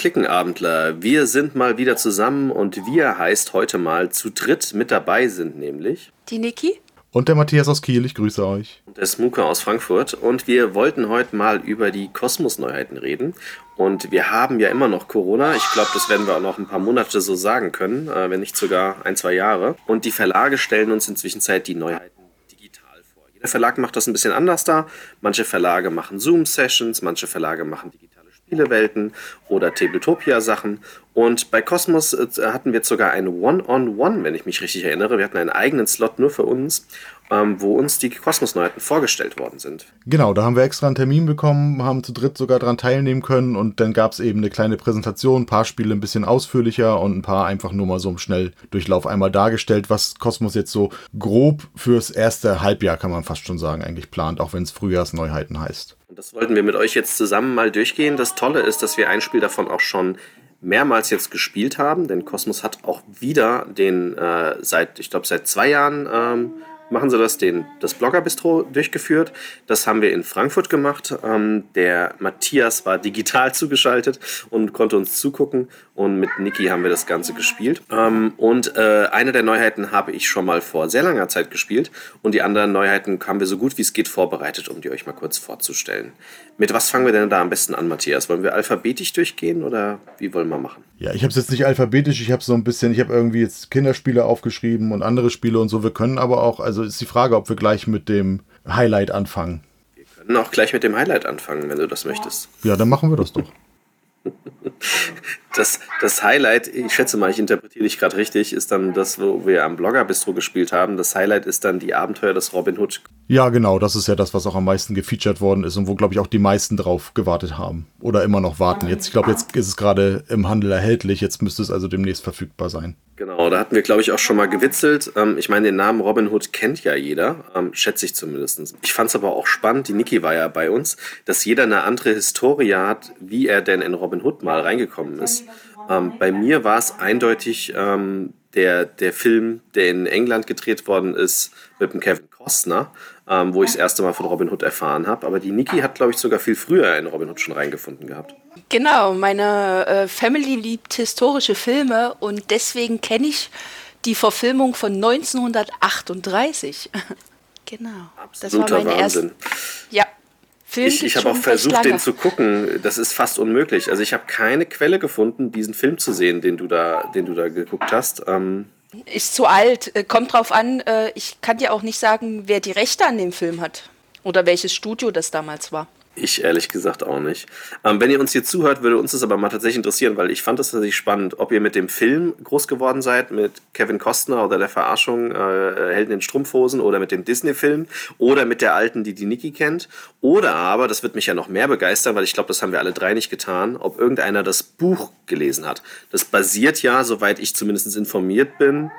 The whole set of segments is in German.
Klickenabendler. Wir sind mal wieder zusammen und wir heißt heute mal zu dritt mit dabei sind nämlich die Niki und der Matthias aus Kiel. Ich grüße euch. Und der Smuka aus Frankfurt. Und wir wollten heute mal über die Kosmos-Neuheiten reden. Und wir haben ja immer noch Corona. Ich glaube, das werden wir auch noch ein paar Monate so sagen können, äh, wenn nicht sogar ein, zwei Jahre. Und die Verlage stellen uns inzwischen Zeit die Neuheiten digital vor. Jeder Verlag macht das ein bisschen anders da. Manche Verlage machen Zoom-Sessions, manche Verlage machen digitale Spielewelten oder Tabletopia-Sachen. Und bei Cosmos äh, hatten wir jetzt sogar ein One-on-One, -on -One, wenn ich mich richtig erinnere. Wir hatten einen eigenen Slot nur für uns, ähm, wo uns die Cosmos-Neuheiten vorgestellt worden sind. Genau, da haben wir extra einen Termin bekommen, haben zu dritt sogar daran teilnehmen können und dann gab es eben eine kleine Präsentation, ein paar Spiele ein bisschen ausführlicher und ein paar einfach nur mal so im Schnelldurchlauf einmal dargestellt, was Cosmos jetzt so grob fürs erste Halbjahr, kann man fast schon sagen, eigentlich plant, auch wenn es Frühjahrsneuheiten heißt. Und das wollten wir mit euch jetzt zusammen mal durchgehen. Das Tolle ist, dass wir ein Spiel davon auch schon mehrmals jetzt gespielt haben, denn Cosmos hat auch wieder den äh, seit, ich glaube, seit zwei Jahren ähm, machen sie das, den, das Blogger-Bistro durchgeführt. Das haben wir in Frankfurt gemacht. Ähm, der Matthias war digital zugeschaltet und konnte uns zugucken. Und mit Niki haben wir das Ganze gespielt. Ähm, und äh, eine der Neuheiten habe ich schon mal vor sehr langer Zeit gespielt. Und die anderen Neuheiten haben wir so gut wie es geht vorbereitet, um die euch mal kurz vorzustellen. Mit was fangen wir denn da am besten an, Matthias? Wollen wir alphabetisch durchgehen oder wie wollen wir machen? Ja, ich habe es jetzt nicht alphabetisch. Ich habe so ein bisschen, ich habe irgendwie jetzt Kinderspiele aufgeschrieben und andere Spiele und so. Wir können aber auch, also ist die Frage, ob wir gleich mit dem Highlight anfangen. Wir können auch gleich mit dem Highlight anfangen, wenn du das möchtest. Ja, dann machen wir das doch. Das, das Highlight, ich schätze mal, ich interpretiere dich gerade richtig, ist dann das, wo wir am Blogger Bistro gespielt haben. Das Highlight ist dann die Abenteuer des Robin Hood. Ja, genau, das ist ja das, was auch am meisten gefeatured worden ist und wo, glaube ich, auch die meisten drauf gewartet haben. Oder immer noch warten. Jetzt, ich glaube, jetzt ist es gerade im Handel erhältlich, jetzt müsste es also demnächst verfügbar sein. Genau, da hatten wir, glaube ich, auch schon mal gewitzelt. Ähm, ich meine, den Namen Robin Hood kennt ja jeder, ähm, schätze ich zumindest. Ich fand es aber auch spannend, die Niki war ja bei uns, dass jeder eine andere Historie hat, wie er denn in Robin Hood mal reingekommen ist. Ähm, bei mir war es eindeutig ähm, der, der Film, der in England gedreht worden ist, mit dem Kevin Costner, ähm, wo ich das erste Mal von Robin Hood erfahren habe. Aber die Niki hat, glaube ich, sogar viel früher in Robin Hood schon reingefunden gehabt. Genau, meine äh, Family liebt historische Filme und deswegen kenne ich die Verfilmung von 1938. genau. Absoluter das war meine Wahnsinn. Erste, ja, Film ich, ich habe auch versucht, den zu gucken. Das ist fast unmöglich. Also ich habe keine Quelle gefunden, diesen Film zu sehen, den du da, den du da geguckt hast. Ähm ist zu alt. Äh, kommt drauf an. Äh, ich kann dir auch nicht sagen, wer die Rechte an dem Film hat oder welches Studio das damals war. Ich ehrlich gesagt auch nicht. Ähm, wenn ihr uns hier zuhört, würde uns das aber mal tatsächlich interessieren, weil ich fand das tatsächlich spannend, ob ihr mit dem Film groß geworden seid, mit Kevin Costner oder der Verarschung äh, Helden in Strumpfhosen oder mit dem Disney-Film oder mit der alten, die die Niki kennt. Oder aber, das wird mich ja noch mehr begeistern, weil ich glaube, das haben wir alle drei nicht getan, ob irgendeiner das Buch gelesen hat. Das basiert ja, soweit ich zumindest informiert bin,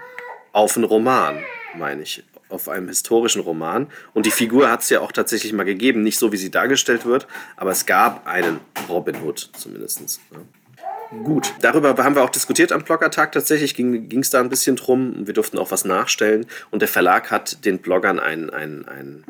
auf einem Roman, meine ich auf einem historischen Roman. Und die Figur hat es ja auch tatsächlich mal gegeben, nicht so wie sie dargestellt wird, aber es gab einen Robin Hood zumindest. Ja. Gut, darüber haben wir auch diskutiert am Bloggertag. Tatsächlich ging es da ein bisschen drum. Wir durften auch was nachstellen. Und der Verlag hat den Bloggern ein, ein, ein,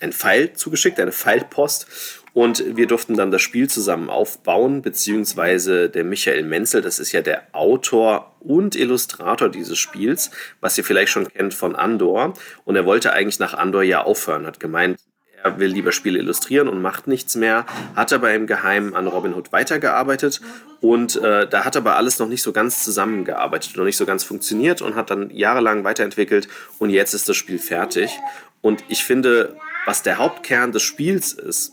ein Pfeil zugeschickt, eine Pfeilpost. Und wir durften dann das Spiel zusammen aufbauen, beziehungsweise der Michael Menzel, das ist ja der Autor und Illustrator dieses Spiels, was ihr vielleicht schon kennt von Andor. Und er wollte eigentlich nach Andor ja aufhören, hat gemeint, er will lieber Spiele illustrieren und macht nichts mehr, hat aber im Geheimen an Robin Hood weitergearbeitet und äh, da hat aber alles noch nicht so ganz zusammengearbeitet, noch nicht so ganz funktioniert und hat dann jahrelang weiterentwickelt und jetzt ist das Spiel fertig. Und ich finde, was der Hauptkern des Spiels ist,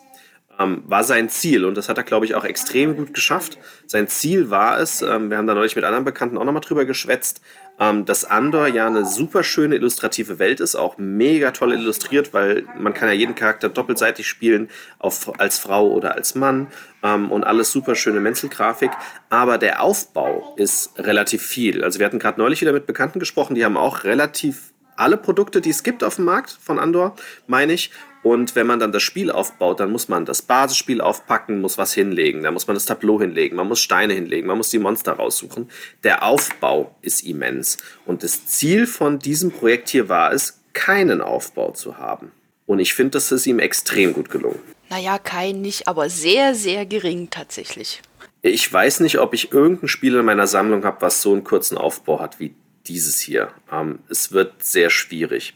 ähm, war sein Ziel. Und das hat er, glaube ich, auch extrem gut geschafft. Sein Ziel war es, ähm, wir haben da neulich mit anderen Bekannten auch nochmal drüber geschwätzt, ähm, dass Andor ja eine super schöne illustrative Welt ist, auch mega toll illustriert, weil man kann ja jeden Charakter doppelseitig spielen, auf, als Frau oder als Mann ähm, und alles super schöne Menzelgrafik. Aber der Aufbau ist relativ viel. Also wir hatten gerade neulich wieder mit Bekannten gesprochen, die haben auch relativ alle Produkte, die es gibt auf dem Markt von Andor, meine ich. Und wenn man dann das Spiel aufbaut, dann muss man das Basisspiel aufpacken, muss was hinlegen, dann muss man das Tableau hinlegen, man muss Steine hinlegen, man muss die Monster raussuchen. Der Aufbau ist immens. Und das Ziel von diesem Projekt hier war es, keinen Aufbau zu haben. Und ich finde, das ist ihm extrem gut gelungen. Naja, kein nicht, aber sehr, sehr gering tatsächlich. Ich weiß nicht, ob ich irgendein Spiel in meiner Sammlung habe, was so einen kurzen Aufbau hat wie dieses hier. Ähm, es wird sehr schwierig.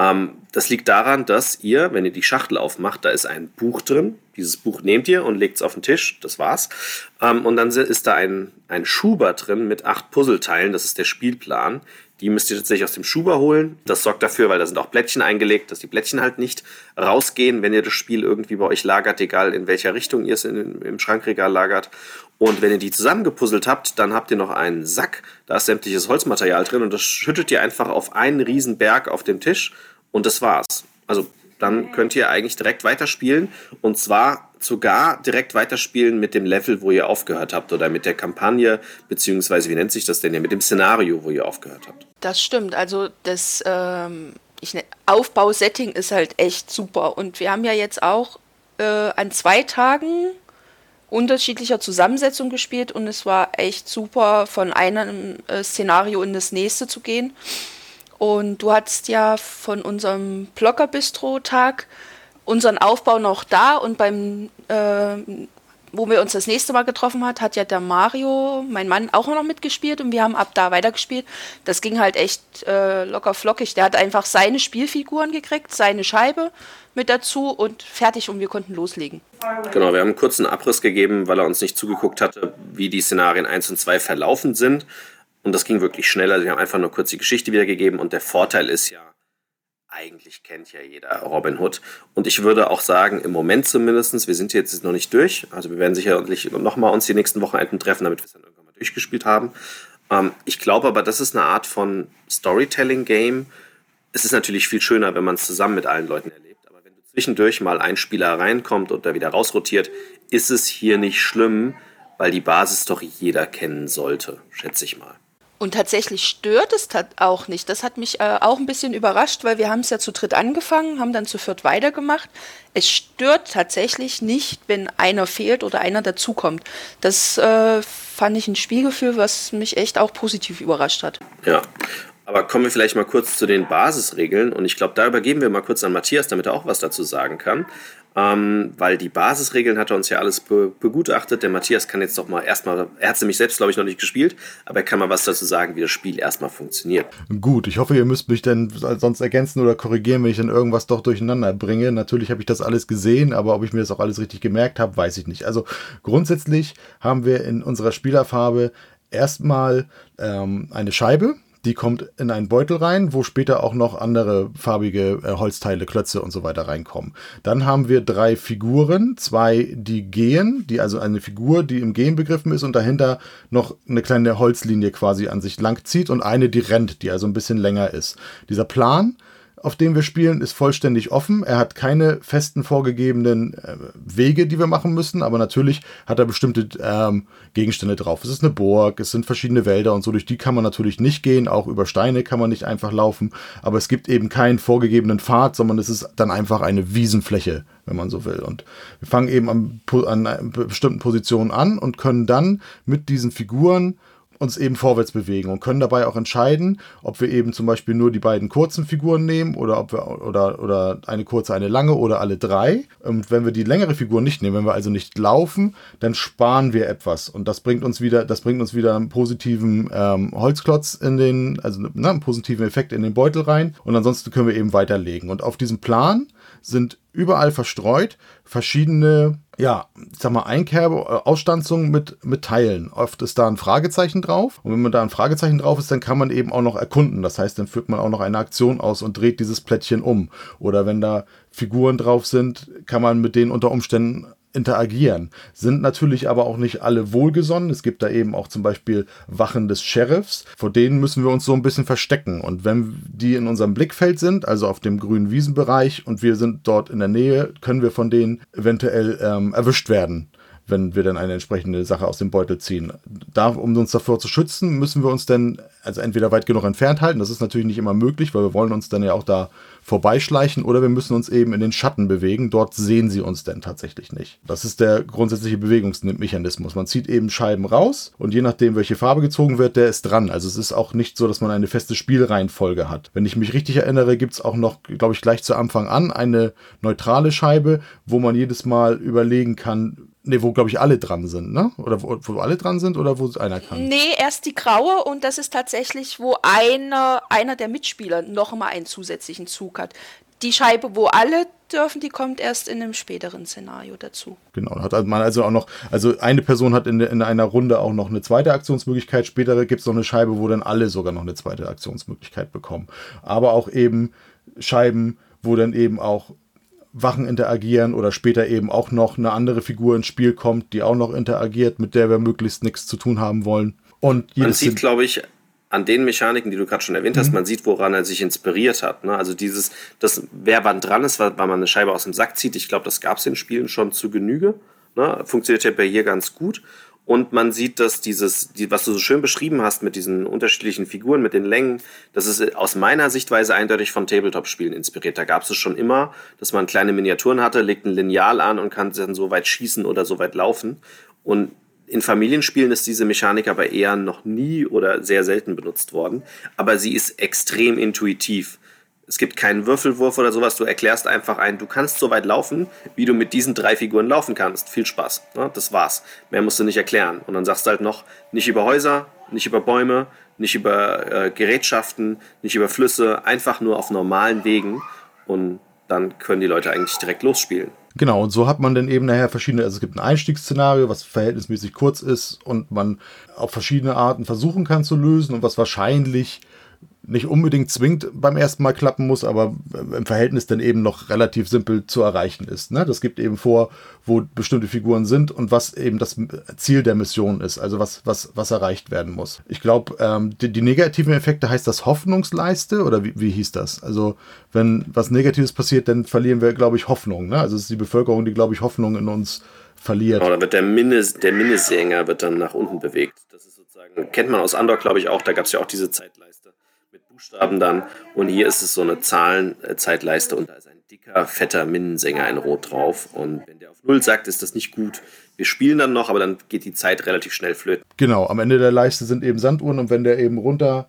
Ähm, das liegt daran, dass ihr, wenn ihr die Schachtel aufmacht, da ist ein Buch drin. Dieses Buch nehmt ihr und legt es auf den Tisch. Das war's. Ähm, und dann ist da ein, ein Schuber drin mit acht Puzzleteilen. Das ist der Spielplan. Die müsst ihr tatsächlich aus dem Schuber holen. Das sorgt dafür, weil da sind auch Blättchen eingelegt, dass die Blättchen halt nicht rausgehen, wenn ihr das Spiel irgendwie bei euch lagert, egal in welcher Richtung ihr es in, im Schrankregal lagert. Und wenn ihr die zusammengepuzzelt habt, dann habt ihr noch einen Sack, da ist sämtliches Holzmaterial drin und das schüttet ihr einfach auf einen riesen Berg auf dem Tisch und das war's. Also dann könnt ihr eigentlich direkt weiterspielen und zwar sogar direkt weiterspielen mit dem Level, wo ihr aufgehört habt oder mit der Kampagne, beziehungsweise wie nennt sich das denn hier, mit dem Szenario, wo ihr aufgehört habt. Das stimmt, also das ähm, ne, Aufbausetting ist halt echt super und wir haben ja jetzt auch äh, an zwei Tagen unterschiedlicher Zusammensetzung gespielt und es war echt super, von einem äh, Szenario in das nächste zu gehen. Und du hattest ja von unserem Blogger-Bistro-Tag unseren Aufbau noch da und beim, äh, wo wir uns das nächste Mal getroffen hat, hat ja der Mario, mein Mann, auch noch mitgespielt und wir haben ab da weitergespielt. Das ging halt echt äh, locker flockig. Der hat einfach seine Spielfiguren gekriegt, seine Scheibe mit dazu und fertig und wir konnten loslegen. Genau, wir haben einen kurzen Abriss gegeben, weil er uns nicht zugeguckt hatte, wie die Szenarien 1 und 2 verlaufen sind. Und das ging wirklich schnell. Also wir haben einfach nur kurz die Geschichte wiedergegeben. Und der Vorteil ist ja, eigentlich kennt ja jeder Robin Hood. Und ich würde auch sagen, im Moment zumindest, wir sind jetzt noch nicht durch. Also wir werden sicherlich nochmal uns die nächsten Wochenenden treffen, damit wir es dann irgendwann mal durchgespielt haben. Ähm, ich glaube aber, das ist eine Art von Storytelling-Game. Es ist natürlich viel schöner, wenn man es zusammen mit allen Leuten erlebt. Zwischendurch mal ein Spieler reinkommt und da wieder rausrotiert, ist es hier nicht schlimm, weil die Basis doch jeder kennen sollte, schätze ich mal. Und tatsächlich stört es auch nicht. Das hat mich äh, auch ein bisschen überrascht, weil wir haben es ja zu dritt angefangen, haben dann zu viert weitergemacht. Es stört tatsächlich nicht, wenn einer fehlt oder einer dazukommt. Das äh, fand ich ein Spielgefühl, was mich echt auch positiv überrascht hat. Ja, aber kommen wir vielleicht mal kurz zu den Basisregeln. Und ich glaube, da übergeben wir mal kurz an Matthias, damit er auch was dazu sagen kann ähm, weil die Basisregeln hat er uns ja alles be begutachtet. Der Matthias kann jetzt doch mal erstmal, er hat es nämlich selbst, glaube ich, noch nicht gespielt, aber er kann mal was dazu sagen, wie das Spiel erstmal funktioniert. Gut, ich hoffe, ihr müsst mich dann sonst ergänzen oder korrigieren, wenn ich dann irgendwas doch durcheinander bringe. Natürlich habe ich das alles gesehen, aber ob ich mir das auch alles richtig gemerkt habe, weiß ich nicht. Also grundsätzlich haben wir in unserer Spielerfarbe erstmal ähm, eine Scheibe, die kommt in einen Beutel rein, wo später auch noch andere farbige äh, Holzteile, Klötze und so weiter reinkommen. Dann haben wir drei Figuren, zwei, die gehen, die also eine Figur, die im Gehen begriffen ist und dahinter noch eine kleine Holzlinie quasi an sich lang zieht und eine, die rennt, die also ein bisschen länger ist. Dieser Plan auf dem wir spielen, ist vollständig offen. Er hat keine festen vorgegebenen äh, Wege, die wir machen müssen, aber natürlich hat er bestimmte ähm, Gegenstände drauf. Es ist eine Burg, es sind verschiedene Wälder und so, durch die kann man natürlich nicht gehen, auch über Steine kann man nicht einfach laufen, aber es gibt eben keinen vorgegebenen Pfad, sondern es ist dann einfach eine Wiesenfläche, wenn man so will. Und wir fangen eben an, an bestimmten Positionen an und können dann mit diesen Figuren uns eben vorwärts bewegen und können dabei auch entscheiden, ob wir eben zum Beispiel nur die beiden kurzen Figuren nehmen oder ob wir oder, oder eine kurze, eine lange oder alle drei. Und wenn wir die längere Figur nicht nehmen, wenn wir also nicht laufen, dann sparen wir etwas und das bringt uns wieder, das bringt uns wieder einen positiven ähm, Holzklotz in den, also ne, einen positiven Effekt in den Beutel rein und ansonsten können wir eben weiterlegen. Und auf diesem Plan sind überall verstreut verschiedene, ja, ich sag mal, Einkerbe, äh, Ausstanzungen mit, mit Teilen. Oft ist da ein Fragezeichen drauf. Und wenn man da ein Fragezeichen drauf ist, dann kann man eben auch noch erkunden. Das heißt, dann führt man auch noch eine Aktion aus und dreht dieses Plättchen um. Oder wenn da Figuren drauf sind, kann man mit denen unter Umständen interagieren. Sind natürlich aber auch nicht alle wohlgesonnen. Es gibt da eben auch zum Beispiel Wachen des Sheriffs. Vor denen müssen wir uns so ein bisschen verstecken. Und wenn die in unserem Blickfeld sind, also auf dem grünen Wiesenbereich, und wir sind dort in der Nähe, können wir von denen eventuell ähm, erwischt werden wenn wir dann eine entsprechende Sache aus dem Beutel ziehen. Da, um uns davor zu schützen, müssen wir uns dann also entweder weit genug entfernt halten, das ist natürlich nicht immer möglich, weil wir wollen uns dann ja auch da vorbeischleichen, oder wir müssen uns eben in den Schatten bewegen, dort sehen sie uns denn tatsächlich nicht. Das ist der grundsätzliche Bewegungsmechanismus. Man zieht eben Scheiben raus und je nachdem, welche Farbe gezogen wird, der ist dran. Also es ist auch nicht so, dass man eine feste Spielreihenfolge hat. Wenn ich mich richtig erinnere, gibt es auch noch, glaube ich, gleich zu Anfang an eine neutrale Scheibe, wo man jedes Mal überlegen kann, Nee, wo, glaube ich, alle dran sind, ne? Oder wo, wo alle dran sind oder wo einer kann? Nee, erst die graue und das ist tatsächlich, wo einer, einer der Mitspieler noch mal einen zusätzlichen Zug hat. Die Scheibe, wo alle dürfen, die kommt erst in einem späteren Szenario dazu. Genau, hat man also auch noch, also eine Person hat in, in einer Runde auch noch eine zweite Aktionsmöglichkeit, später gibt es noch eine Scheibe, wo dann alle sogar noch eine zweite Aktionsmöglichkeit bekommen. Aber auch eben Scheiben, wo dann eben auch Wachen interagieren oder später eben auch noch eine andere Figur ins Spiel kommt, die auch noch interagiert, mit der wir möglichst nichts zu tun haben wollen. Und man sieht, glaube ich, an den Mechaniken, die du gerade schon erwähnt hast, mhm. man sieht, woran er sich inspiriert hat. Ne? Also dieses, das, wer wann dran ist, weil, man eine Scheibe aus dem Sack zieht, ich glaube, das gab es in Spielen schon zu Genüge. Ne? Funktioniert ja bei hier ganz gut. Und man sieht, dass dieses, die, was du so schön beschrieben hast mit diesen unterschiedlichen Figuren, mit den Längen, das ist aus meiner Sichtweise eindeutig von Tabletop-Spielen inspiriert. Da gab es es schon immer, dass man kleine Miniaturen hatte, legt ein Lineal an und kann dann so weit schießen oder so weit laufen. Und in Familienspielen ist diese Mechanik aber eher noch nie oder sehr selten benutzt worden. Aber sie ist extrem intuitiv. Es gibt keinen Würfelwurf oder sowas. Du erklärst einfach ein, du kannst so weit laufen, wie du mit diesen drei Figuren laufen kannst. Viel Spaß. Ne? Das war's. Mehr musst du nicht erklären. Und dann sagst du halt noch, nicht über Häuser, nicht über Bäume, nicht über äh, Gerätschaften, nicht über Flüsse, einfach nur auf normalen Wegen. Und dann können die Leute eigentlich direkt losspielen. Genau, und so hat man dann eben nachher verschiedene, also es gibt ein Einstiegsszenario, was verhältnismäßig kurz ist und man auf verschiedene Arten versuchen kann zu lösen und was wahrscheinlich nicht unbedingt zwingend beim ersten Mal klappen muss, aber im Verhältnis dann eben noch relativ simpel zu erreichen ist. Ne? Das gibt eben vor, wo bestimmte Figuren sind und was eben das Ziel der Mission ist, also was, was, was erreicht werden muss. Ich glaube, ähm, die, die, negativen Effekte heißt das Hoffnungsleiste oder wie, wie hieß das? Also wenn was Negatives passiert, dann verlieren wir, glaube ich, Hoffnung. Ne? Also es ist die Bevölkerung, die, glaube ich, Hoffnung in uns verliert. Genau, da wird der, Minnes, der Minnesänger wird dann nach unten bewegt. Das ist sozusagen, kennt man aus Andor, glaube ich, auch, da gab es ja auch diese Zeitleiste Buchstaben dann. Und hier ist es so eine Zahlenzeitleiste und da ist ein dicker, fetter Minnensänger in Rot drauf. Und wenn der auf Null sagt, ist das nicht gut. Wir spielen dann noch, aber dann geht die Zeit relativ schnell flöten. Genau, am Ende der Leiste sind eben Sanduhren und wenn der eben runter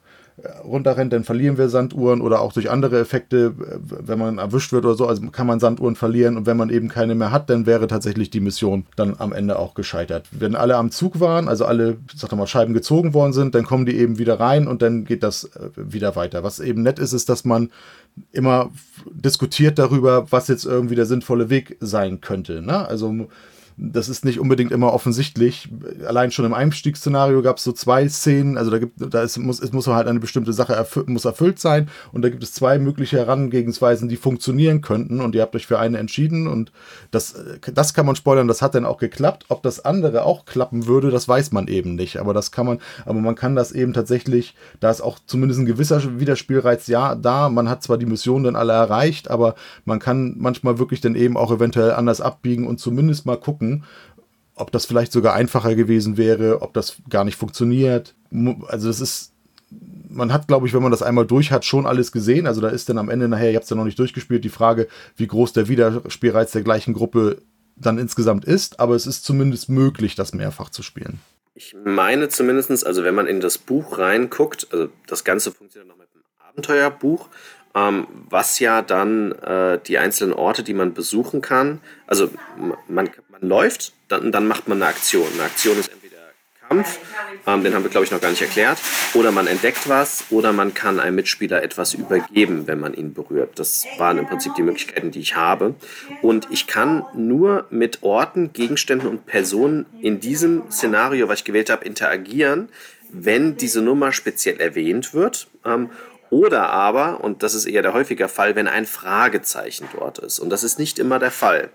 runterrennt, dann verlieren wir Sanduhren oder auch durch andere Effekte, wenn man erwischt wird oder so, also kann man Sanduhren verlieren und wenn man eben keine mehr hat, dann wäre tatsächlich die Mission dann am Ende auch gescheitert. Wenn alle am Zug waren, also alle, sag mal, Scheiben gezogen worden sind, dann kommen die eben wieder rein und dann geht das äh, wieder weiter. Was eben nett ist, ist, dass man immer diskutiert darüber, was jetzt irgendwie der sinnvolle Weg sein könnte. Ne? Also das ist nicht unbedingt immer offensichtlich. Allein schon im Einstiegsszenario gab es so zwei Szenen, also da gibt, da ist, muss, es muss halt eine bestimmte Sache erfü muss erfüllt sein. Und da gibt es zwei mögliche Herangehensweisen, die funktionieren könnten. Und ihr habt euch für eine entschieden. Und das, das kann man spoilern, das hat dann auch geklappt. Ob das andere auch klappen würde, das weiß man eben nicht, aber das kann man, aber man kann das eben tatsächlich, da ist auch zumindest ein gewisser Widerspielreiz ja da, man hat zwar die Mission dann alle erreicht, aber man kann manchmal wirklich dann eben auch eventuell anders abbiegen und zumindest mal gucken, ob das vielleicht sogar einfacher gewesen wäre, ob das gar nicht funktioniert. Also das ist, man hat, glaube ich, wenn man das einmal durch hat, schon alles gesehen. Also da ist dann am Ende nachher, ihr habt es ja noch nicht durchgespielt, die Frage, wie groß der Wiederspielreiz der gleichen Gruppe dann insgesamt ist. Aber es ist zumindest möglich, das mehrfach zu spielen. Ich meine zumindest, also wenn man in das Buch reinguckt, also das Ganze funktioniert noch mit einem Abenteuerbuch, ähm, was ja dann äh, die einzelnen Orte, die man besuchen kann, also man, man läuft, dann, dann macht man eine Aktion. Eine Aktion ist entweder Kampf, ähm, den haben wir glaube ich noch gar nicht erklärt, oder man entdeckt was, oder man kann einem Mitspieler etwas übergeben, wenn man ihn berührt. Das waren im Prinzip die Möglichkeiten, die ich habe. Und ich kann nur mit Orten, Gegenständen und Personen in diesem Szenario, was ich gewählt habe, interagieren, wenn diese Nummer speziell erwähnt wird. Ähm, oder aber, und das ist eher der häufige Fall, wenn ein Fragezeichen dort ist. Und das ist nicht immer der Fall.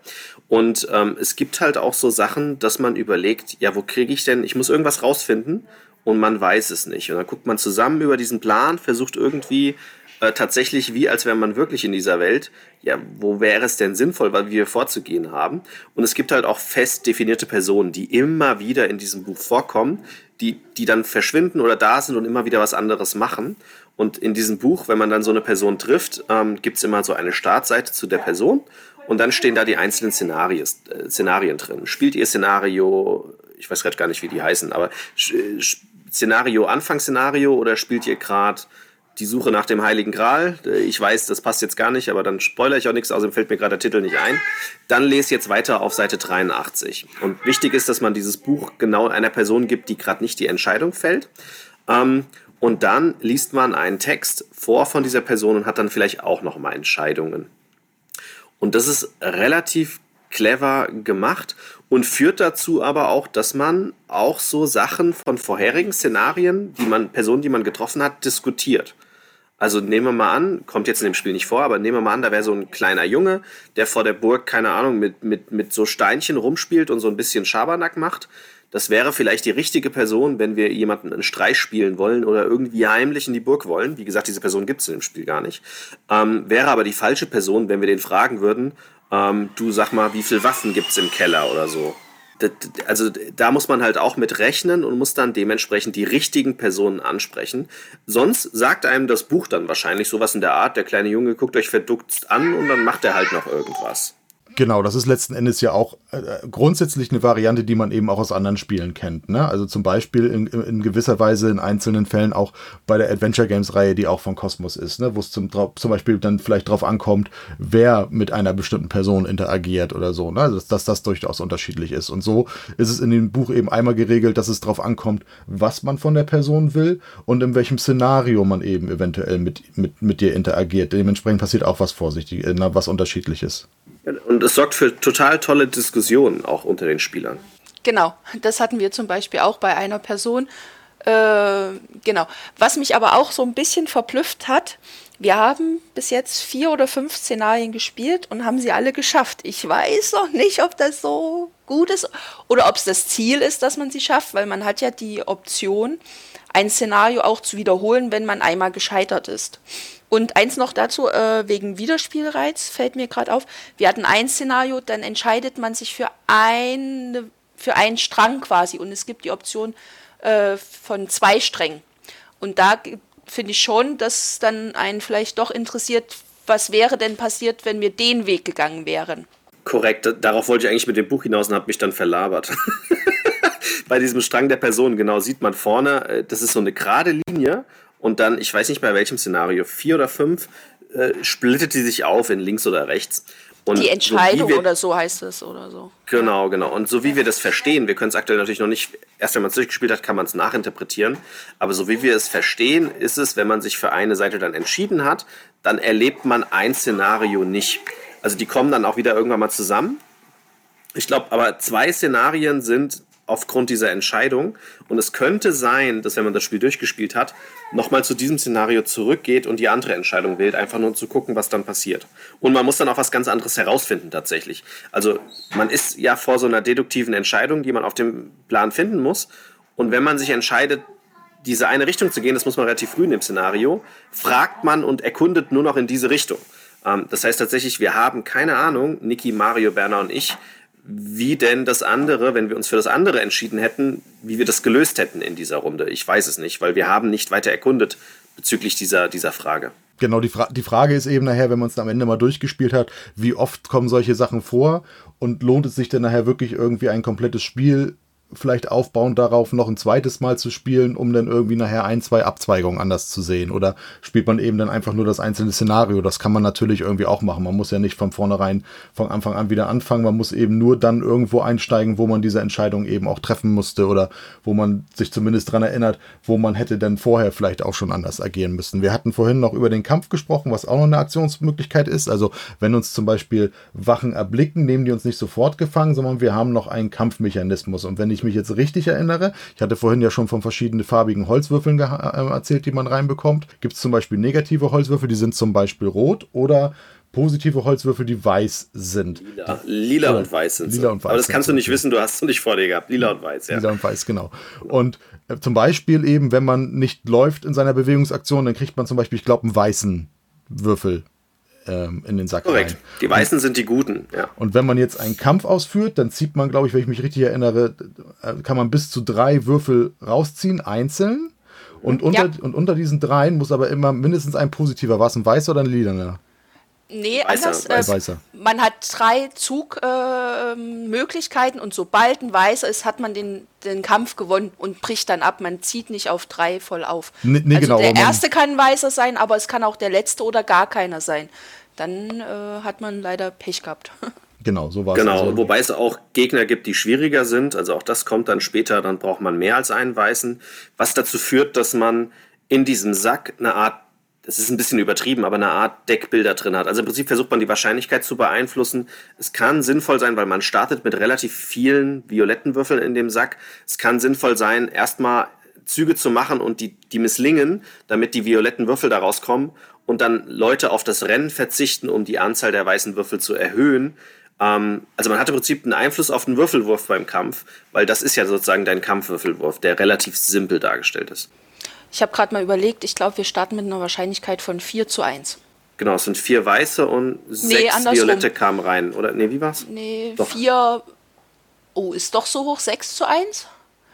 Und ähm, es gibt halt auch so Sachen, dass man überlegt, ja, wo kriege ich denn, ich muss irgendwas rausfinden und man weiß es nicht. Und dann guckt man zusammen über diesen Plan, versucht irgendwie äh, tatsächlich wie, als wäre man wirklich in dieser Welt, ja, wo wäre es denn sinnvoll, weil wir vorzugehen haben. Und es gibt halt auch fest definierte Personen, die immer wieder in diesem Buch vorkommen, die, die dann verschwinden oder da sind und immer wieder was anderes machen. Und in diesem Buch, wenn man dann so eine Person trifft, ähm, gibt es immer so eine Startseite zu der Person und dann stehen da die einzelnen äh, Szenarien drin. Spielt ihr Szenario, ich weiß gerade gar nicht, wie die heißen, aber äh, Szenario, Anfangsszenario oder spielt ihr gerade die Suche nach dem Heiligen Gral. Ich weiß, das passt jetzt gar nicht, aber dann spoilere ich auch nichts, außerdem fällt mir gerade der Titel nicht ein. Dann lese jetzt weiter auf Seite 83. Und wichtig ist, dass man dieses Buch genau einer Person gibt, die gerade nicht die Entscheidung fällt. Ähm, und dann liest man einen Text vor von dieser Person und hat dann vielleicht auch noch mal Entscheidungen. Und das ist relativ clever gemacht und führt dazu aber auch, dass man auch so Sachen von vorherigen Szenarien, die man, Personen, die man getroffen hat, diskutiert. Also nehmen wir mal an, kommt jetzt in dem Spiel nicht vor, aber nehmen wir mal an, da wäre so ein kleiner Junge, der vor der Burg, keine Ahnung, mit, mit, mit so Steinchen rumspielt und so ein bisschen Schabernack macht. Das wäre vielleicht die richtige Person, wenn wir jemanden einen Streich spielen wollen oder irgendwie heimlich in die Burg wollen. Wie gesagt, diese Person gibt es in dem Spiel gar nicht. Ähm, wäre aber die falsche Person, wenn wir den fragen würden, ähm, du sag mal, wie viele Waffen gibt es im Keller oder so. Also da muss man halt auch mit rechnen und muss dann dementsprechend die richtigen Personen ansprechen. Sonst sagt einem das Buch dann wahrscheinlich sowas in der Art, der kleine Junge guckt euch verdutzt an und dann macht er halt noch irgendwas. Genau, das ist letzten Endes ja auch äh, grundsätzlich eine Variante, die man eben auch aus anderen Spielen kennt. Ne? Also zum Beispiel in, in gewisser Weise in einzelnen Fällen auch bei der Adventure Games Reihe, die auch von Kosmos ist, ne? wo es zum, zum Beispiel dann vielleicht darauf ankommt, wer mit einer bestimmten Person interagiert oder so, ne? dass, dass das durchaus unterschiedlich ist. Und so ist es in dem Buch eben einmal geregelt, dass es darauf ankommt, was man von der Person will und in welchem Szenario man eben eventuell mit, mit, mit dir interagiert. Dementsprechend passiert auch was vorsichtig, äh, was unterschiedliches. Und es sorgt für total tolle Diskussionen auch unter den Spielern. Genau, das hatten wir zum Beispiel auch bei einer Person. Äh, genau. Was mich aber auch so ein bisschen verblüfft hat, wir haben bis jetzt vier oder fünf Szenarien gespielt und haben sie alle geschafft. Ich weiß noch nicht, ob das so gut ist oder ob es das Ziel ist, dass man sie schafft, weil man hat ja die Option, ein Szenario auch zu wiederholen, wenn man einmal gescheitert ist. Und eins noch dazu, äh, wegen Wiederspielreiz fällt mir gerade auf. Wir hatten ein Szenario, dann entscheidet man sich für, eine, für einen Strang quasi und es gibt die Option äh, von zwei Strängen. Und da finde ich schon, dass dann einen vielleicht doch interessiert, was wäre denn passiert, wenn wir den Weg gegangen wären. Korrekt, darauf wollte ich eigentlich mit dem Buch hinaus und habe mich dann verlabert. Bei diesem Strang der Person, genau, sieht man vorne, äh, das ist so eine gerade Linie und dann, ich weiß nicht bei welchem Szenario, vier oder fünf, äh, splittet die sich auf in links oder rechts. Und die Entscheidung so wir, oder so heißt es oder so. Genau, genau. Und so wie wir das verstehen, wir können es aktuell natürlich noch nicht, erst wenn man es durchgespielt hat, kann man es nachinterpretieren. Aber so wie wir es verstehen, ist es, wenn man sich für eine Seite dann entschieden hat, dann erlebt man ein Szenario nicht. Also die kommen dann auch wieder irgendwann mal zusammen. Ich glaube, aber zwei Szenarien sind aufgrund dieser Entscheidung. Und es könnte sein, dass wenn man das Spiel durchgespielt hat, nochmal zu diesem Szenario zurückgeht und die andere Entscheidung wählt, einfach nur zu gucken, was dann passiert. Und man muss dann auch was ganz anderes herausfinden tatsächlich. Also man ist ja vor so einer deduktiven Entscheidung, die man auf dem Plan finden muss. Und wenn man sich entscheidet, diese eine Richtung zu gehen, das muss man relativ früh in dem Szenario, fragt man und erkundet nur noch in diese Richtung. Ähm, das heißt tatsächlich, wir haben keine Ahnung, Niki, Mario, Berner und ich, wie denn das andere, wenn wir uns für das andere entschieden hätten, wie wir das gelöst hätten in dieser Runde. Ich weiß es nicht, weil wir haben nicht weiter erkundet bezüglich dieser, dieser Frage. Genau, die, Fra die Frage ist eben nachher, wenn man es am Ende mal durchgespielt hat, wie oft kommen solche Sachen vor und lohnt es sich denn nachher wirklich irgendwie ein komplettes Spiel vielleicht aufbauen darauf, noch ein zweites Mal zu spielen, um dann irgendwie nachher ein, zwei Abzweigungen anders zu sehen. Oder spielt man eben dann einfach nur das einzelne Szenario? Das kann man natürlich irgendwie auch machen. Man muss ja nicht von vornherein von Anfang an wieder anfangen. Man muss eben nur dann irgendwo einsteigen, wo man diese Entscheidung eben auch treffen musste oder wo man sich zumindest dran erinnert, wo man hätte dann vorher vielleicht auch schon anders agieren müssen. Wir hatten vorhin noch über den Kampf gesprochen, was auch noch eine Aktionsmöglichkeit ist. Also wenn uns zum Beispiel Wachen erblicken, nehmen die uns nicht sofort gefangen, sondern wir haben noch einen Kampfmechanismus. Und wenn ich mich jetzt richtig erinnere, ich hatte vorhin ja schon von verschiedenen farbigen Holzwürfeln äh, erzählt, die man reinbekommt. Gibt es zum Beispiel negative Holzwürfel, die sind zum Beispiel rot oder positive Holzwürfel, die weiß sind. Lila, Lila und weiß sind. Lila und weiß Aber das kannst du nicht wissen, du hast es nicht vor dir gehabt. Lila und weiß, ja. Lila und weiß, genau. Und äh, zum Beispiel eben, wenn man nicht läuft in seiner Bewegungsaktion, dann kriegt man zum Beispiel, ich glaube, einen weißen Würfel ähm, in den Sack Korrekt. rein. Die Weißen und, sind die Guten, ja. Und wenn man jetzt einen Kampf ausführt, dann zieht man, glaube ich, wenn ich mich richtig erinnere, äh, kann man bis zu drei Würfel rausziehen, einzeln. Und unter, ja. und unter diesen dreien muss aber immer mindestens ein positiver, war es ein weißer oder ein lilaner? Nee, Weißer, anders. weiß- Äh, Weißer. man hat drei Zugmöglichkeiten und sobald ein Weißer ist, hat man den, den Kampf gewonnen und bricht dann ab. Man zieht nicht auf drei voll auf. Nee, nee, also genau, der erste kann ein Weißer sein, aber es kann auch der letzte oder gar keiner sein. Dann äh, hat man leider Pech gehabt. Genau, so war es. Genau, also. wobei es auch Gegner gibt, die schwieriger sind. Also auch das kommt dann später, dann braucht man mehr als einen Weißen. Was dazu führt, dass man in diesem Sack eine Art, das ist ein bisschen übertrieben, aber eine Art Deckbilder drin hat. Also im Prinzip versucht man die Wahrscheinlichkeit zu beeinflussen. Es kann sinnvoll sein, weil man startet mit relativ vielen violetten Würfeln in dem Sack. Es kann sinnvoll sein, erstmal Züge zu machen und die, die misslingen, damit die violetten Würfel da rauskommen und dann Leute auf das Rennen verzichten, um die Anzahl der weißen Würfel zu erhöhen. Ähm, also man hat im Prinzip einen Einfluss auf den Würfelwurf beim Kampf, weil das ist ja sozusagen dein Kampfwürfelwurf, der relativ simpel dargestellt ist. Ich habe gerade mal überlegt, ich glaube, wir starten mit einer Wahrscheinlichkeit von 4 zu 1. Genau, es sind vier weiße und sechs andersrum. violette kamen rein. Oder nee, wie war's? Nee, Doch. 4. Oh, ist doch so hoch? 6 zu 1?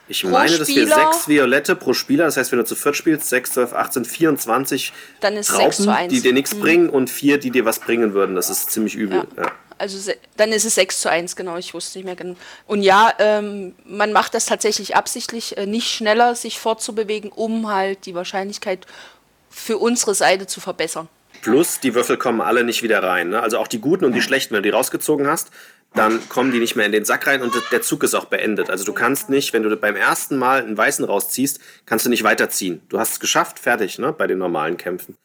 Ich pro meine, dass wir sechs Violette pro Spieler, das heißt, wenn du zu viert spielst, 6, 12, 18, 24 Dann ist Raupen, 6 zu 1. die dir nichts bringen und vier, die dir was bringen würden. Das ist ziemlich übel. Ja. Ja. Also dann ist es 6 zu 1, genau, ich wusste nicht mehr genau. Und ja, ähm, man macht das tatsächlich absichtlich, äh, nicht schneller sich fortzubewegen, um halt die Wahrscheinlichkeit für unsere Seite zu verbessern. Plus, die Würfel kommen alle nicht wieder rein. Ne? Also auch die guten und die schlechten, wenn du die rausgezogen hast, dann kommen die nicht mehr in den Sack rein und der Zug ist auch beendet. Also du kannst nicht, wenn du beim ersten Mal einen Weißen rausziehst, kannst du nicht weiterziehen. Du hast es geschafft, fertig, ne? bei den normalen Kämpfen.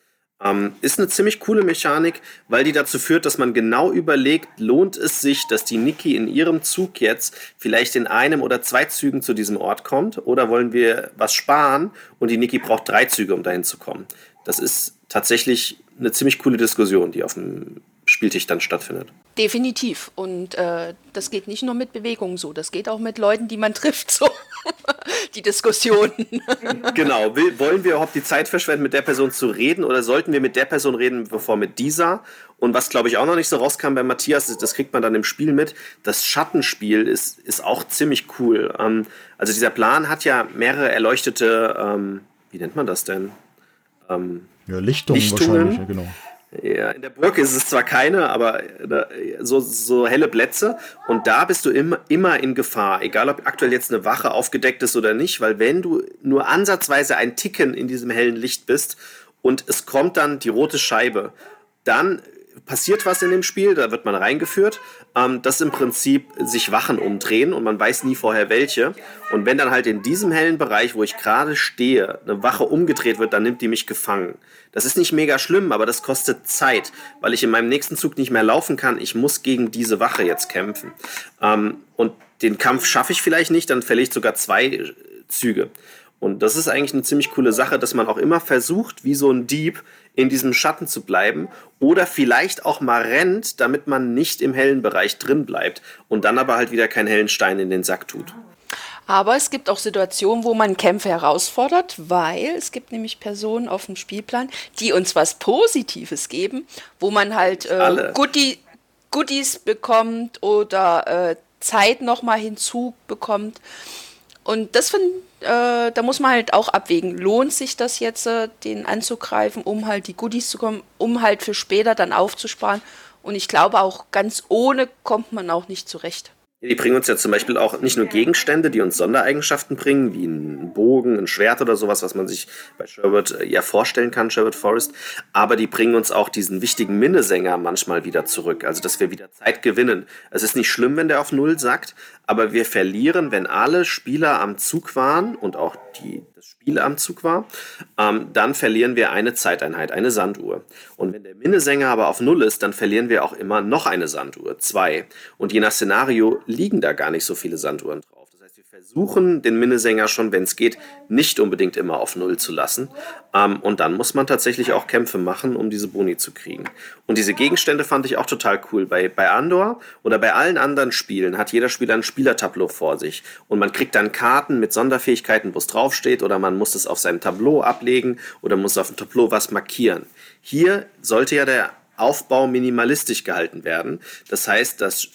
Ähm, ist eine ziemlich coole Mechanik, weil die dazu führt, dass man genau überlegt, lohnt es sich, dass die Niki in ihrem Zug jetzt vielleicht in einem oder zwei Zügen zu diesem Ort kommt oder wollen wir was sparen und die Niki braucht drei Züge, um dahin zu kommen. Das ist tatsächlich eine ziemlich coole Diskussion, die auf dem Spieltisch dann stattfindet. Definitiv. Und äh, das geht nicht nur mit Bewegungen so, das geht auch mit Leuten, die man trifft, so. die Diskussionen. Genau, will, wollen wir überhaupt die Zeit verschwenden, mit der Person zu reden oder sollten wir mit der Person reden, bevor mit dieser? Und was, glaube ich, auch noch nicht so rauskam bei Matthias, das kriegt man dann im Spiel mit, das Schattenspiel ist, ist auch ziemlich cool. Ähm, also dieser Plan hat ja mehrere erleuchtete, ähm, wie nennt man das denn? ja, Lichtungen, Lichtungen? wahrscheinlich, ja, genau. Ja, in der Burg ist es zwar keine, aber äh, so, so helle Plätze. Und da bist du immer, immer in Gefahr, egal ob aktuell jetzt eine Wache aufgedeckt ist oder nicht, weil wenn du nur ansatzweise ein Ticken in diesem hellen Licht bist und es kommt dann die rote Scheibe, dann passiert was in dem Spiel, da wird man reingeführt, ähm, dass im Prinzip sich Wachen umdrehen und man weiß nie vorher welche. Und wenn dann halt in diesem hellen Bereich, wo ich gerade stehe, eine Wache umgedreht wird, dann nimmt die mich gefangen. Das ist nicht mega schlimm, aber das kostet Zeit, weil ich in meinem nächsten Zug nicht mehr laufen kann. Ich muss gegen diese Wache jetzt kämpfen. Ähm, und den Kampf schaffe ich vielleicht nicht, dann verliere ich sogar zwei äh, Züge. Und das ist eigentlich eine ziemlich coole Sache, dass man auch immer versucht, wie so ein Dieb in diesem Schatten zu bleiben oder vielleicht auch mal rennt, damit man nicht im hellen Bereich drin bleibt und dann aber halt wieder keinen hellen Stein in den Sack tut. Aber es gibt auch Situationen, wo man Kämpfe herausfordert, weil es gibt nämlich Personen auf dem Spielplan, die uns was Positives geben, wo man halt äh. Goodie, Goodies bekommt oder äh, Zeit nochmal hinzubekommt. Und das find, äh, da muss man halt auch abwägen. Lohnt sich das jetzt, äh, den anzugreifen, um halt die Goodies zu kommen, um halt für später dann aufzusparen? Und ich glaube auch ganz ohne kommt man auch nicht zurecht. Die bringen uns ja zum Beispiel auch nicht nur Gegenstände, die uns Sondereigenschaften bringen, wie ein Bogen, ein Schwert oder sowas, was man sich bei Sherwood äh, ja vorstellen kann, Sherwood Forest, aber die bringen uns auch diesen wichtigen Minnesänger manchmal wieder zurück, also dass wir wieder Zeit gewinnen. Es ist nicht schlimm, wenn der auf Null sagt, aber wir verlieren, wenn alle Spieler am Zug waren und auch die, das Spiel am Zug war, ähm, dann verlieren wir eine Zeiteinheit, eine Sanduhr. Und wenn der Minnesänger aber auf Null ist, dann verlieren wir auch immer noch eine Sanduhr, zwei. Und je nach Szenario liegen da gar nicht so viele Sanduhren drauf. Versuchen den Minnesänger schon, wenn es geht, nicht unbedingt immer auf Null zu lassen. Ähm, und dann muss man tatsächlich auch Kämpfe machen, um diese Boni zu kriegen. Und diese Gegenstände fand ich auch total cool. Bei, bei Andor oder bei allen anderen Spielen hat jeder Spieler ein Spielertableau vor sich. Und man kriegt dann Karten mit Sonderfähigkeiten, wo es draufsteht, oder man muss es auf seinem Tableau ablegen oder muss auf dem Tableau was markieren. Hier sollte ja der Aufbau minimalistisch gehalten werden. Das heißt, das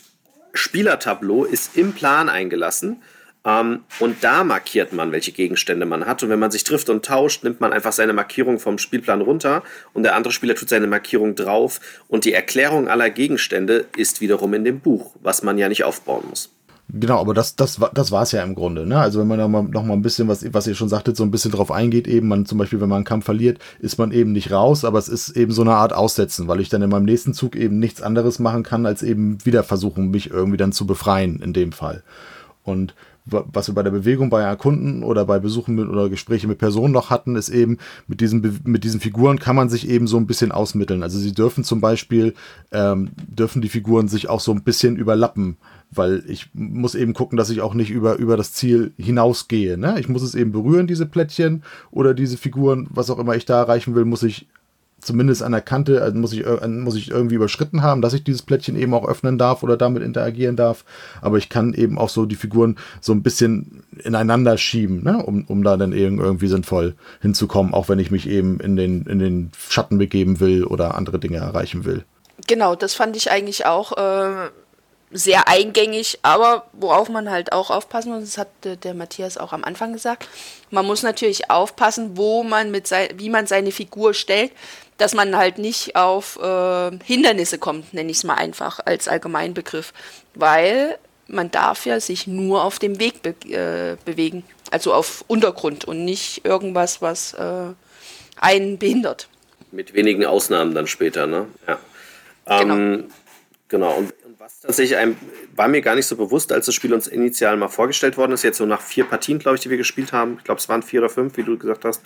Spielertableau ist im Plan eingelassen. Ähm, und da markiert man, welche Gegenstände man hat. Und wenn man sich trifft und tauscht, nimmt man einfach seine Markierung vom Spielplan runter und der andere Spieler tut seine Markierung drauf. Und die Erklärung aller Gegenstände ist wiederum in dem Buch, was man ja nicht aufbauen muss. Genau, aber das, das, das war es ja im Grunde. Ne? Also wenn man noch mal, noch mal ein bisschen, was, was ihr schon sagtet, so ein bisschen drauf eingeht, eben man zum Beispiel, wenn man einen Kampf verliert, ist man eben nicht raus, aber es ist eben so eine Art Aussetzen, weil ich dann in meinem nächsten Zug eben nichts anderes machen kann, als eben wieder versuchen, mich irgendwie dann zu befreien in dem Fall. Und was wir bei der Bewegung bei Erkunden oder bei Besuchen mit, oder Gespräche mit Personen noch hatten, ist eben, mit diesen, mit diesen Figuren kann man sich eben so ein bisschen ausmitteln. Also sie dürfen zum Beispiel, ähm, dürfen die Figuren sich auch so ein bisschen überlappen, weil ich muss eben gucken, dass ich auch nicht über, über das Ziel hinausgehe. Ne? Ich muss es eben berühren, diese Plättchen oder diese Figuren, was auch immer ich da erreichen will, muss ich zumindest an der Kante, also muss ich, muss ich irgendwie überschritten haben, dass ich dieses Plättchen eben auch öffnen darf oder damit interagieren darf. Aber ich kann eben auch so die Figuren so ein bisschen ineinander schieben, ne? um, um da dann irgendwie sinnvoll hinzukommen, auch wenn ich mich eben in den, in den Schatten begeben will oder andere Dinge erreichen will. Genau, das fand ich eigentlich auch äh, sehr eingängig, aber worauf man halt auch aufpassen muss, das hat der Matthias auch am Anfang gesagt, man muss natürlich aufpassen, wo man mit sein, wie man seine Figur stellt, dass man halt nicht auf äh, Hindernisse kommt, nenne ich es mal einfach als Allgemeinbegriff, weil man darf ja sich nur auf dem Weg be äh, bewegen, also auf Untergrund und nicht irgendwas, was äh, einen behindert. Mit wenigen Ausnahmen dann später, ne? Ja. Genau. Ähm, genau. Und was tatsächlich einem, war mir gar nicht so bewusst, als das Spiel uns initial mal vorgestellt worden ist, jetzt so nach vier Partien, glaube ich, die wir gespielt haben. Ich glaube, es waren vier oder fünf, wie du gesagt hast.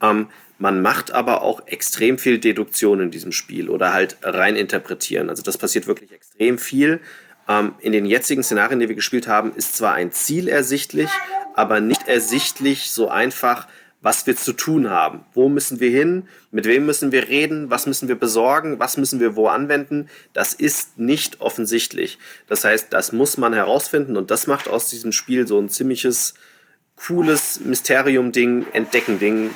Ähm, man macht aber auch extrem viel Deduktion in diesem Spiel oder halt rein interpretieren. Also das passiert wirklich extrem viel. Ähm, in den jetzigen Szenarien, die wir gespielt haben, ist zwar ein Ziel ersichtlich, aber nicht ersichtlich so einfach, was wir zu tun haben. Wo müssen wir hin? Mit wem müssen wir reden? Was müssen wir besorgen? Was müssen wir wo anwenden? Das ist nicht offensichtlich. Das heißt, das muss man herausfinden und das macht aus diesem Spiel so ein ziemliches cooles Mysterium-Ding, Entdecken-Ding,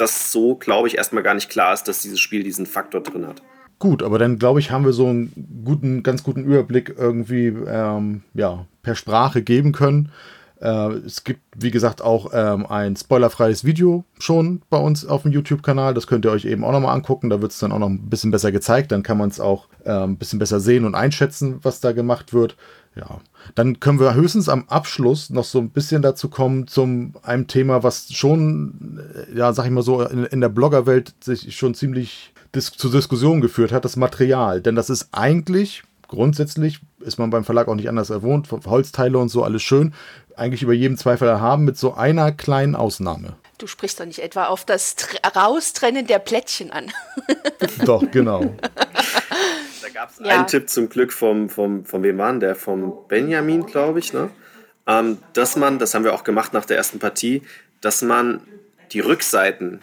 das so, glaube ich, erstmal gar nicht klar ist, dass dieses Spiel diesen Faktor drin hat. Gut, aber dann glaube ich, haben wir so einen guten, ganz guten Überblick irgendwie ähm, ja, per Sprache geben können. Äh, es gibt, wie gesagt, auch ähm, ein spoilerfreies Video schon bei uns auf dem YouTube-Kanal. Das könnt ihr euch eben auch nochmal angucken. Da wird es dann auch noch ein bisschen besser gezeigt. Dann kann man es auch äh, ein bisschen besser sehen und einschätzen, was da gemacht wird. Ja, dann können wir höchstens am Abschluss noch so ein bisschen dazu kommen zum einem Thema, was schon, äh, ja, sag ich mal so, in, in der Bloggerwelt sich schon ziemlich dis zur Diskussion geführt hat, das Material. Denn das ist eigentlich grundsätzlich ist man beim Verlag auch nicht anders erwohnt. Holzteile und so, alles schön. Eigentlich über jedem Zweifel erhaben, mit so einer kleinen Ausnahme. Du sprichst doch nicht etwa auf das Tr Raustrennen der Plättchen an. doch, genau. Da gab es ja. einen Tipp zum Glück vom, vom, von wem waren der? Vom Benjamin, glaube ich, ne? Ähm, dass man, das haben wir auch gemacht nach der ersten Partie, dass man die Rückseiten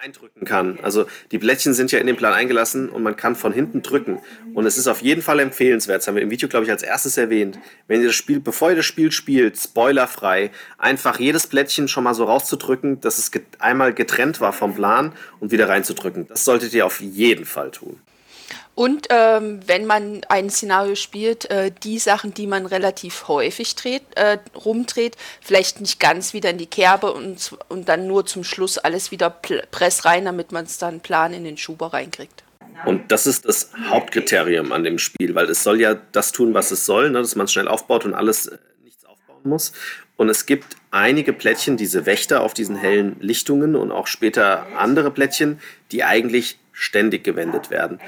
eindrücken kann. Also die Blättchen sind ja in den Plan eingelassen und man kann von hinten drücken. Und es ist auf jeden Fall empfehlenswert, das haben wir im Video, glaube ich, als erstes erwähnt, wenn ihr das Spiel, bevor ihr das Spiel spielt, spoilerfrei, einfach jedes Blättchen schon mal so rauszudrücken, dass es einmal getrennt war vom Plan und wieder reinzudrücken. Das solltet ihr auf jeden Fall tun. Und ähm, wenn man ein Szenario spielt, äh, die Sachen, die man relativ häufig dreht, äh, rumdreht, vielleicht nicht ganz wieder in die Kerbe und, und dann nur zum Schluss alles wieder press rein, damit man es dann plan in den Schuber reinkriegt. Und das ist das Hauptkriterium an dem Spiel, weil es soll ja das tun, was es soll, ne, dass man es schnell aufbaut und alles äh, nichts aufbauen muss. Und es gibt einige Plättchen, diese Wächter auf diesen hellen Lichtungen und auch später andere Plättchen, die eigentlich ständig gewendet werden.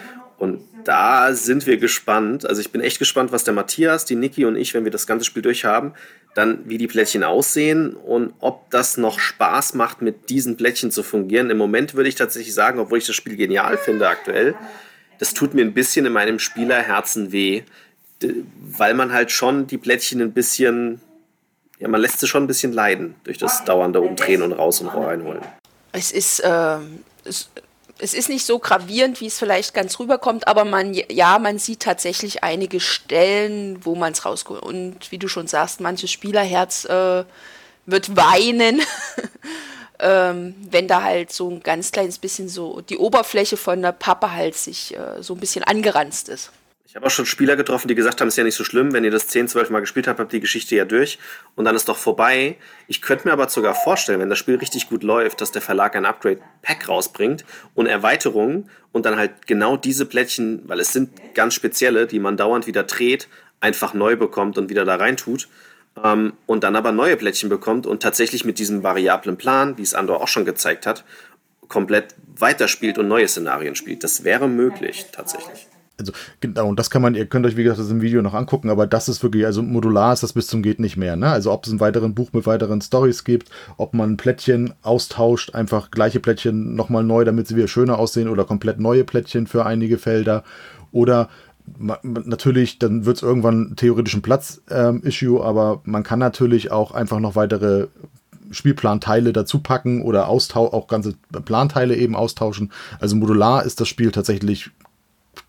Und da sind wir gespannt. Also ich bin echt gespannt, was der Matthias, die Niki und ich, wenn wir das ganze Spiel durchhaben, dann wie die Plättchen aussehen und ob das noch Spaß macht, mit diesen Plättchen zu fungieren. Im Moment würde ich tatsächlich sagen, obwohl ich das Spiel genial finde aktuell, das tut mir ein bisschen in meinem Spielerherzen weh, weil man halt schon die Plättchen ein bisschen, ja, man lässt sie schon ein bisschen leiden durch das dauernde Umdrehen und raus und reinholen. Es ist, äh, es es ist nicht so gravierend, wie es vielleicht ganz rüberkommt, aber man, ja, man sieht tatsächlich einige Stellen, wo man es rauskommt. Und wie du schon sagst, manches Spielerherz äh, wird weinen, ähm, wenn da halt so ein ganz kleines bisschen so die Oberfläche von der Pappe halt sich äh, so ein bisschen angeranzt ist. Ich habe auch schon Spieler getroffen, die gesagt haben, es ist ja nicht so schlimm, wenn ihr das 10, 12 Mal gespielt habt, habt die Geschichte ja durch und dann ist doch vorbei. Ich könnte mir aber sogar vorstellen, wenn das Spiel richtig gut läuft, dass der Verlag ein Upgrade-Pack rausbringt und Erweiterungen und dann halt genau diese Plättchen, weil es sind ganz spezielle, die man dauernd wieder dreht, einfach neu bekommt und wieder da reintut. Ähm, und dann aber neue Plättchen bekommt und tatsächlich mit diesem variablen Plan, wie es Andor auch schon gezeigt hat, komplett weiterspielt und neue Szenarien spielt. Das wäre möglich, tatsächlich. Also genau, und das kann man, ihr könnt euch wie gesagt das im Video noch angucken, aber das ist wirklich, also modular ist das bis zum geht nicht mehr. Ne? Also ob es ein weiteren Buch mit weiteren Stories gibt, ob man Plättchen austauscht, einfach gleiche Plättchen nochmal neu, damit sie wieder schöner aussehen oder komplett neue Plättchen für einige Felder oder natürlich, dann wird es irgendwann theoretisch ein Platz-Issue, ähm, aber man kann natürlich auch einfach noch weitere Spielplanteile dazu packen oder auch ganze Planteile eben austauschen. Also modular ist das Spiel tatsächlich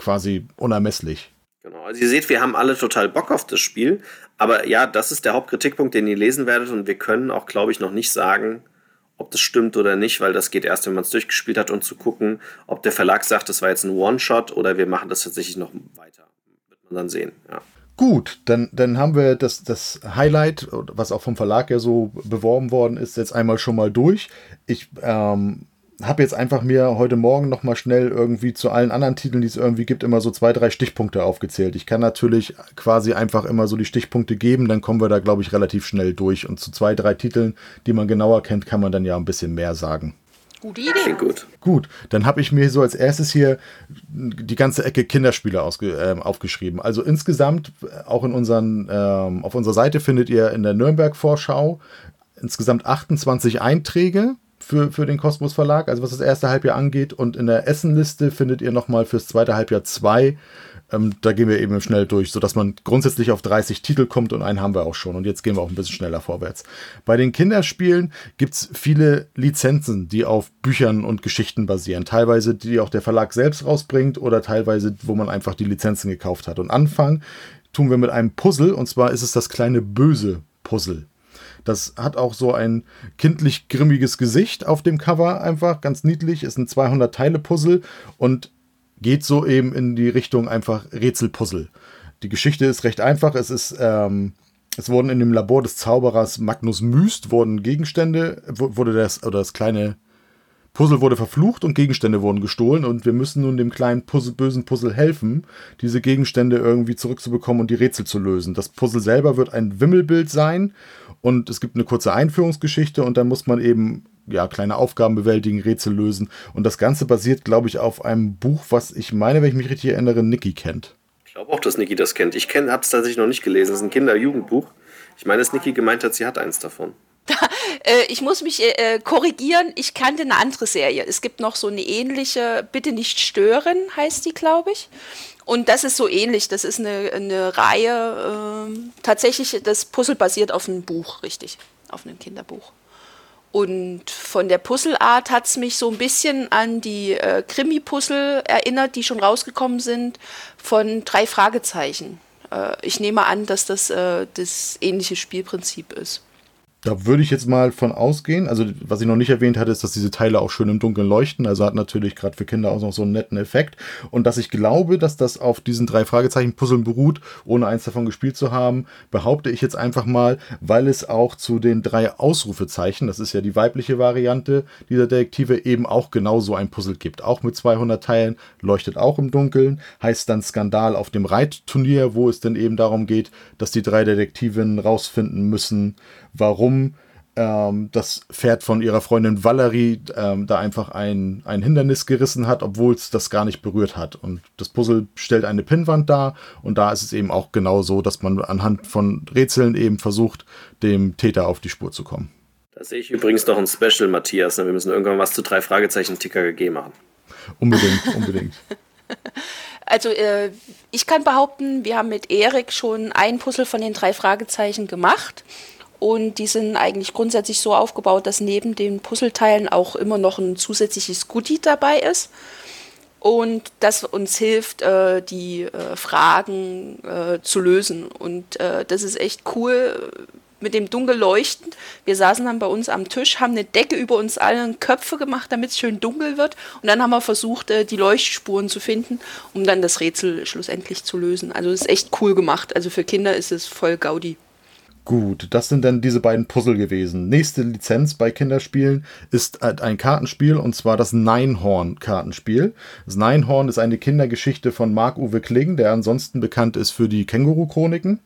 quasi unermesslich. Genau, also ihr seht, wir haben alle total Bock auf das Spiel, aber ja, das ist der Hauptkritikpunkt, den ihr lesen werdet und wir können auch, glaube ich, noch nicht sagen, ob das stimmt oder nicht, weil das geht erst, wenn man es durchgespielt hat und zu gucken, ob der Verlag sagt, das war jetzt ein One-Shot oder wir machen das tatsächlich noch weiter. Wird man dann sehen, ja. Gut, dann, dann haben wir das, das Highlight, was auch vom Verlag ja so beworben worden ist, jetzt einmal schon mal durch. Ich ähm, habe jetzt einfach mir heute Morgen noch mal schnell irgendwie zu allen anderen Titeln, die es irgendwie gibt, immer so zwei, drei Stichpunkte aufgezählt. Ich kann natürlich quasi einfach immer so die Stichpunkte geben, dann kommen wir da, glaube ich, relativ schnell durch. Und zu zwei, drei Titeln, die man genauer kennt, kann man dann ja ein bisschen mehr sagen. Gute Idee. Gut. Gut, dann habe ich mir so als erstes hier die ganze Ecke Kinderspiele äh, aufgeschrieben. Also insgesamt, auch in unseren, ähm, auf unserer Seite findet ihr in der Nürnberg-Vorschau insgesamt 28 Einträge für, für den Kosmos Verlag, also was das erste Halbjahr angeht. Und in der Essenliste findet ihr nochmal fürs zweite Halbjahr zwei. Ähm, da gehen wir eben schnell durch, sodass man grundsätzlich auf 30 Titel kommt und einen haben wir auch schon. Und jetzt gehen wir auch ein bisschen schneller vorwärts. Bei den Kinderspielen gibt es viele Lizenzen, die auf Büchern und Geschichten basieren. Teilweise, die auch der Verlag selbst rausbringt oder teilweise, wo man einfach die Lizenzen gekauft hat. Und anfangen tun wir mit einem Puzzle und zwar ist es das kleine böse Puzzle. Das hat auch so ein kindlich grimmiges Gesicht auf dem Cover einfach, ganz niedlich. Ist ein 200-Teile-Puzzle und geht so eben in die Richtung einfach Rätselpuzzle. Die Geschichte ist recht einfach. Es ist, ähm, es wurden in dem Labor des Zauberers Magnus Myst wurden Gegenstände, wurde das, oder das kleine Puzzle wurde verflucht und Gegenstände wurden gestohlen und wir müssen nun dem kleinen Puzzle, bösen Puzzle helfen, diese Gegenstände irgendwie zurückzubekommen und die Rätsel zu lösen. Das Puzzle selber wird ein Wimmelbild sein und es gibt eine kurze Einführungsgeschichte und dann muss man eben ja, kleine Aufgaben bewältigen, Rätsel lösen. Und das Ganze basiert, glaube ich, auf einem Buch, was ich meine, wenn ich mich richtig erinnere, Niki kennt. Ich glaube auch, dass Niki das kennt. Ich habe es tatsächlich noch nicht gelesen. Es ist ein Kinder-Jugendbuch. Ich meine, dass Niki gemeint hat, sie hat eins davon. äh, ich muss mich äh, korrigieren, ich kannte eine andere Serie. Es gibt noch so eine ähnliche, Bitte nicht stören, heißt die, glaube ich. Und das ist so ähnlich. Das ist eine, eine Reihe, äh, tatsächlich, das Puzzle basiert auf einem Buch, richtig, auf einem Kinderbuch. Und von der Puzzleart hat es mich so ein bisschen an die äh, Krimi-Puzzle erinnert, die schon rausgekommen sind, von drei Fragezeichen. Äh, ich nehme an, dass das äh, das ähnliche Spielprinzip ist. Da würde ich jetzt mal von ausgehen. Also, was ich noch nicht erwähnt hatte, ist, dass diese Teile auch schön im Dunkeln leuchten. Also hat natürlich gerade für Kinder auch noch so einen netten Effekt. Und dass ich glaube, dass das auf diesen drei Fragezeichen-Puzzeln beruht, ohne eins davon gespielt zu haben, behaupte ich jetzt einfach mal, weil es auch zu den drei Ausrufezeichen, das ist ja die weibliche Variante dieser Detektive, eben auch genau so ein Puzzle gibt. Auch mit 200 Teilen, leuchtet auch im Dunkeln, heißt dann Skandal auf dem Reitturnier, wo es dann eben darum geht, dass die drei Detektivinnen rausfinden müssen, warum ähm, das Pferd von ihrer Freundin Valerie ähm, da einfach ein, ein Hindernis gerissen hat, obwohl es das gar nicht berührt hat. Und das Puzzle stellt eine Pinnwand dar und da ist es eben auch genau so, dass man anhand von Rätseln eben versucht, dem Täter auf die Spur zu kommen. Da sehe ich übrigens noch ein Special, Matthias. Wir müssen irgendwann was zu drei Fragezeichen TKG machen. Unbedingt, unbedingt. Also äh, ich kann behaupten, wir haben mit Erik schon ein Puzzle von den drei Fragezeichen gemacht. Und die sind eigentlich grundsätzlich so aufgebaut, dass neben den Puzzleteilen auch immer noch ein zusätzliches Goodie dabei ist. Und das uns hilft, äh, die äh, Fragen äh, zu lösen. Und äh, das ist echt cool, mit dem dunkel leuchten. Wir saßen dann bei uns am Tisch, haben eine Decke über uns allen Köpfe gemacht, damit es schön dunkel wird. Und dann haben wir versucht, äh, die Leuchtspuren zu finden, um dann das Rätsel schlussendlich zu lösen. Also es ist echt cool gemacht. Also für Kinder ist es voll Gaudi. Gut, das sind dann diese beiden Puzzle gewesen. Nächste Lizenz bei Kinderspielen ist ein Kartenspiel und zwar das Neinhorn-Kartenspiel. Das Neinhorn ist eine Kindergeschichte von Marc-Uwe Kling, der ansonsten bekannt ist für die Känguru-Chroniken.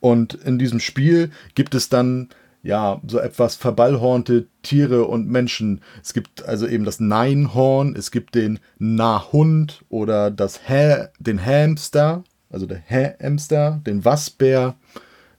Und in diesem Spiel gibt es dann ja so etwas verballhornte Tiere und Menschen. Es gibt also eben das Neinhorn, es gibt den Nahhund oder das Hä den Hamster, also der Hamster, den Wasbär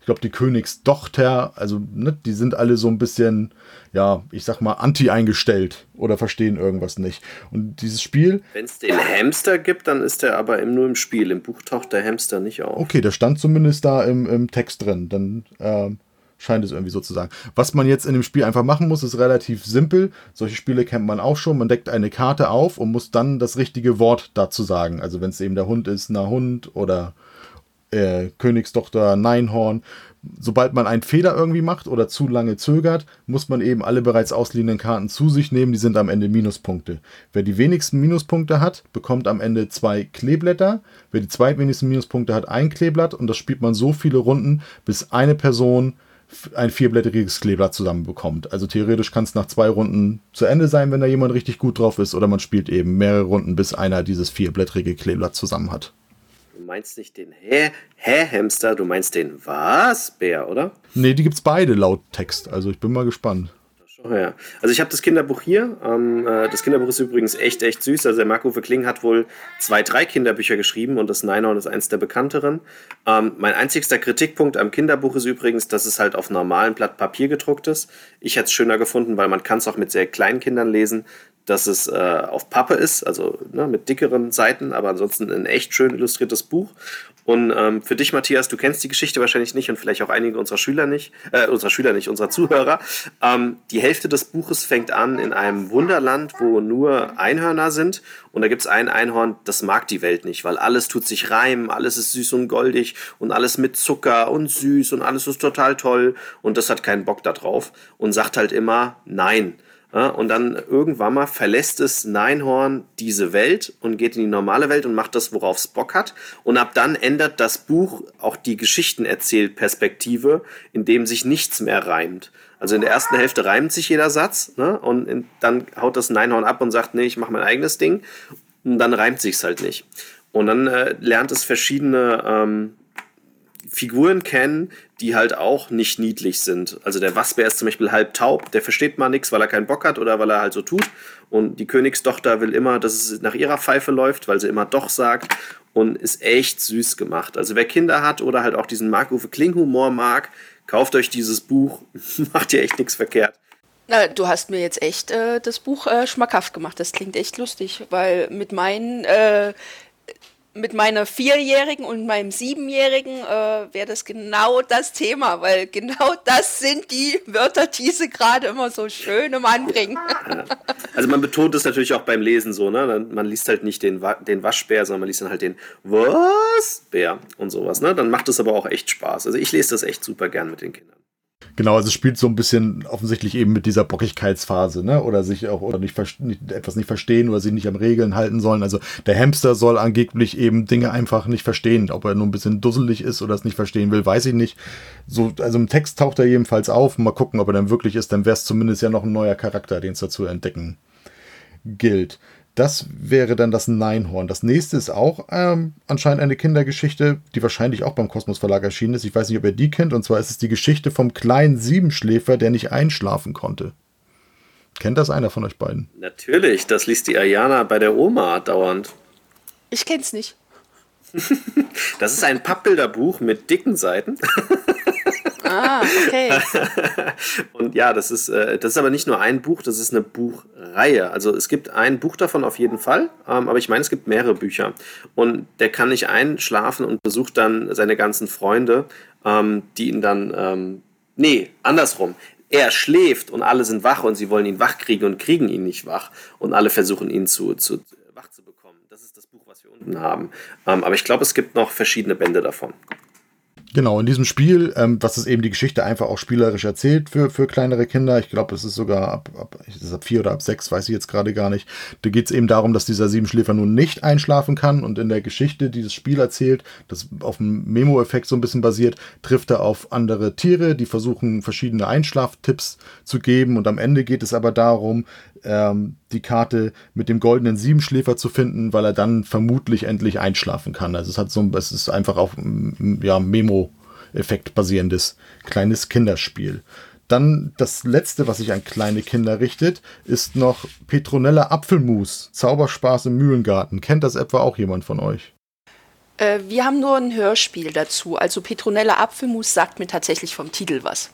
ich glaube, die Königstochter, also ne, die sind alle so ein bisschen, ja, ich sag mal, anti eingestellt oder verstehen irgendwas nicht. Und dieses Spiel. Wenn es den Hamster gibt, dann ist der aber nur im Spiel. Im Buch taucht der Hamster nicht auf. Okay, der stand zumindest da im, im Text drin. Dann ähm, scheint es irgendwie so zu sagen. Was man jetzt in dem Spiel einfach machen muss, ist relativ simpel. Solche Spiele kennt man auch schon. Man deckt eine Karte auf und muss dann das richtige Wort dazu sagen. Also wenn es eben der Hund ist, na Hund oder äh, Königstochter Neinhorn. Sobald man einen Fehler irgendwie macht oder zu lange zögert, muss man eben alle bereits ausliehenen Karten zu sich nehmen. Die sind am Ende Minuspunkte. Wer die wenigsten Minuspunkte hat, bekommt am Ende zwei Kleeblätter. Wer die zweitwenigsten Minuspunkte hat, ein Kleeblatt. Und das spielt man so viele Runden, bis eine Person ein vierblättriges Kleeblatt zusammenbekommt. Also theoretisch kann es nach zwei Runden zu Ende sein, wenn da jemand richtig gut drauf ist, oder man spielt eben mehrere Runden, bis einer dieses vierblättrige Kleeblatt zusammen hat. Du meinst nicht den Hä, Hä Hamster, du meinst den was Bär, oder? Nee, die gibt's beide laut Text. Also ich bin mal gespannt. Ja. Also ich habe das Kinderbuch hier. Ähm, äh, das Kinderbuch ist übrigens echt, echt süß. Also der Marco Kling hat wohl zwei, drei Kinderbücher geschrieben und das Neinhorn ist eins der bekannteren. Ähm, mein einzigster Kritikpunkt am Kinderbuch ist übrigens, dass es halt auf normalem Blatt Papier gedruckt ist. Ich hätte es schöner gefunden, weil man kann es auch mit sehr kleinen Kindern lesen dass es äh, auf Pappe ist, also ne, mit dickeren Seiten, aber ansonsten ein echt schön illustriertes Buch. Und ähm, für dich, Matthias, du kennst die Geschichte wahrscheinlich nicht und vielleicht auch einige unserer Schüler nicht, äh, unserer Schüler nicht, unserer Zuhörer. Ähm, die Hälfte des Buches fängt an in einem Wunderland, wo nur Einhörner sind. Und da gibt es ein Einhorn, das mag die Welt nicht, weil alles tut sich reimen, alles ist süß und goldig und alles mit Zucker und süß und alles ist total toll. Und das hat keinen Bock darauf und sagt halt immer Nein. Ja, und dann irgendwann mal verlässt es Neinhorn diese Welt und geht in die normale Welt und macht das, worauf es Bock hat. Und ab dann ändert das Buch auch die Geschichtenerzählperspektive, in dem sich nichts mehr reimt. Also in der ersten Hälfte reimt sich jeder Satz ne? und in, dann haut das Neinhorn ab und sagt, nee, ich mache mein eigenes Ding. Und dann reimt sich's halt nicht. Und dann äh, lernt es verschiedene ähm, Figuren kennen, die halt auch nicht niedlich sind. Also der Wasbär ist zum Beispiel halb taub, der versteht mal nichts, weil er keinen Bock hat oder weil er halt so tut. Und die Königstochter will immer, dass es nach ihrer Pfeife läuft, weil sie immer doch sagt und ist echt süß gemacht. Also wer Kinder hat oder halt auch diesen Mark-Uwe Kling-Humor mag, kauft euch dieses Buch, macht ihr echt nichts verkehrt. Na, du hast mir jetzt echt äh, das Buch äh, schmackhaft gemacht. Das klingt echt lustig, weil mit meinen äh, mit meiner Vierjährigen und meinem Siebenjährigen äh, wäre das genau das Thema, weil genau das sind die Wörter, die sie gerade immer so schön im Anbringen. Ja. Also man betont es natürlich auch beim Lesen so, ne? Man liest halt nicht den, Wa den Waschbär, sondern man liest dann halt den Was? Bär und sowas, ne? Dann macht es aber auch echt Spaß. Also ich lese das echt super gern mit den Kindern. Genau, also es spielt so ein bisschen offensichtlich eben mit dieser Bockigkeitsphase, ne? Oder sich auch oder nicht, nicht, etwas nicht verstehen oder sich nicht am Regeln halten sollen. Also der Hamster soll angeblich eben Dinge einfach nicht verstehen. Ob er nur ein bisschen dusselig ist oder es nicht verstehen will, weiß ich nicht. So, also im Text taucht er jedenfalls auf. Mal gucken, ob er dann wirklich ist. Dann wäre es zumindest ja noch ein neuer Charakter, den es dazu entdecken gilt. Das wäre dann das Neinhorn. Das nächste ist auch ähm, anscheinend eine Kindergeschichte, die wahrscheinlich auch beim Kosmos Verlag erschienen ist. Ich weiß nicht, ob ihr die kennt. Und zwar ist es die Geschichte vom kleinen Siebenschläfer, der nicht einschlafen konnte. Kennt das einer von euch beiden? Natürlich, das liest die Ayana bei der Oma dauernd. Ich kenn's nicht. das ist ein Pappbilderbuch mit dicken Seiten. Ah, okay. und ja, das ist, äh, das ist aber nicht nur ein Buch, das ist eine Buchreihe. Also es gibt ein Buch davon auf jeden Fall, ähm, aber ich meine, es gibt mehrere Bücher. Und der kann nicht einschlafen und besucht dann seine ganzen Freunde, ähm, die ihn dann, ähm, nee, andersrum. Er schläft und alle sind wach und sie wollen ihn wach kriegen und kriegen ihn nicht wach. Und alle versuchen ihn zu, zu wach zu bekommen. Das ist das Buch, was wir unten haben. Ähm, aber ich glaube, es gibt noch verschiedene Bände davon. Genau, in diesem Spiel, ähm, was es eben die Geschichte einfach auch spielerisch erzählt für, für kleinere Kinder. Ich glaube, es ist sogar ab, ab, ist ab vier oder ab sechs, weiß ich jetzt gerade gar nicht. Da geht es eben darum, dass dieser Siebenschläfer nun nicht einschlafen kann und in der Geschichte, die das Spiel erzählt, das auf dem Memo-Effekt so ein bisschen basiert, trifft er auf andere Tiere, die versuchen, verschiedene Einschlaftipps zu geben und am Ende geht es aber darum, ähm, die Karte mit dem goldenen Siebenschläfer zu finden, weil er dann vermutlich endlich einschlafen kann. Also es hat so es ist einfach auf ja, Memo-Effekt basierendes kleines Kinderspiel. Dann das letzte, was sich an kleine Kinder richtet, ist noch Petronella Apfelmus, Zauberspaß im Mühlengarten. Kennt das etwa auch jemand von euch? Äh, wir haben nur ein Hörspiel dazu. Also Petronella Apfelmus sagt mir tatsächlich vom Titel was.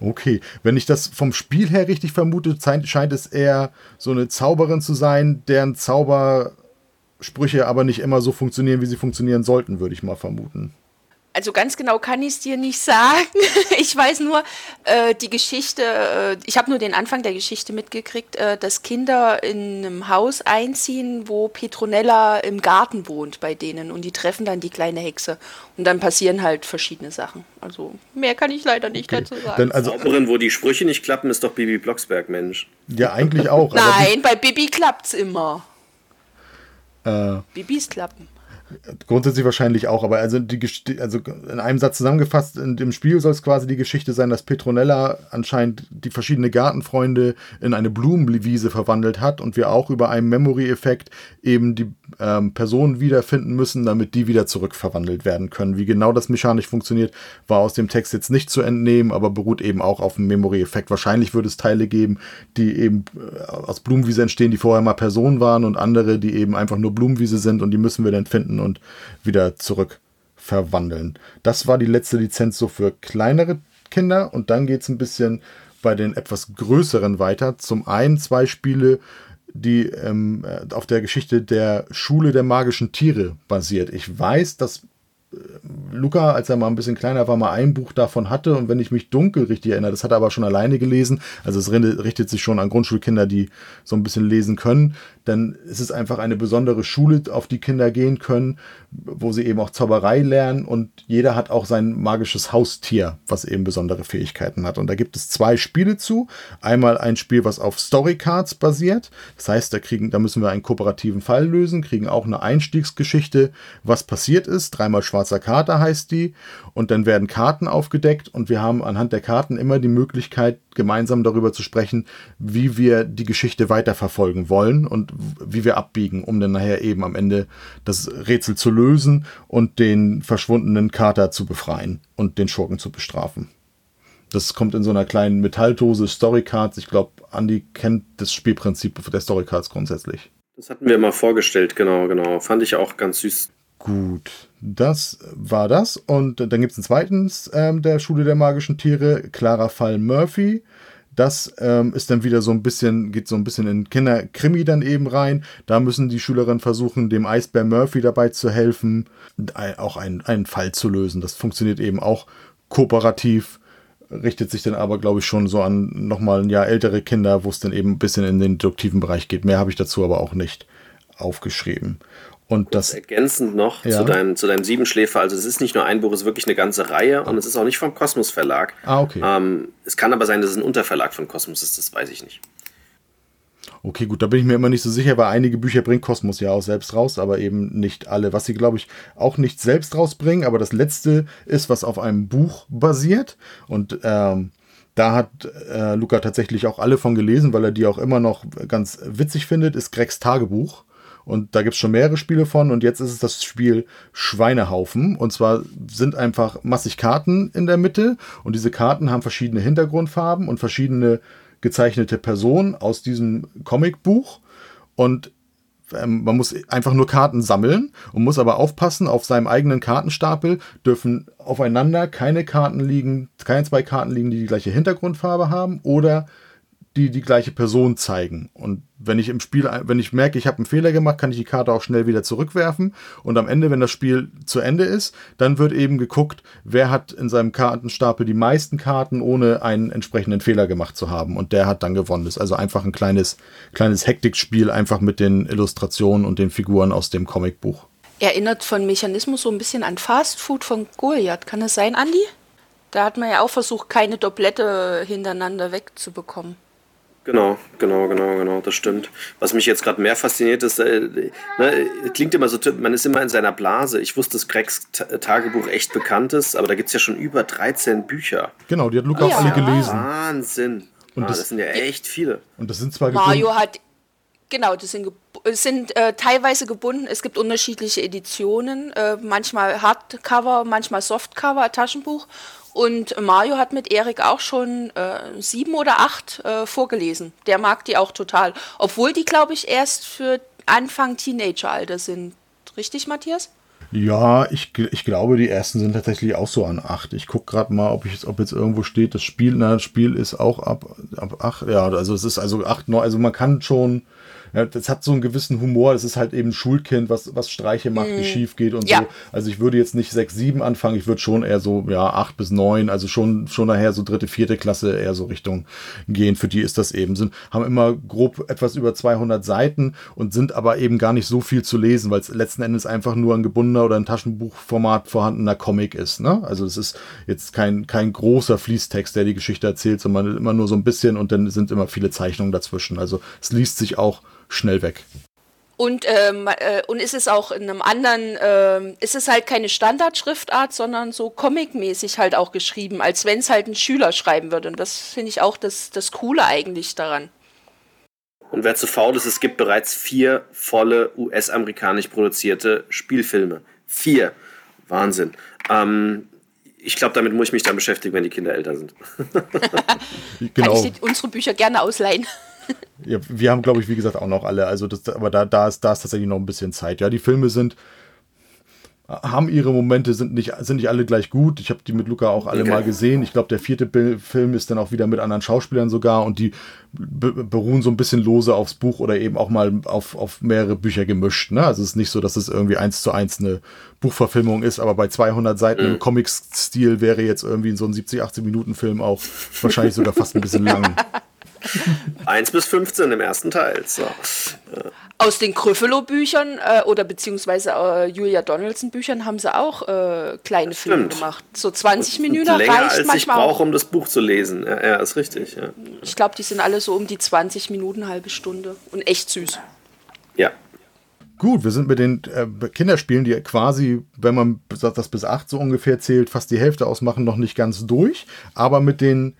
Okay, wenn ich das vom Spiel her richtig vermute, scheint es eher so eine Zauberin zu sein, deren Zaubersprüche aber nicht immer so funktionieren, wie sie funktionieren sollten, würde ich mal vermuten. Also ganz genau kann ich es dir nicht sagen. Ich weiß nur äh, die Geschichte, äh, ich habe nur den Anfang der Geschichte mitgekriegt, äh, dass Kinder in einem Haus einziehen, wo Petronella im Garten wohnt bei denen und die treffen dann die kleine Hexe. Und dann passieren halt verschiedene Sachen. Also mehr kann ich leider nicht okay. dazu sagen. Dann also, Zauberin, wo die Sprüche nicht klappen, ist doch Bibi Blocksberg, Mensch. Ja, eigentlich auch. Nein, bei Bibi klappt's immer. Äh, Bibis klappen. Grundsätzlich wahrscheinlich auch, aber also, die, also in einem Satz zusammengefasst, in dem Spiel soll es quasi die Geschichte sein, dass Petronella anscheinend die verschiedenen Gartenfreunde in eine Blumenwiese verwandelt hat und wir auch über einen Memory-Effekt eben die ähm, Personen wiederfinden müssen, damit die wieder zurückverwandelt werden können. Wie genau das mechanisch funktioniert, war aus dem Text jetzt nicht zu entnehmen, aber beruht eben auch auf dem Memory-Effekt. Wahrscheinlich würde es Teile geben, die eben äh, aus Blumenwiese entstehen, die vorher mal Personen waren und andere, die eben einfach nur Blumenwiese sind und die müssen wir dann finden und wieder zurück verwandeln. Das war die letzte Lizenz so für kleinere Kinder und dann geht es ein bisschen bei den etwas größeren weiter. Zum einen zwei Spiele, die ähm, auf der Geschichte der Schule der magischen Tiere basiert. Ich weiß, dass Luca, als er mal ein bisschen kleiner war, mal ein Buch davon hatte und wenn ich mich dunkel richtig erinnere, das hat er aber schon alleine gelesen, also es richtet sich schon an Grundschulkinder, die so ein bisschen lesen können, dann ist es einfach eine besondere Schule, auf die Kinder gehen können, wo sie eben auch Zauberei lernen und jeder hat auch sein magisches Haustier, was eben besondere Fähigkeiten hat. Und da gibt es zwei Spiele zu. Einmal ein Spiel, was auf Storycards basiert. Das heißt, da kriegen, da müssen wir einen kooperativen Fall lösen, kriegen auch eine Einstiegsgeschichte, was passiert ist. Dreimal schwarzer Kater heißt die. Und dann werden Karten aufgedeckt und wir haben anhand der Karten immer die Möglichkeit, gemeinsam darüber zu sprechen, wie wir die Geschichte weiterverfolgen wollen und wie wir abbiegen, um dann nachher eben am Ende das Rätsel zu lösen und den verschwundenen Kater zu befreien und den Schurken zu bestrafen. Das kommt in so einer kleinen Metalldose Storycards. Ich glaube, Andy kennt das Spielprinzip der Storycards grundsätzlich. Das hatten wir mal vorgestellt, genau, genau. Fand ich auch ganz süß. Gut, das war das. Und dann gibt es ein zweites ähm, der Schule der magischen Tiere, Clara Fall Murphy. Das ähm, ist dann wieder so ein bisschen, geht so ein bisschen in Kinderkrimi dann eben rein. Da müssen die Schülerinnen versuchen, dem Eisbär Murphy dabei zu helfen, auch einen, einen Fall zu lösen. Das funktioniert eben auch kooperativ, richtet sich dann aber, glaube ich, schon so an nochmal ein Jahr ältere Kinder, wo es dann eben ein bisschen in den deduktiven Bereich geht. Mehr habe ich dazu aber auch nicht aufgeschrieben. Und das ergänzend noch ja. zu, deinem, zu deinem Siebenschläfer. Also es ist nicht nur ein Buch, es ist wirklich eine ganze Reihe und es ist auch nicht vom Kosmos Verlag. Ah, okay. Ähm, es kann aber sein, dass es ein Unterverlag von Kosmos ist, das weiß ich nicht. Okay, gut, da bin ich mir immer nicht so sicher, weil einige Bücher bringt Kosmos ja auch selbst raus, aber eben nicht alle. Was sie, glaube ich, auch nicht selbst rausbringen, aber das letzte ist, was auf einem Buch basiert. Und ähm, da hat äh, Luca tatsächlich auch alle von gelesen, weil er die auch immer noch ganz witzig findet, ist Gregs Tagebuch. Und da gibt es schon mehrere Spiele von. Und jetzt ist es das Spiel Schweinehaufen. Und zwar sind einfach massig Karten in der Mitte. Und diese Karten haben verschiedene Hintergrundfarben und verschiedene gezeichnete Personen aus diesem Comicbuch. Und ähm, man muss einfach nur Karten sammeln und muss aber aufpassen, auf seinem eigenen Kartenstapel dürfen aufeinander keine Karten liegen, keine zwei Karten liegen, die die gleiche Hintergrundfarbe haben oder die die gleiche Person zeigen. Und wenn ich im Spiel, wenn ich merke, ich habe einen Fehler gemacht, kann ich die Karte auch schnell wieder zurückwerfen. Und am Ende, wenn das Spiel zu Ende ist, dann wird eben geguckt, wer hat in seinem Kartenstapel die meisten Karten, ohne einen entsprechenden Fehler gemacht zu haben. Und der hat dann gewonnen. Das ist also einfach ein kleines, kleines Hektikspiel, einfach mit den Illustrationen und den Figuren aus dem Comicbuch. Erinnert von Mechanismus so ein bisschen an Fast Food von Goliath. Kann das sein, Andi? Da hat man ja auch versucht, keine Doblette hintereinander wegzubekommen. Genau, genau, genau, genau, das stimmt. Was mich jetzt gerade mehr fasziniert ist, äh, ne, klingt immer so, man ist immer in seiner Blase. Ich wusste, dass Gregs Tagebuch echt bekannt ist, aber da gibt es ja schon über 13 Bücher. Genau, die hat Luca ja. auch alle gelesen. Wahnsinn. Und ah, das, das, sind ja echt viele. Und das sind zwar Mario hat, genau, das sind, sind äh, teilweise gebunden. Es gibt unterschiedliche Editionen, äh, manchmal Hardcover, manchmal Softcover, Taschenbuch. Und Mario hat mit Erik auch schon äh, sieben oder acht äh, vorgelesen. Der mag die auch total. Obwohl die, glaube ich, erst für Anfang Teenageralter sind. Richtig, Matthias? Ja, ich, ich glaube, die ersten sind tatsächlich auch so an acht. Ich gucke gerade mal, ob, ich, ob jetzt irgendwo steht, das Spiel, na, das Spiel ist auch ab, ab acht. Ja, also es ist also acht, neun, also man kann schon ja, das hat so einen gewissen Humor. Das ist halt eben ein Schulkind, was, was Streiche macht, mm. wie schief geht und ja. so. Also ich würde jetzt nicht sechs, sieben anfangen. Ich würde schon eher so, ja, acht bis neun, also schon, schon nachher so dritte, vierte Klasse eher so Richtung gehen. Für die ist das eben, sind, haben immer grob etwas über 200 Seiten und sind aber eben gar nicht so viel zu lesen, weil es letzten Endes einfach nur ein gebundener oder ein Taschenbuchformat vorhandener Comic ist, ne? Also es ist jetzt kein, kein großer Fließtext, der die Geschichte erzählt, sondern immer nur so ein bisschen und dann sind immer viele Zeichnungen dazwischen. Also es liest sich auch schnell weg. Und, ähm, äh, und ist es auch in einem anderen, äh, ist es halt keine Standardschriftart, sondern so comicmäßig halt auch geschrieben, als wenn es halt ein Schüler schreiben würde. Und das finde ich auch das, das Coole eigentlich daran. Und wer zu faul ist, es gibt bereits vier volle US-amerikanisch produzierte Spielfilme. Vier. Wahnsinn. Ähm, ich glaube, damit muss ich mich dann beschäftigen, wenn die Kinder älter sind. genau. Kann ich unsere Bücher gerne ausleihen. Ja, wir haben, glaube ich, wie gesagt, auch noch alle. Also das, aber da, da, ist, da ist tatsächlich noch ein bisschen Zeit. Ja, die Filme sind, haben ihre Momente, sind nicht, sind nicht alle gleich gut. Ich habe die mit Luca auch alle okay. mal gesehen. Ich glaube, der vierte Film ist dann auch wieder mit anderen Schauspielern sogar und die beruhen so ein bisschen lose aufs Buch oder eben auch mal auf, auf mehrere Bücher gemischt. Ne? Also es ist nicht so, dass es irgendwie eins zu eins eine Buchverfilmung ist, aber bei 200 Seiten mhm. im Comic-Stil wäre jetzt irgendwie so ein 70, 80 Minuten Film auch wahrscheinlich sogar fast ein bisschen lang. 1 bis 15 im ersten Teil. So. Aus den Krüffelo-Büchern äh, oder beziehungsweise äh, Julia Donaldson-Büchern haben sie auch äh, kleine Filme gemacht. So 20 Minuten länger, reicht als manchmal. ich brauche, um das Buch zu lesen. Ja, ja ist richtig. Ja. Ich glaube, die sind alle so um die 20 Minuten, halbe Stunde. Und echt süß. Ja. Gut, wir sind mit den äh, Kinderspielen, die quasi, wenn man das bis 8 so ungefähr zählt, fast die Hälfte ausmachen, noch nicht ganz durch. Aber mit den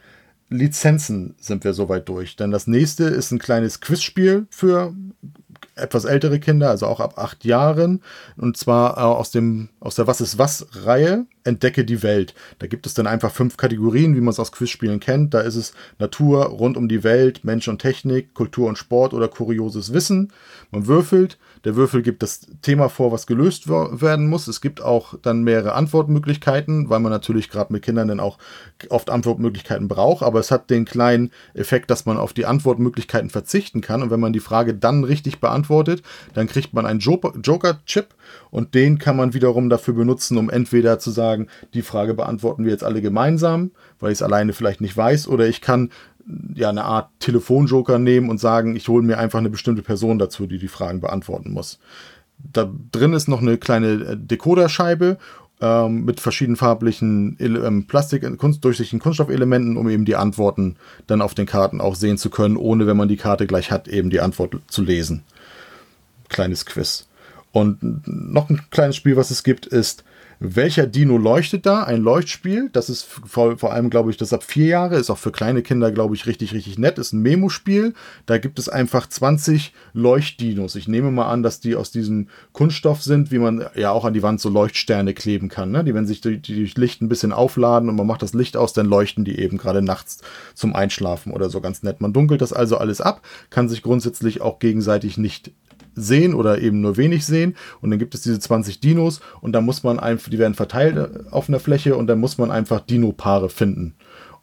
Lizenzen sind wir soweit durch. Denn das nächste ist ein kleines Quizspiel für etwas ältere Kinder, also auch ab acht Jahren. Und zwar äh, aus, dem, aus der Was ist was-Reihe Entdecke die Welt. Da gibt es dann einfach fünf Kategorien, wie man es aus Quizspielen kennt. Da ist es Natur, rund um die Welt, Mensch und Technik, Kultur und Sport oder kurioses Wissen. Man würfelt der Würfel gibt das Thema vor, was gelöst werden muss. Es gibt auch dann mehrere Antwortmöglichkeiten, weil man natürlich gerade mit Kindern dann auch oft Antwortmöglichkeiten braucht. Aber es hat den kleinen Effekt, dass man auf die Antwortmöglichkeiten verzichten kann. Und wenn man die Frage dann richtig beantwortet, dann kriegt man einen Joker-Chip und den kann man wiederum dafür benutzen, um entweder zu sagen, die Frage beantworten wir jetzt alle gemeinsam, weil ich es alleine vielleicht nicht weiß, oder ich kann ja, eine Art Telefonjoker nehmen und sagen, ich hole mir einfach eine bestimmte Person dazu, die die Fragen beantworten muss. Da drin ist noch eine kleine äh, Decoderscheibe ähm, mit verschiedenfarblichen ähm, Plastik, Kunst, durchsichtigen Kunststoffelementen, um eben die Antworten dann auf den Karten auch sehen zu können, ohne, wenn man die Karte gleich hat, eben die Antwort zu lesen. Kleines Quiz. Und noch ein kleines Spiel, was es gibt, ist welcher Dino leuchtet da? Ein Leuchtspiel. Das ist vor, vor allem, glaube ich, das ab vier Jahre. Ist auch für kleine Kinder, glaube ich, richtig, richtig nett. Ist ein Memo-Spiel. Da gibt es einfach 20 Leuchtdinos. Ich nehme mal an, dass die aus diesem Kunststoff sind, wie man ja auch an die Wand so Leuchtsterne kleben kann. Ne? Die, wenn sich die durch Licht ein bisschen aufladen und man macht das Licht aus, dann leuchten die eben gerade nachts zum Einschlafen oder so ganz nett. Man dunkelt das also alles ab, kann sich grundsätzlich auch gegenseitig nicht sehen oder eben nur wenig sehen. Und dann gibt es diese 20 Dinos und dann muss man einfach, die werden verteilt äh, auf einer Fläche und dann muss man einfach Dino-Paare finden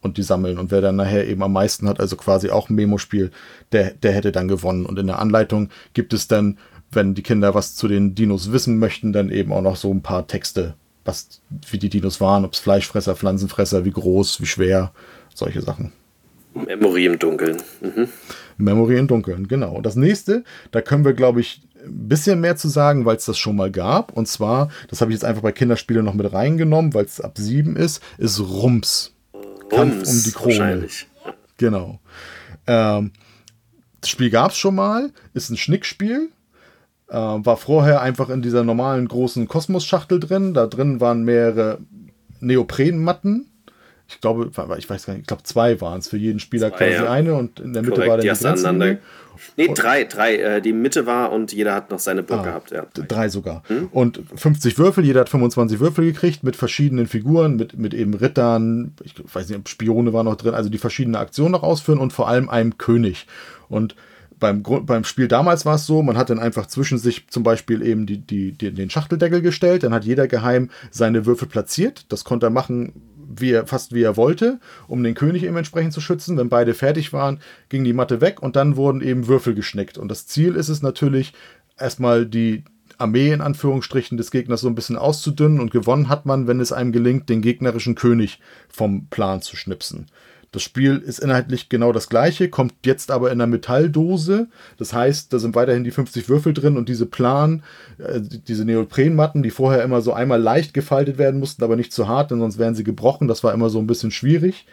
und die sammeln. Und wer dann nachher eben am meisten hat, also quasi auch ein Memo-Spiel, der, der hätte dann gewonnen. Und in der Anleitung gibt es dann, wenn die Kinder was zu den Dinos wissen möchten, dann eben auch noch so ein paar Texte, was, wie die Dinos waren, ob es Fleischfresser, Pflanzenfresser, wie groß, wie schwer, solche Sachen. Memory im Dunkeln. Mhm. Memory im Dunkeln, genau. Und das nächste, da können wir, glaube ich, ein bisschen mehr zu sagen, weil es das schon mal gab. Und zwar, das habe ich jetzt einfach bei Kinderspielen noch mit reingenommen, weil es ab sieben ist, ist Rums. Rums Kampf um die Krone. Genau. Ähm, das Spiel gab es schon mal, ist ein Schnickspiel. Äh, war vorher einfach in dieser normalen großen Kosmos-Schachtel drin. Da drin waren mehrere Neoprenmatten. Ich glaube, ich weiß gar nicht, ich glaube zwei waren es für jeden Spieler Zwei, quasi ja. eine und in der Mitte Korrekt, war dann die aneinander. Nee, drei, drei. Äh, die Mitte war und jeder hat noch seine Burg Ah, gehabt. Ja. Drei sogar. Und 50 Würfel, jeder hat 25 Würfel gekriegt mit verschiedenen Figuren, mit, mit eben Rittern, ich weiß nicht, Spione waren noch drin, also die verschiedene Aktionen noch ausführen und vor allem einem König. Und beim, beim Spiel damals war es so, man hat dann einfach zwischen sich zum Beispiel eben die, die, die, den Schachteldeckel gestellt, dann hat jeder geheim seine Würfel platziert. Das konnte er machen, wie er, fast wie er wollte, um den König eben entsprechend zu schützen. Wenn beide fertig waren, ging die Matte weg und dann wurden eben Würfel geschnickt. Und das Ziel ist es natürlich, erstmal die Armee in Anführungsstrichen des Gegners so ein bisschen auszudünnen und gewonnen hat man, wenn es einem gelingt, den gegnerischen König vom Plan zu schnipsen. Das Spiel ist inhaltlich genau das gleiche, kommt jetzt aber in einer Metalldose. Das heißt, da sind weiterhin die 50 Würfel drin und diese Plan, äh, diese Neoprenmatten, die vorher immer so einmal leicht gefaltet werden mussten, aber nicht zu hart, denn sonst wären sie gebrochen. Das war immer so ein bisschen schwierig,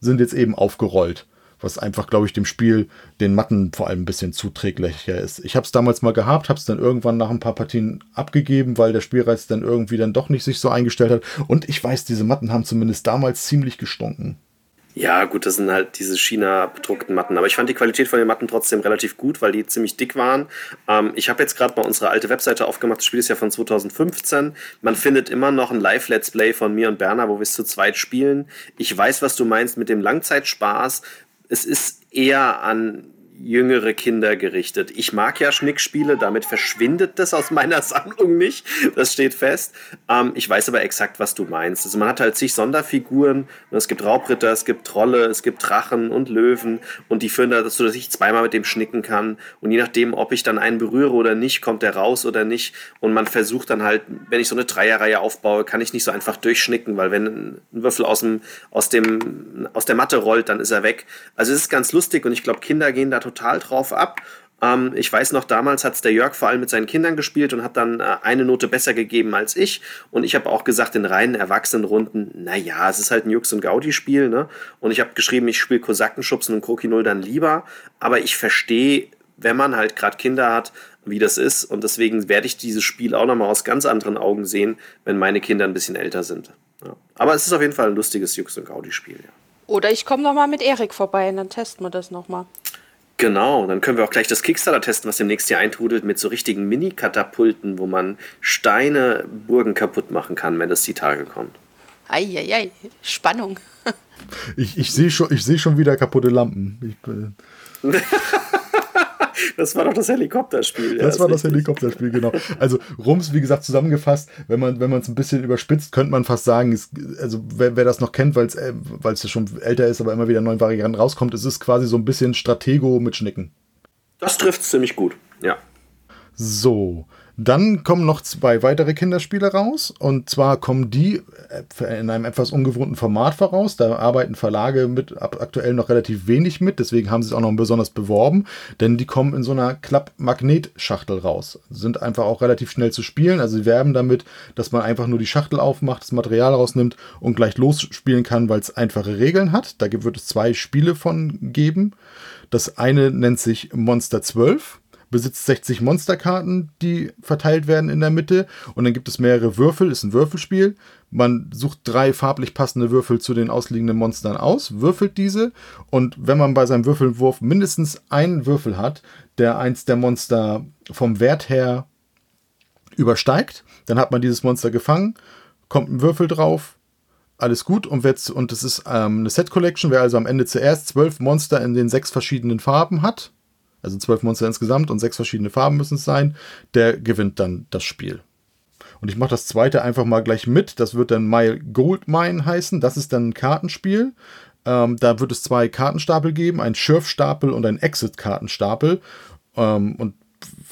sind jetzt eben aufgerollt. Was einfach, glaube ich, dem Spiel, den Matten vor allem ein bisschen zuträglicher ist. Ich habe es damals mal gehabt, habe es dann irgendwann nach ein paar Partien abgegeben, weil der Spielreiz dann irgendwie dann doch nicht sich so eingestellt hat. Und ich weiß, diese Matten haben zumindest damals ziemlich gestunken. Ja, gut, das sind halt diese China-bedruckten Matten. Aber ich fand die Qualität von den Matten trotzdem relativ gut, weil die ziemlich dick waren. Ähm, ich habe jetzt gerade mal unsere alte Webseite aufgemacht. Das Spiel ist ja von 2015. Man findet immer noch ein Live-Let's Play von mir und Berner, wo wir es zu zweit spielen. Ich weiß, was du meinst mit dem Langzeitspaß. Es ist eher an jüngere Kinder gerichtet. Ich mag ja Schnickspiele, damit verschwindet das aus meiner Sammlung nicht. Das steht fest. Ähm, ich weiß aber exakt, was du meinst. Also man hat halt zig Sonderfiguren. Es gibt Raubritter, es gibt Trolle, es gibt Drachen und Löwen und die führen dazu, dass ich zweimal mit dem schnicken kann. Und je nachdem, ob ich dann einen berühre oder nicht, kommt der raus oder nicht. Und man versucht dann halt, wenn ich so eine Dreierreihe aufbaue, kann ich nicht so einfach durchschnicken, weil wenn ein Würfel aus, dem, aus, dem, aus der Matte rollt, dann ist er weg. Also es ist ganz lustig und ich glaube, Kinder gehen da total drauf ab. Ähm, ich weiß noch, damals hat es der Jörg vor allem mit seinen Kindern gespielt und hat dann äh, eine Note besser gegeben als ich. Und ich habe auch gesagt, in reinen Erwachsenenrunden, naja, es ist halt ein Jux- und Gaudi-Spiel. Ne? Und ich habe geschrieben, ich spiele Kosakenschubsen und Kroki Null dann lieber. Aber ich verstehe, wenn man halt gerade Kinder hat, wie das ist. Und deswegen werde ich dieses Spiel auch nochmal aus ganz anderen Augen sehen, wenn meine Kinder ein bisschen älter sind. Ja. Aber es ist auf jeden Fall ein lustiges Jux- und Gaudi-Spiel. Ja. Oder ich komme nochmal mit Erik vorbei und dann testen wir das nochmal. Genau, dann können wir auch gleich das Kickstarter testen, was demnächst hier eintrudelt mit so richtigen Mini-Katapulten, wo man Steine, Burgen kaputt machen kann, wenn das die Tage kommt. Eieiei, Spannung. Ich, ich sehe schon, ich seh schon wieder kaputte Lampen. Ich, äh, Das war doch das Helikopterspiel. ja, Das ist war das richtig. Helikopterspiel, genau. Also Rums, wie gesagt, zusammengefasst, wenn man wenn man es ein bisschen überspitzt, könnte man fast sagen, es, also wer, wer das noch kennt, weil es äh, weil es ja schon älter ist, aber immer wieder neuen Varianten rauskommt, es ist quasi so ein bisschen Stratego mit Schnicken. Das trifft ziemlich gut, ja. So, dann kommen noch zwei weitere Kinderspiele raus. Und zwar kommen die äh, in einem etwas ungewohnten Format voraus. Da arbeiten Verlage mit aktuell noch relativ wenig mit. Deswegen haben sie es auch noch besonders beworben. Denn die kommen in so einer Klapp-Magnet-Schachtel raus. Sind einfach auch relativ schnell zu spielen. Also sie werben damit, dass man einfach nur die Schachtel aufmacht, das Material rausnimmt und gleich losspielen kann, weil es einfache Regeln hat. Da wird es zwei Spiele von geben. Das eine nennt sich Monster 12 besitzt 60 Monsterkarten, die verteilt werden in der Mitte. Und dann gibt es mehrere Würfel, ist ein Würfelspiel. Man sucht drei farblich passende Würfel zu den ausliegenden Monstern aus, würfelt diese. Und wenn man bei seinem Würfelwurf mindestens einen Würfel hat, der eins der Monster vom Wert her übersteigt, dann hat man dieses Monster gefangen, kommt ein Würfel drauf, alles gut und, zu- und es ist ähm, eine Set Collection. Wer also am Ende zuerst zwölf Monster in den sechs verschiedenen Farben hat, also zwölf Monster insgesamt und sechs verschiedene Farben müssen es sein, der gewinnt dann das Spiel. Und ich mache das zweite einfach mal gleich mit. Das wird dann My Gold Mine heißen. Das ist dann ein Kartenspiel. Ähm, da wird es zwei Kartenstapel geben, einen Schürfstapel und einen Exit-Kartenstapel. Ähm, und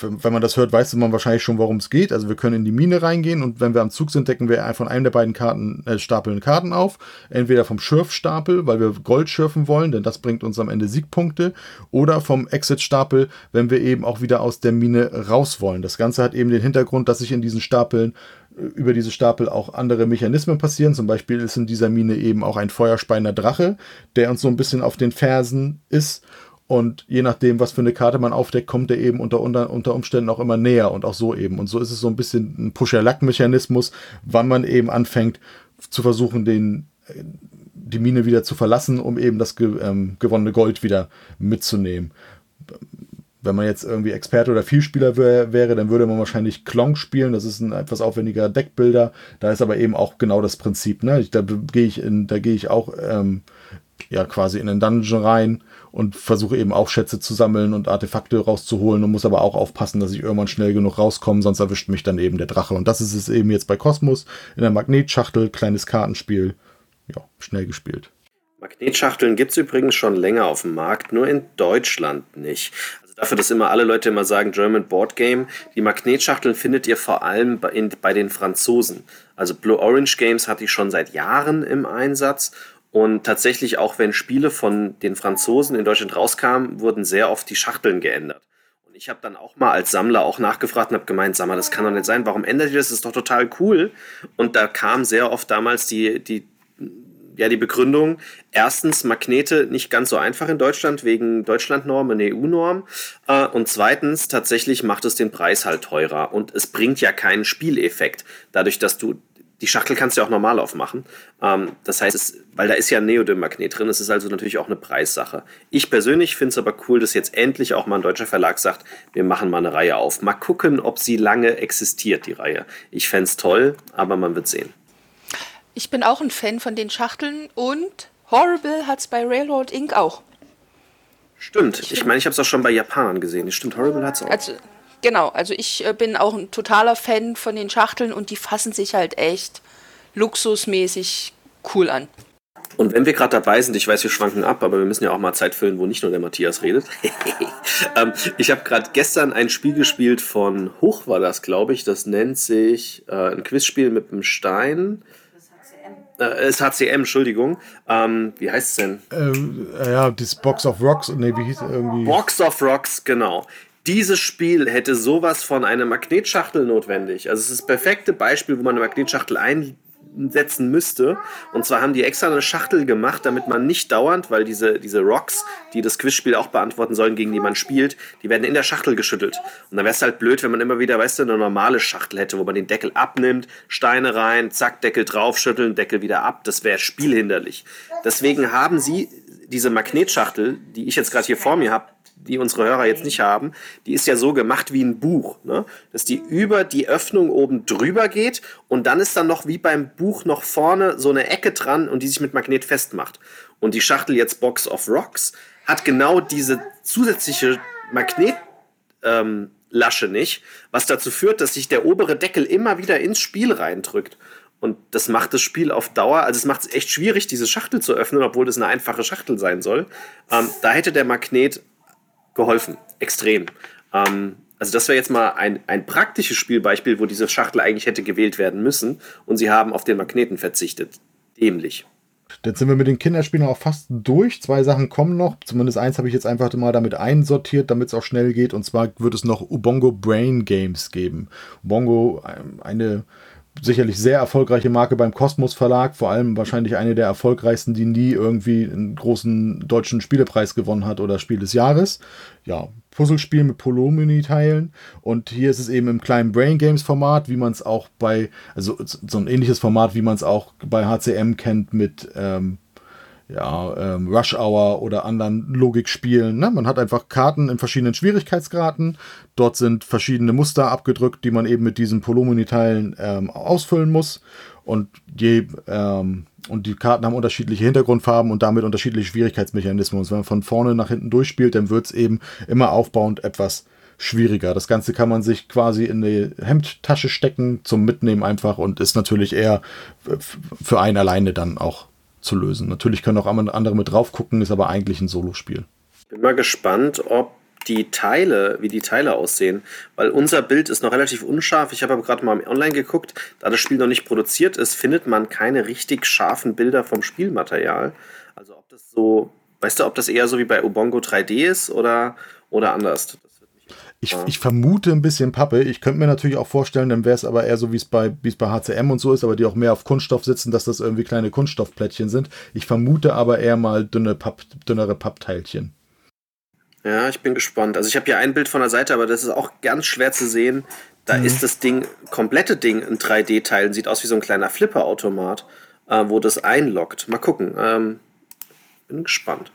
wenn man das hört, weiß man wahrscheinlich schon, worum es geht. Also wir können in die Mine reingehen und wenn wir am Zug sind, decken wir von einem der beiden Karten, äh, Stapeln Karten auf. Entweder vom Schürfstapel, weil wir Gold schürfen wollen, denn das bringt uns am Ende Siegpunkte. Oder vom Exit-Stapel, wenn wir eben auch wieder aus der Mine raus wollen. Das Ganze hat eben den Hintergrund, dass sich in diesen Stapeln äh, über diese Stapel auch andere Mechanismen passieren. Zum Beispiel ist in dieser Mine eben auch ein feuerspeiender Drache, der uns so ein bisschen auf den Fersen ist und je nachdem, was für eine Karte man aufdeckt, kommt er eben unter, unter, Umständen auch immer näher und auch so eben. Und so ist es so ein bisschen ein Pusher-Luck-Mechanismus, wann man eben anfängt zu versuchen, den, die Mine wieder zu verlassen, um eben das ge, ähm, gewonnene Gold wieder mitzunehmen. Wenn man jetzt irgendwie Experte oder Vielspieler wär, wäre, dann würde man wahrscheinlich Klonk spielen. Das ist ein etwas aufwendiger Deckbilder. Da ist aber eben auch genau das Prinzip. Ne? Da gehe ich in, da gehe ich auch ähm, ja quasi in den Dungeon rein und versuche eben auch Schätze zu sammeln und Artefakte rauszuholen und muss aber auch aufpassen, dass ich irgendwann schnell genug rauskomme, sonst erwischt mich dann eben der Drache. Und das ist es eben jetzt bei Kosmos in der Magnetschachtel, kleines Kartenspiel, ja, schnell gespielt. Magnetschachteln gibt es übrigens schon länger auf dem Markt, nur in Deutschland nicht. Also dafür, dass immer alle Leute immer sagen, German Board Game, die Magnetschachteln findet ihr vor allem bei, in, bei den Franzosen. Also Blue Orange Games hatte ich schon seit Jahren im Einsatz und tatsächlich, auch wenn Spiele von den Franzosen in Deutschland rauskamen, wurden sehr oft die Schachteln geändert. Und ich habe dann auch mal als Sammler auch nachgefragt und habe gemeint, sag mal, das kann doch nicht sein, warum ändert ihr das? Das ist doch total cool. Und da kam sehr oft damals die, die, ja, die Begründung, erstens Magnete nicht ganz so einfach in Deutschland wegen Deutschlandnorm und EU-Norm. Äh, und zweitens, tatsächlich macht es den Preis halt teurer. Und es bringt ja keinen Spieleffekt, dadurch, dass du die Schachtel kannst du ja auch normal aufmachen. Ähm, das heißt, es, weil da ist ja ein Neodym-Magnet drin, es ist also natürlich auch eine Preissache. Ich persönlich finde es aber cool, dass jetzt endlich auch mal ein deutscher Verlag sagt, wir machen mal eine Reihe auf. Mal gucken, ob sie lange existiert, die Reihe. Ich fände es toll, aber man wird sehen. Ich bin auch ein Fan von den Schachteln und Horrible hat es bei Railroad Inc. auch. Stimmt. Ich, ich meine, ich habe es auch schon bei Japanern gesehen. Stimmt, Horrible hat es auch. Also, Genau, also ich äh, bin auch ein totaler Fan von den Schachteln und die fassen sich halt echt luxusmäßig cool an. Und wenn wir gerade dabei sind, ich weiß, wir schwanken ab, aber wir müssen ja auch mal Zeit füllen, wo nicht nur der Matthias redet. ähm, ich habe gerade gestern ein Spiel gespielt von Hoch war das, glaube ich. Das nennt sich äh, ein Quizspiel mit einem Stein. Das ist HCM, Entschuldigung. Ähm, wie heißt es denn? Ähm, ja, das Box of Rocks. Nee, wie hieß es irgendwie? Box of Rocks, genau dieses Spiel hätte sowas von einer Magnetschachtel notwendig. Also es ist das perfekte Beispiel, wo man eine Magnetschachtel einsetzen müsste. Und zwar haben die extra eine Schachtel gemacht, damit man nicht dauernd, weil diese, diese Rocks, die das Quizspiel auch beantworten sollen, gegen die man spielt, die werden in der Schachtel geschüttelt. Und dann wäre es halt blöd, wenn man immer wieder, weißt du, eine normale Schachtel hätte, wo man den Deckel abnimmt, Steine rein, zack, Deckel drauf, schütteln, Deckel wieder ab. Das wäre spielhinderlich. Deswegen haben sie diese Magnetschachtel, die ich jetzt gerade hier vor mir habe, die unsere Hörer jetzt nicht haben, die ist ja so gemacht wie ein Buch, ne? dass die über die Öffnung oben drüber geht und dann ist dann noch wie beim Buch noch vorne so eine Ecke dran und die sich mit Magnet festmacht. Und die Schachtel jetzt Box of Rocks hat genau diese zusätzliche Magnetlasche ähm, nicht, was dazu führt, dass sich der obere Deckel immer wieder ins Spiel reindrückt. Und das macht das Spiel auf Dauer, also es macht es echt schwierig, diese Schachtel zu öffnen, obwohl das eine einfache Schachtel sein soll. Ähm, da hätte der Magnet geholfen. Extrem. Ähm, also das wäre jetzt mal ein, ein praktisches Spielbeispiel, wo diese Schachtel eigentlich hätte gewählt werden müssen und sie haben auf den Magneten verzichtet. Dämlich. Dann sind wir mit den Kinderspielen auch fast durch. Zwei Sachen kommen noch. Zumindest eins habe ich jetzt einfach mal damit einsortiert, damit es auch schnell geht. Und zwar wird es noch Ubongo Brain Games geben. Ubongo, ähm, eine sicherlich sehr erfolgreiche Marke beim Kosmos Verlag, vor allem wahrscheinlich eine der erfolgreichsten, die nie irgendwie einen großen deutschen Spielepreis gewonnen hat oder Spiel des Jahres. Ja, Puzzlespiel mit Polomini-Teilen und hier ist es eben im kleinen Brain Games Format, wie man es auch bei, also so ein ähnliches Format, wie man es auch bei HCM kennt mit ähm, ja, ähm, Rush Hour oder anderen Logikspielen. Ne? Man hat einfach Karten in verschiedenen Schwierigkeitsgraden. Dort sind verschiedene Muster abgedrückt, die man eben mit diesen Polomini-Teilen ähm, ausfüllen muss. Und, je, ähm, und die Karten haben unterschiedliche Hintergrundfarben und damit unterschiedliche Schwierigkeitsmechanismen. Und wenn man von vorne nach hinten durchspielt, dann wird es eben immer aufbauend etwas schwieriger. Das Ganze kann man sich quasi in die Hemdtasche stecken zum Mitnehmen einfach und ist natürlich eher für einen alleine dann auch zu lösen. Natürlich können auch andere mit drauf gucken, ist aber eigentlich ein Solospiel. Bin mal gespannt, ob die Teile, wie die Teile aussehen. Weil unser Bild ist noch relativ unscharf. Ich habe aber gerade mal online geguckt, da das Spiel noch nicht produziert ist, findet man keine richtig scharfen Bilder vom Spielmaterial. Also ob das so, weißt du, ob das eher so wie bei Ubongo 3D ist oder, oder anders. Ich, ich, vermute ein bisschen Pappe. Ich könnte mir natürlich auch vorstellen, dann wäre es aber eher so, wie es bei, bei HCM und so ist, aber die auch mehr auf Kunststoff sitzen, dass das irgendwie kleine Kunststoffplättchen sind. Ich vermute aber eher mal dünne Papp, dünnere Pappteilchen. Ja, ich bin gespannt. Also ich habe hier ein Bild von der Seite, aber das ist auch ganz schwer zu sehen. Da mhm. ist das Ding, komplette Ding in 3D-Teilen, sieht aus wie so ein kleiner Flipper-Automat, äh, wo das einloggt. Mal gucken. Ähm, bin gespannt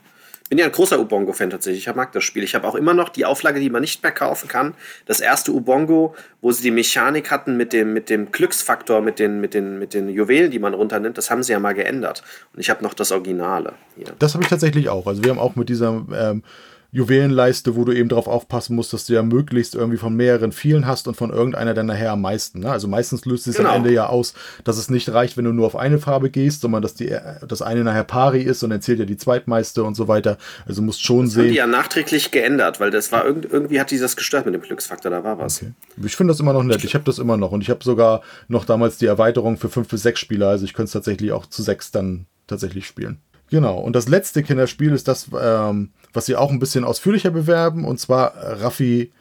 bin ja ein großer Ubongo-Fan tatsächlich. Ich mag das Spiel. Ich habe auch immer noch die Auflage, die man nicht mehr kaufen kann. Das erste Ubongo, wo sie die Mechanik hatten mit dem, mit dem Glücksfaktor, mit den, mit, den, mit den Juwelen, die man runternimmt. Das haben sie ja mal geändert. Und ich habe noch das Originale. Hier. Das habe ich tatsächlich auch. Also wir haben auch mit dieser ähm, Juwelenleiste, wo du eben darauf aufpassen musst, dass du ja möglichst irgendwie von mehreren vielen hast und von irgendeiner dann nachher am meisten. Ne? Also meistens löst es genau. am Ende ja aus, dass es nicht reicht, wenn du nur auf eine Farbe gehst, sondern dass die, das eine nachher pari ist und dann zählt ja die zweitmeiste und so weiter. Also musst schon das sehen. Die ja nachträglich geändert, weil das war irgendwie hat die das gestört mit dem Glücksfaktor, da war was. Okay. Ich finde das immer noch nett. Ich habe das immer noch und ich habe sogar noch damals die Erweiterung für fünf bis sechs Spieler. Also ich könnte es tatsächlich auch zu sechs dann tatsächlich spielen. Genau. Und das letzte Kinderspiel ist das, ähm, was sie auch ein bisschen ausführlicher bewerben, und zwar Raffi.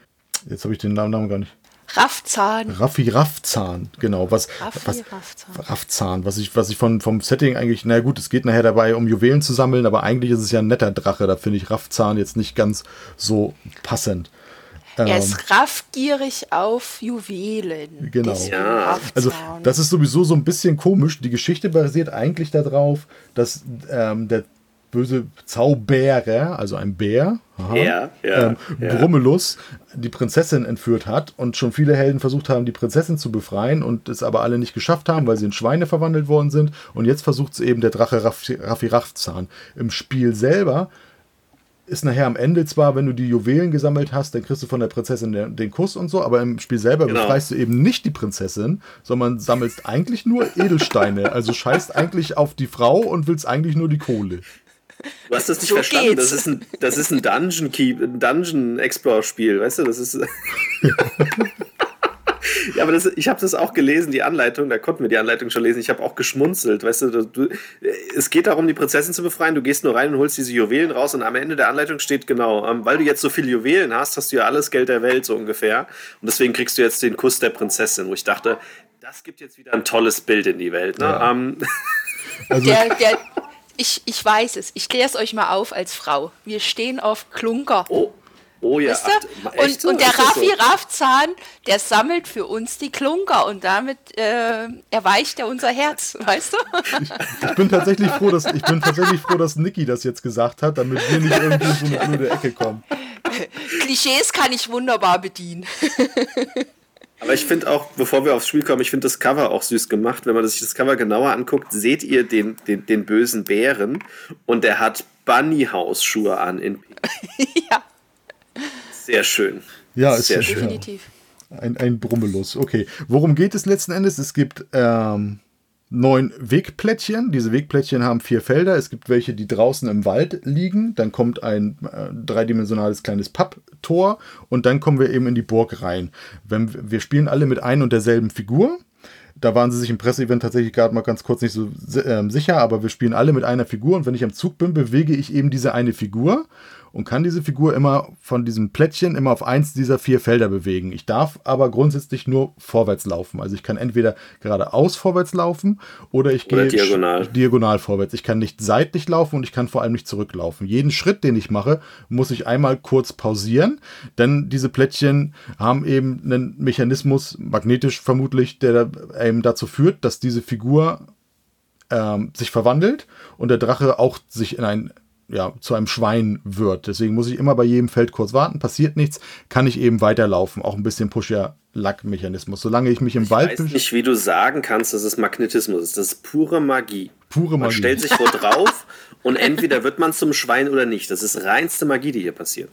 Jetzt habe ich den Namen gar nicht. Raffzahn. Raffi Raffzahn, genau. Was, Raffi was, Raffzahn. Raffzahn, was ich, was ich von, vom Setting eigentlich, na gut, es geht nachher dabei, um Juwelen zu sammeln, aber eigentlich ist es ja ein netter Drache. Da finde ich Raffzahn jetzt nicht ganz so passend. Er ähm, ist raffgierig auf Juwelen. Genau. Ja. Also das ist sowieso so ein bisschen komisch. Die Geschichte basiert eigentlich darauf, dass ähm, der böse Zauberer, also ein Bär, aha, ja, ja, ähm, ja. Brummelus, die Prinzessin entführt hat und schon viele Helden versucht haben, die Prinzessin zu befreien und es aber alle nicht geschafft haben, weil sie in Schweine verwandelt worden sind. Und jetzt versucht es eben der Drache Raffi, Raffi Raffzahn. Im Spiel selber ist nachher am Ende zwar, wenn du die Juwelen gesammelt hast, dann kriegst du von der Prinzessin den, den Kuss und so, aber im Spiel selber genau. befreist du eben nicht die Prinzessin, sondern sammelst eigentlich nur Edelsteine. Also scheißt eigentlich auf die Frau und willst eigentlich nur die Kohle. Du hast das nicht so verstanden. Das ist ein, das ist ein Dungeon Keep, ein Dungeon Explorer Spiel, weißt du? Das ist. ja, aber das, ich habe das auch gelesen, die Anleitung, da konnten wir die Anleitung schon lesen. Ich habe auch geschmunzelt, weißt du, du, es geht darum, die Prinzessin zu befreien. Du gehst nur rein und holst diese Juwelen raus und am Ende der Anleitung steht genau, ähm, weil du jetzt so viele Juwelen hast, hast du ja alles Geld der Welt so ungefähr. Und deswegen kriegst du jetzt den Kuss der Prinzessin, wo ich dachte, das gibt jetzt wieder ein tolles Bild in die Welt. Ne? Ja. Ähm. Also der, der, ich, ich weiß es. Ich kläre es euch mal auf als Frau. Wir stehen auf Klunker. Oh. Oh ja. Weißt du? Ach, und, so? und, der Raffi so? Raffzahn, der sammelt für uns die Klunker und damit äh, erweicht er unser Herz, weißt du? Ich, ich, bin tatsächlich froh, dass ich bin tatsächlich froh, dass Niki das jetzt gesagt hat, damit wir nicht irgendwie in so eine blöde Ecke kommen. Klischees kann ich wunderbar bedienen. Aber ich finde auch, bevor wir aufs Spiel kommen, ich finde das Cover auch süß gemacht. Wenn man sich das Cover genauer anguckt, seht ihr den, den, den bösen Bären und der hat Bunny-Hausschuhe an in ja. Sehr schön. Ja, ist sehr schön. Definitiv. Ein, ein Brummelus. Okay. Worum geht es letzten Endes? Es gibt ähm, neun Wegplättchen. Diese Wegplättchen haben vier Felder. Es gibt welche, die draußen im Wald liegen. Dann kommt ein äh, dreidimensionales kleines Papptor und dann kommen wir eben in die Burg rein. Wenn, wir spielen alle mit ein und derselben Figur. Da waren sie sich im Presseevent tatsächlich gerade mal ganz kurz nicht so äh, sicher, aber wir spielen alle mit einer Figur und wenn ich am Zug bin, bewege ich eben diese eine Figur und kann diese Figur immer von diesem Plättchen immer auf eins dieser vier Felder bewegen. Ich darf aber grundsätzlich nur vorwärts laufen. Also ich kann entweder geradeaus vorwärts laufen oder ich oder gehe diagonal. diagonal vorwärts. Ich kann nicht seitlich laufen und ich kann vor allem nicht zurücklaufen. Jeden Schritt, den ich mache, muss ich einmal kurz pausieren, denn diese Plättchen haben eben einen Mechanismus, magnetisch vermutlich, der eben dazu führt, dass diese Figur ähm, sich verwandelt und der Drache auch sich in ein ja, zu einem Schwein wird. Deswegen muss ich immer bei jedem Feld kurz warten, passiert nichts, kann ich eben weiterlaufen. Auch ein bisschen Pusher-Lack-Mechanismus. Solange ich mich im ich Wald. Ich weiß nicht, wie du sagen kannst, dass es Magnetismus ist. Das ist pure Magie. Pure Magie. Man stellt sich wo drauf und entweder wird man zum Schwein oder nicht. Das ist reinste Magie, die hier passiert.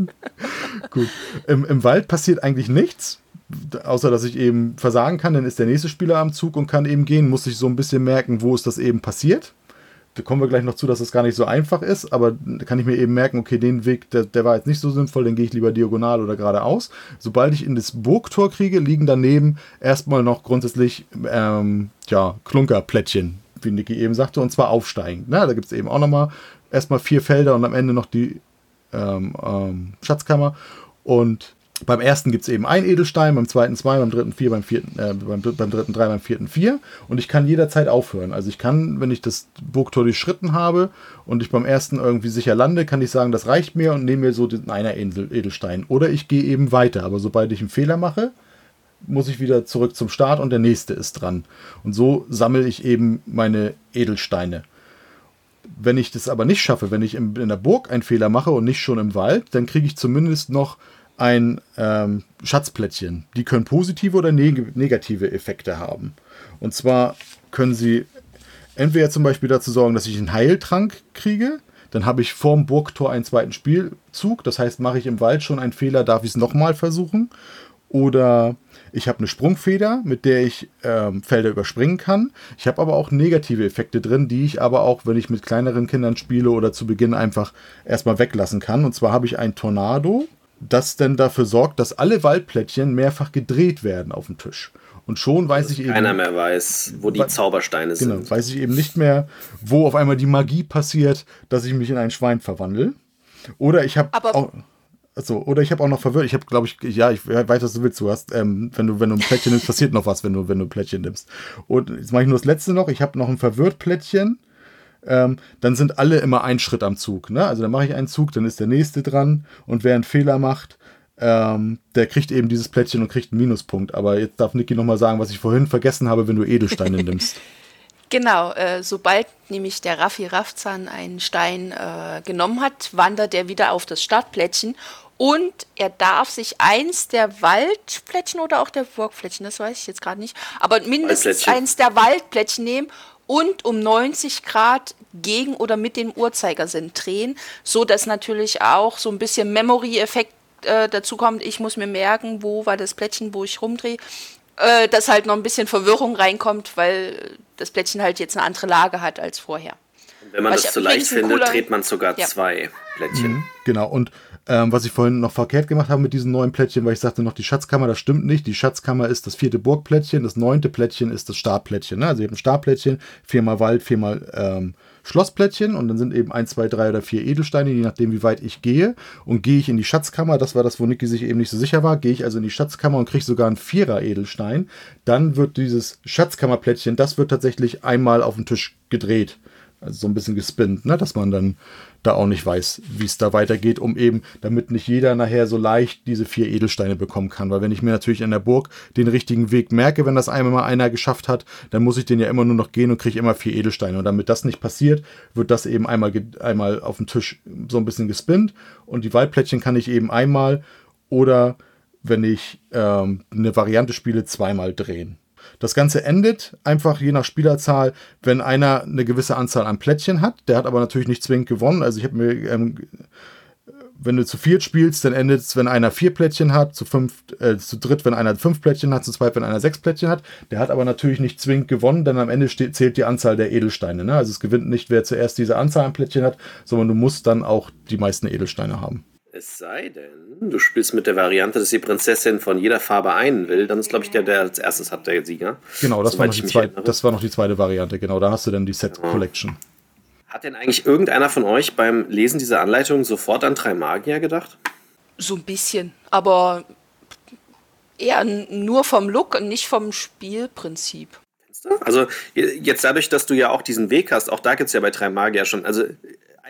Gut. Im, Im Wald passiert eigentlich nichts außer dass ich eben versagen kann, dann ist der nächste Spieler am Zug und kann eben gehen, muss ich so ein bisschen merken, wo ist das eben passiert da kommen wir gleich noch zu, dass es gar nicht so einfach ist, aber da kann ich mir eben merken, okay, den Weg, der, der war jetzt nicht so sinnvoll, dann gehe ich lieber diagonal oder geradeaus. Sobald ich in das Burgtor kriege, liegen daneben erstmal noch grundsätzlich ähm, ja, Klunkerplättchen, wie Niki eben sagte, und zwar aufsteigend. Ne? Da gibt es eben auch nochmal erstmal vier Felder und am Ende noch die ähm, ähm, Schatzkammer. Und beim ersten gibt es eben ein Edelstein, beim zweiten zwei, beim dritten vier, beim vierten, äh, beim, beim, dritten drei, beim vierten vier. Und ich kann jederzeit aufhören. Also ich kann, wenn ich das Burgtor durchschritten habe und ich beim ersten irgendwie sicher lande, kann ich sagen, das reicht mir und nehme mir so den einer Edelstein. Oder ich gehe eben weiter. Aber sobald ich einen Fehler mache, muss ich wieder zurück zum Start und der nächste ist dran. Und so sammle ich eben meine Edelsteine. Wenn ich das aber nicht schaffe, wenn ich in der Burg einen Fehler mache und nicht schon im Wald, dann kriege ich zumindest noch ein ähm, Schatzplättchen. Die können positive oder neg negative Effekte haben. Und zwar können sie entweder zum Beispiel dazu sorgen, dass ich einen Heiltrank kriege. Dann habe ich vorm Burgtor einen zweiten Spielzug. Das heißt, mache ich im Wald schon einen Fehler, darf ich es nochmal versuchen. Oder ich habe eine Sprungfeder, mit der ich ähm, Felder überspringen kann. Ich habe aber auch negative Effekte drin, die ich aber auch, wenn ich mit kleineren Kindern spiele oder zu Beginn einfach erstmal weglassen kann. Und zwar habe ich ein Tornado das denn dafür sorgt, dass alle Waldplättchen mehrfach gedreht werden auf dem Tisch. Und schon weiß dass ich eben. Keiner mehr weiß, wo die Zaubersteine genau, sind. Weiß ich eben nicht mehr, wo auf einmal die Magie passiert, dass ich mich in ein Schwein verwandle. Oder ich habe auch. Achso, oder ich habe auch noch verwirrt. Ich habe, glaube ich, ja, ich weiß, was du willst. Du hast, ähm, wenn du, wenn du ein Plättchen nimmst, passiert noch was, wenn du, wenn du ein Plättchen nimmst. Und jetzt mache ich nur das letzte noch. Ich habe noch ein verwirrt Plättchen ähm, dann sind alle immer ein Schritt am Zug. Ne? Also dann mache ich einen Zug, dann ist der nächste dran und wer einen Fehler macht, ähm, der kriegt eben dieses Plättchen und kriegt einen Minuspunkt. Aber jetzt darf Niki nochmal sagen, was ich vorhin vergessen habe, wenn du Edelsteine nimmst. Genau, äh, sobald nämlich der Raffi Raffzahn einen Stein äh, genommen hat, wandert er wieder auf das Startplättchen und er darf sich eins der Waldplättchen oder auch der Burgplättchen, das weiß ich jetzt gerade nicht, aber mindestens eins der Waldplättchen nehmen und um 90 Grad gegen oder mit dem Uhrzeigersinn drehen, so dass natürlich auch so ein bisschen Memory-Effekt äh, dazu kommt. Ich muss mir merken, wo war das Plättchen, wo ich rumdrehe, äh, dass halt noch ein bisschen Verwirrung reinkommt, weil das Plättchen halt jetzt eine andere Lage hat als vorher. Und wenn man Was das zu leicht findet, dreht man sogar ja. zwei Plättchen. Mhm, genau, und ähm, was ich vorhin noch verkehrt gemacht habe mit diesen neuen Plättchen, weil ich sagte noch die Schatzkammer, das stimmt nicht. Die Schatzkammer ist das vierte Burgplättchen, das neunte Plättchen ist das Startplättchen. Ne? Also ein Startplättchen, viermal Wald, viermal ähm, Schlossplättchen und dann sind eben ein, zwei, drei oder vier Edelsteine, je nachdem, wie weit ich gehe. Und gehe ich in die Schatzkammer, das war das, wo Niki sich eben nicht so sicher war, gehe ich also in die Schatzkammer und kriege sogar einen Vierer-Edelstein, dann wird dieses Schatzkammerplättchen, das wird tatsächlich einmal auf den Tisch gedreht. Also so ein bisschen gespinnt, ne? dass man dann da auch nicht weiß, wie es da weitergeht, um eben, damit nicht jeder nachher so leicht diese vier Edelsteine bekommen kann. Weil wenn ich mir natürlich in der Burg den richtigen Weg merke, wenn das einmal mal einer geschafft hat, dann muss ich den ja immer nur noch gehen und kriege immer vier Edelsteine. Und damit das nicht passiert, wird das eben einmal, einmal auf dem Tisch so ein bisschen gespinnt. Und die Waldplättchen kann ich eben einmal oder wenn ich ähm, eine Variante spiele, zweimal drehen. Das Ganze endet einfach je nach Spielerzahl, wenn einer eine gewisse Anzahl an Plättchen hat. Der hat aber natürlich nicht zwingend gewonnen. Also ich habe mir, ähm, wenn du zu viert spielst, dann endet es, wenn einer vier Plättchen hat, zu fünf, äh, zu dritt, wenn einer fünf Plättchen hat, zu zweit, wenn einer sechs Plättchen hat. Der hat aber natürlich nicht zwingend gewonnen, denn am Ende steht, zählt die Anzahl der Edelsteine. Ne? Also es gewinnt nicht, wer zuerst diese Anzahl an Plättchen hat, sondern du musst dann auch die meisten Edelsteine haben. Es sei denn, du spielst mit der Variante, dass die Prinzessin von jeder Farbe einen will, dann ist, glaube ich, der, der als erstes hat, der Sieger. Genau, das, war noch, die zweite, das war noch die zweite Variante, genau. Da hast du dann die Set Collection. Hat denn eigentlich irgendeiner von euch beim Lesen dieser Anleitung sofort an drei Magier gedacht? So ein bisschen, aber eher nur vom Look und nicht vom Spielprinzip. Also jetzt dadurch, dass du ja auch diesen Weg hast, auch da gibt es ja bei drei Magier schon, also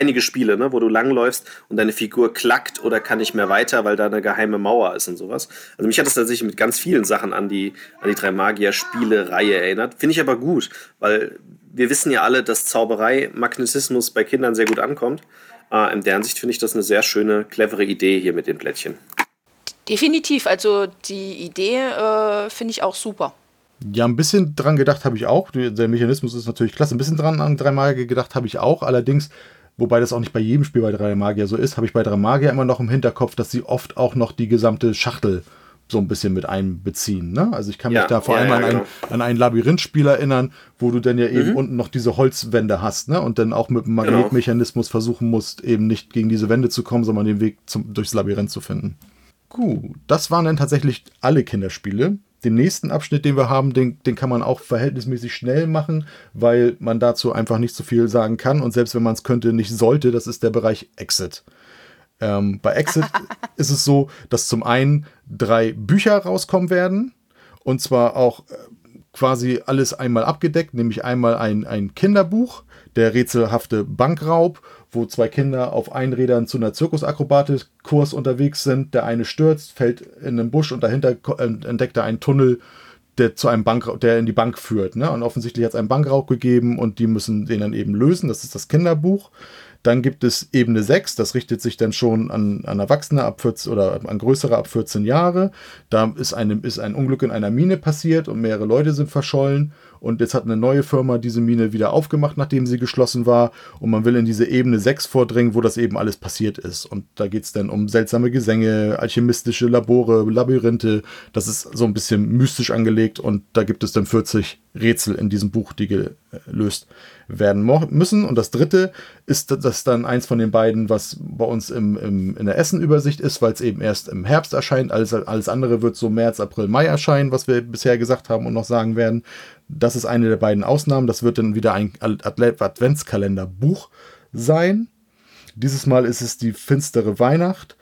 einige Spiele, ne, wo du langläufst und deine Figur klackt oder kann nicht mehr weiter, weil da eine geheime Mauer ist und sowas. Also mich hat das tatsächlich mit ganz vielen Sachen an die, an die drei Magier-Spiele-Reihe erinnert. Finde ich aber gut, weil wir wissen ja alle, dass Zauberei, Magnetismus bei Kindern sehr gut ankommt. Äh, in der Hinsicht finde ich das eine sehr schöne, clevere Idee hier mit den Plättchen. Definitiv, also die Idee äh, finde ich auch super. Ja, ein bisschen dran gedacht habe ich auch. Der Mechanismus ist natürlich klasse. Ein bisschen dran an drei Magier gedacht habe ich auch. Allerdings wobei das auch nicht bei jedem Spiel bei drei Magier so ist, habe ich bei drei Magier immer noch im Hinterkopf, dass sie oft auch noch die gesamte Schachtel so ein bisschen mit einbeziehen. Ne? Also ich kann mich Ja, da vor ja, allem ja, an, ein, genau. an ein Labyrinthspiel erinnern, wo du dann ja eben Mhm. unten noch diese Holzwände hast ne? und dann auch mit dem Genau. Magnetmechanismus versuchen musst, eben nicht gegen diese Wände zu kommen, sondern den Weg zum, durchs Labyrinth zu finden. Gut, das waren dann tatsächlich alle Kinderspiele. Den nächsten Abschnitt, den wir haben, den, den kann man auch verhältnismäßig schnell machen, weil man dazu einfach nicht so viel sagen kann und selbst wenn man es könnte, nicht sollte. Das ist der Bereich Exit. Ähm, bei Exit ist es so, dass zum einen drei Bücher rauskommen werden und zwar auch äh, quasi alles einmal abgedeckt, nämlich einmal ein, ein Kinderbuch, der rätselhafte Bankraub, wo zwei Kinder auf Einrädern zu einer Zirkusakrobatik-Kurs unterwegs sind. Der eine stürzt, fällt in einen Busch und dahinter äh, entdeckt er einen Tunnel, der zu einem Bank, der in die Bank führt. Ne? Und offensichtlich hat es einen Bankraub gegeben und die müssen den dann eben lösen. Das ist das Kinderbuch. Dann gibt es Ebene 6, das richtet sich dann schon an, an Erwachsene ab 14 oder an größere ab 14 Jahre. Da ist, eine, ist ein Unglück in einer Mine passiert und mehrere Leute sind verschollen. Und jetzt hat eine neue Firma diese Mine wieder aufgemacht, nachdem sie geschlossen war. Und man will in diese Ebene 6 vordringen, wo das eben alles passiert ist. Und da geht es dann um seltsame Gesänge, alchemistische Labore, Labyrinthe. Das ist so ein bisschen mystisch angelegt. Und da gibt es dann 40 Rätsel in diesem Buch, die gelöst werden müssen. Und das dritte ist das dann eins von den beiden, was bei uns im, im, in der Essen-Übersicht ist, weil es eben erst im Herbst erscheint. Alles, alles andere wird so März, April, Mai erscheinen, was wir bisher gesagt haben und noch sagen werden. Das ist eine der beiden Ausnahmen. Das wird dann wieder ein Adventskalender-Buch sein. Dieses Mal ist es die finstere Weihnacht.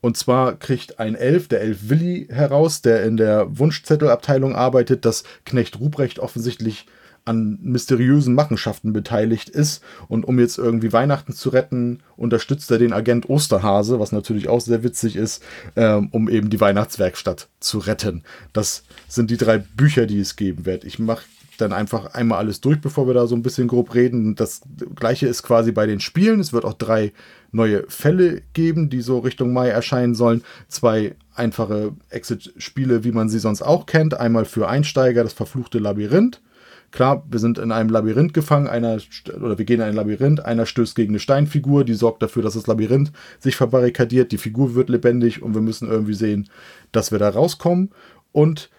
Und zwar kriegt ein Elf, der Elf Willi, heraus, der in der Wunschzettelabteilung arbeitet, dass Knecht Ruprecht offensichtlich an mysteriösen Machenschaften beteiligt ist. Und um jetzt irgendwie Weihnachten zu retten, unterstützt er den Agent Osterhase, was natürlich auch sehr witzig ist, ähm, um eben die Weihnachtswerkstatt zu retten. Das sind die drei Bücher, die es geben wird. Ich mache dann einfach einmal alles durch, bevor wir da so ein bisschen grob reden. Das gleiche ist quasi bei den Spielen. Es wird auch drei neue Fälle geben, die so Richtung Mai erscheinen sollen. Zwei einfache Exit-Spiele, wie man sie sonst auch kennt. Einmal für Einsteiger das verfluchte Labyrinth. Klar, wir sind in einem Labyrinth gefangen, einer oder wir gehen in ein Labyrinth, einer stößt gegen eine Steinfigur, die sorgt dafür, dass das Labyrinth sich verbarrikadiert, die Figur wird lebendig und wir müssen irgendwie sehen, dass wir da rauskommen. Und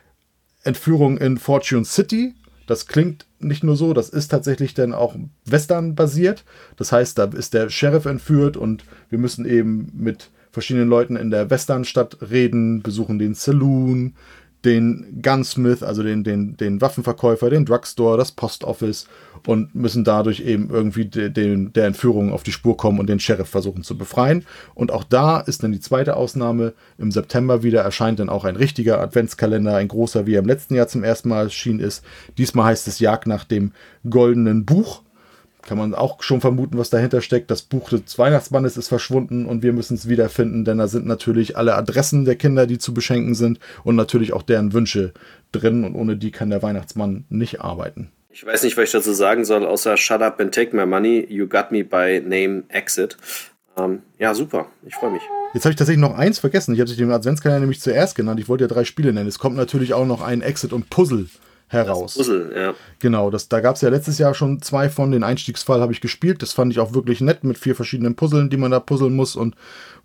Entführung in Fortune City. Das klingt nicht nur so, das ist tatsächlich dann auch Western basiert. Das heißt, da ist der Sheriff entführt und wir müssen eben mit verschiedenen Leuten in der Westernstadt reden, besuchen den Saloon, den Gunsmith, also den, den, den Waffenverkäufer, den Drugstore, das Postoffice und müssen dadurch eben irgendwie de, den, der Entführung auf die Spur kommen und den Sheriff versuchen zu befreien. Und auch da ist dann die zweite Ausnahme. Im September wieder erscheint dann auch ein richtiger Adventskalender, ein großer, wie er im letzten Jahr zum ersten Mal erschienen ist. Diesmal heißt es Jagd nach dem goldenen Buch. Kann man auch schon vermuten, was dahinter steckt. Das Buch des Weihnachtsmannes ist verschwunden und wir müssen es wiederfinden, denn da sind natürlich alle Adressen der Kinder, die zu beschenken sind und natürlich auch deren Wünsche drin und ohne die kann der Weihnachtsmann nicht arbeiten. Ich weiß nicht, was ich dazu sagen soll, außer Shut up and take my money. You got me by name Exit. Ähm, ja, super. Ich freue mich. Jetzt habe ich tatsächlich noch eins vergessen. Ich habe den Adventskalender nämlich zuerst genannt. Ich wollte ja drei Spiele nennen. Es kommt natürlich auch noch ein Exit und Puzzle heraus. Puzzle, ja. Genau, das, da gab es ja letztes Jahr schon zwei von. Den Einstiegsfall habe ich gespielt. Das fand ich auch wirklich nett mit vier verschiedenen Puzzeln, die man da puzzeln muss und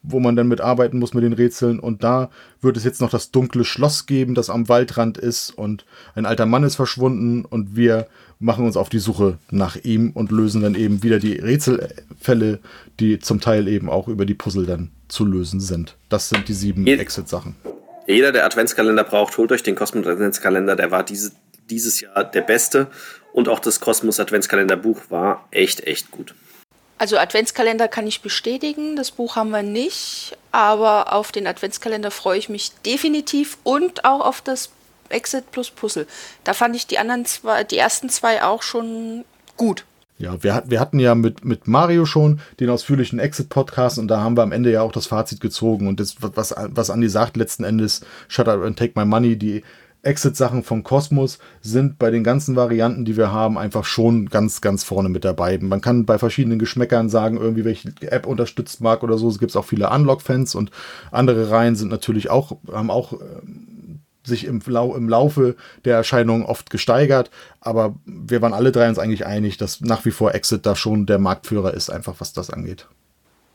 wo man dann mitarbeiten muss mit den Rätseln. Und da wird es jetzt noch das dunkle Schloss geben, das am Waldrand ist. Und ein alter Mann ist verschwunden und wir machen uns auf die Suche nach ihm und lösen dann eben wieder die Rätselfälle, die zum Teil eben auch über die Puzzle dann zu lösen sind. Das sind die sieben Exit-Sachen. Jeder, der Adventskalender braucht, holt euch den Kosmos Adventskalender. Der war diese, dieses Jahr der beste. Und auch das Kosmos Adventskalender Buch war echt, echt gut. Also Adventskalender kann ich bestätigen, das Buch haben wir nicht, aber auf den Adventskalender freue ich mich definitiv und auch auf das Exit plus Puzzle. Da fand ich die anderen zwei, die ersten zwei auch schon gut. Ja, wir, wir hatten ja mit, mit Mario schon den ausführlichen Exit-Podcast und da haben wir am Ende ja auch das Fazit gezogen. Und das, was, was Andi sagt, letzten Endes, Shut Up and Take My Money, die Exit-Sachen vom Kosmos sind bei den ganzen Varianten, die wir haben, einfach schon ganz, ganz vorne mit dabei. Man kann bei verschiedenen Geschmäckern sagen, irgendwie welche App unterstützt mag oder so. Es gibt auch viele Unlock-Fans und andere Reihen sind natürlich auch, haben auch ähm, sich im, Lau im Laufe der Erscheinung oft gesteigert, aber wir waren alle drei uns eigentlich einig, dass nach wie vor Exit da schon der Marktführer ist, einfach was das angeht.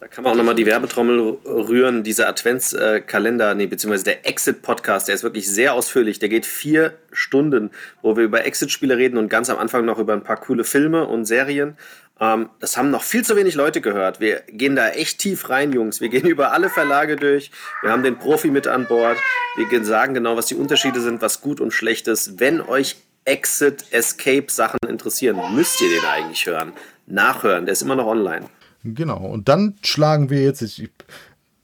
Da kann man auch nochmal die Werbetrommel rühren. Dieser Adventskalender, nee, beziehungsweise der Exit-Podcast, der ist wirklich sehr ausführlich. Der geht vier Stunden, wo wir über Exit-Spiele reden und ganz am Anfang noch über ein paar coole Filme und Serien. Ähm, das haben noch viel zu wenig Leute gehört. Wir gehen da echt tief rein, Jungs. Wir gehen über alle Verlage durch. Wir haben den Profi mit an Bord. Wir sagen genau, was die Unterschiede sind, was gut und schlecht ist. Wenn euch Exit, Escape Sachen interessieren, müsst ihr den eigentlich hören. Nachhören, der ist immer noch online. Genau, und dann schlagen wir jetzt, ich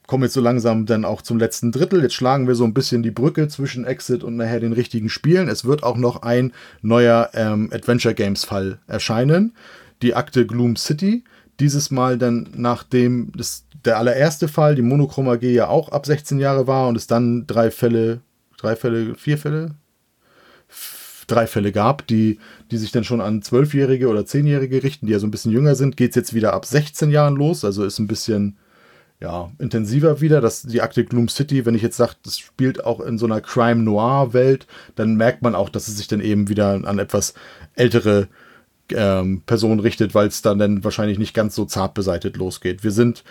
komme jetzt so langsam dann auch zum letzten Drittel, jetzt schlagen wir so ein bisschen die Brücke zwischen Exit und nachher den richtigen Spielen. Es wird auch noch ein neuer ähm, Adventure Games Fall erscheinen, die Akte Gloom City. Dieses Mal dann nachdem das, der allererste Fall, die Monochroma G ja auch ab 16 Jahre war und es dann drei Fälle, drei Fälle, vier Fälle, drei Fälle gab, die, die sich dann schon an Zwölfjährige oder Zehnjährige richten, die ja so ein bisschen jünger sind, geht es jetzt wieder ab 16 Jahren los, also ist ein bisschen ja, intensiver wieder. Das, die Akte Gloom City, wenn ich jetzt sage, das spielt auch in so einer Crime Noir Welt, dann merkt man auch, dass es sich dann eben wieder an etwas ältere ähm, Personen richtet, weil es dann, dann wahrscheinlich nicht ganz so zart beseitigt losgeht. Wir sind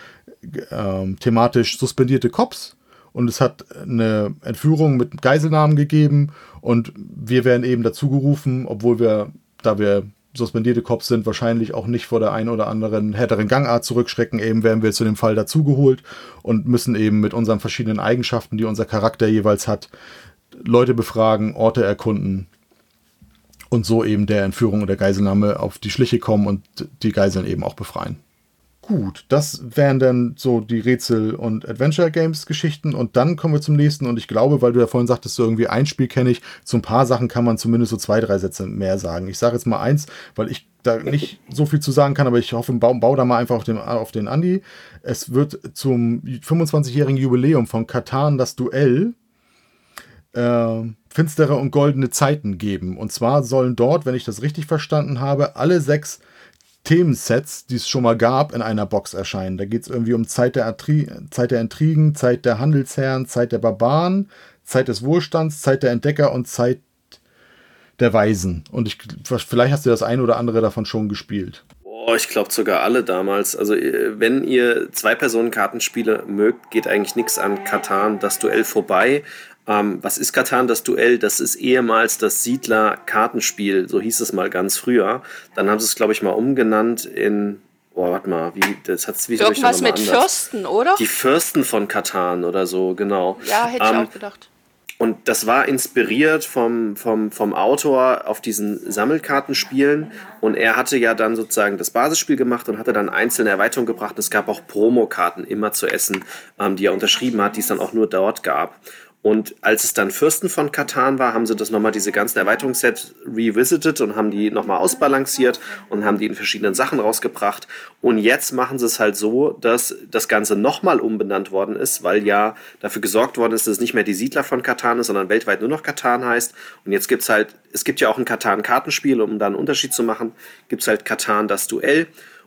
ähm, thematisch suspendierte Cops, und es hat eine Entführung mit Geiselnahmen gegeben und wir werden eben dazu gerufen, obwohl wir, da wir suspendierte Cops sind, wahrscheinlich auch nicht vor der einen oder anderen härteren Gangart zurückschrecken. Eben werden wir zu dem Fall dazugeholt und müssen eben mit unseren verschiedenen Eigenschaften, die unser Charakter jeweils hat, Leute befragen, Orte erkunden und so eben der Entführung und der Geiselnahme auf die Schliche kommen und die Geiseln eben auch befreien. Gut, das wären dann so die Rätsel- und Adventure-Games-Geschichten. Und dann kommen wir zum nächsten. Und ich glaube, weil du ja vorhin sagtest, so irgendwie ein Spiel kenne ich, zu ein paar Sachen kann man zumindest so zwei, drei Sätze mehr sagen. Ich sage jetzt mal eins, weil ich da nicht so viel zu sagen kann, aber ich hoffe, bau, bau da mal einfach auf den, auf den Andi. Es wird zum 25-jährigen Jubiläum von Katan das Duell äh, finstere und goldene Zeiten geben. Und zwar sollen dort, wenn ich das richtig verstanden habe, alle sechs Themensets, die es schon mal gab, in einer Box erscheinen. Da geht es irgendwie um Zeit der, Zeit der Intrigen, Zeit der Handelsherren, Zeit der Barbaren, Zeit des Wohlstands, Zeit der Entdecker und Zeit der Weisen. Und ich, vielleicht hast du das ein oder andere davon schon gespielt. Oh, ich glaube sogar alle damals. Also äh, wenn ihr Zwei-Personen-Kartenspiele mögt, geht eigentlich nichts an Katan das Duell vorbei. Ähm, was ist Katan, das Duell? Das ist ehemals das Siedler-Kartenspiel, so hieß es mal ganz früher. Dann haben sie es, glaube ich, mal umgenannt in Oh, warte mal, wie, das hat's wie Irgendwas mit anders. Fürsten, oder? Die Fürsten von Katan oder so, genau. Ja, hätte ähm, ich auch gedacht. Und das war inspiriert vom, vom, vom Autor auf diesen Sammelkartenspielen. Und er hatte ja dann sozusagen das Basisspiel gemacht und hatte dann einzelne Erweiterungen gebracht. Es gab auch Promokarten immer zu essen, ähm, die er unterschrieben hat, die es dann auch nur dort gab. Und als es dann Fürsten von Katan war, haben sie das nochmal diese ganzen Erweiterungssets revisited und haben die nochmal ausbalanciert und haben die in verschiedenen Sachen rausgebracht. Und jetzt machen sie es halt so, dass das Ganze nochmal umbenannt worden ist, weil ja dafür gesorgt worden ist, dass es nicht mehr die Siedler von Katan ist, sondern weltweit nur noch Katan heißt. Und jetzt gibt es halt, es gibt ja auch ein Katan-Kartenspiel, um da einen Unterschied zu machen, gibt es halt Katan das Duell.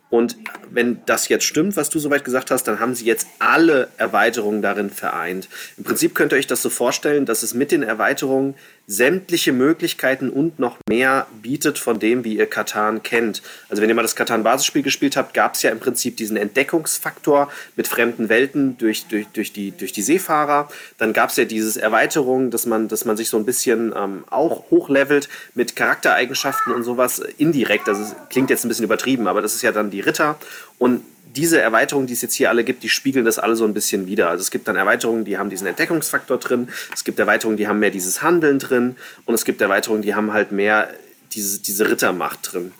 Und wenn das jetzt stimmt, was du soweit gesagt hast, dann haben sie jetzt alle Erweiterungen darin vereint. Im Prinzip könnt ihr euch das so vorstellen, dass es mit den Erweiterungen sämtliche Möglichkeiten und noch mehr bietet von dem, wie ihr Katan kennt. Also wenn ihr mal das Katan-Basisspiel gespielt habt, gab es ja im Prinzip diesen Entdeckungsfaktor mit fremden Welten durch, durch, durch, die, durch die Seefahrer. Dann gab es ja diese Erweiterung, dass man, dass man sich so ein bisschen ähm, auch hochlevelt mit Charaktereigenschaften und sowas indirekt. Also klingt jetzt ein bisschen übertrieben, aber das ist ja dann die Ritter. Und diese Erweiterungen, die es jetzt hier alle gibt, die spiegeln das alle so ein bisschen wieder. Also es gibt dann Erweiterungen, die haben diesen Entdeckungsfaktor drin, es gibt Erweiterungen, die haben mehr dieses Handeln drin und es gibt Erweiterungen, die haben halt mehr diese, diese Rittermacht drin.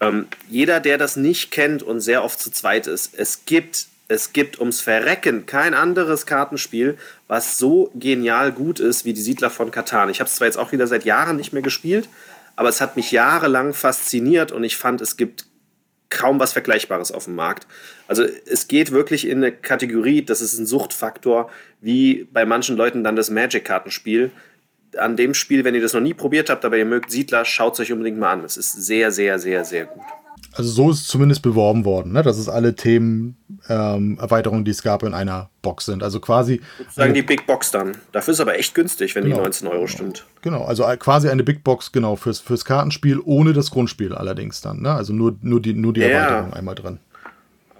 Ähm, jeder, der das nicht kennt und sehr oft zu zweit ist, es gibt, es gibt ums Verrecken kein anderes Kartenspiel, was so genial gut ist wie die Siedler von Katan. Ich habe es zwar jetzt auch wieder seit Jahren nicht mehr gespielt, aber es hat mich jahrelang fasziniert und ich fand, es gibt kaum was Vergleichbares auf dem Markt. Also es geht wirklich in eine Kategorie, das ist ein Suchtfaktor, wie bei manchen Leuten dann das Magic-Kartenspiel. An dem Spiel, wenn ihr das noch nie probiert habt, aber ihr mögt Siedler, schaut es euch unbedingt mal an. Es ist sehr, sehr, sehr, sehr gut. Also so ist es zumindest beworben worden, ne? dass es alle Themen, ähm, Erweiterungen, die es gab, in einer Box sind. Also quasi. Sozusagen die Big Box dann. Dafür ist aber echt günstig, wenn genau, die 19 Euro genau. stimmt. Genau, also quasi eine Big Box, genau, fürs, fürs Kartenspiel, ohne das Grundspiel allerdings dann. Ne? Also nur, nur die, nur die ja. Erweiterung einmal drin.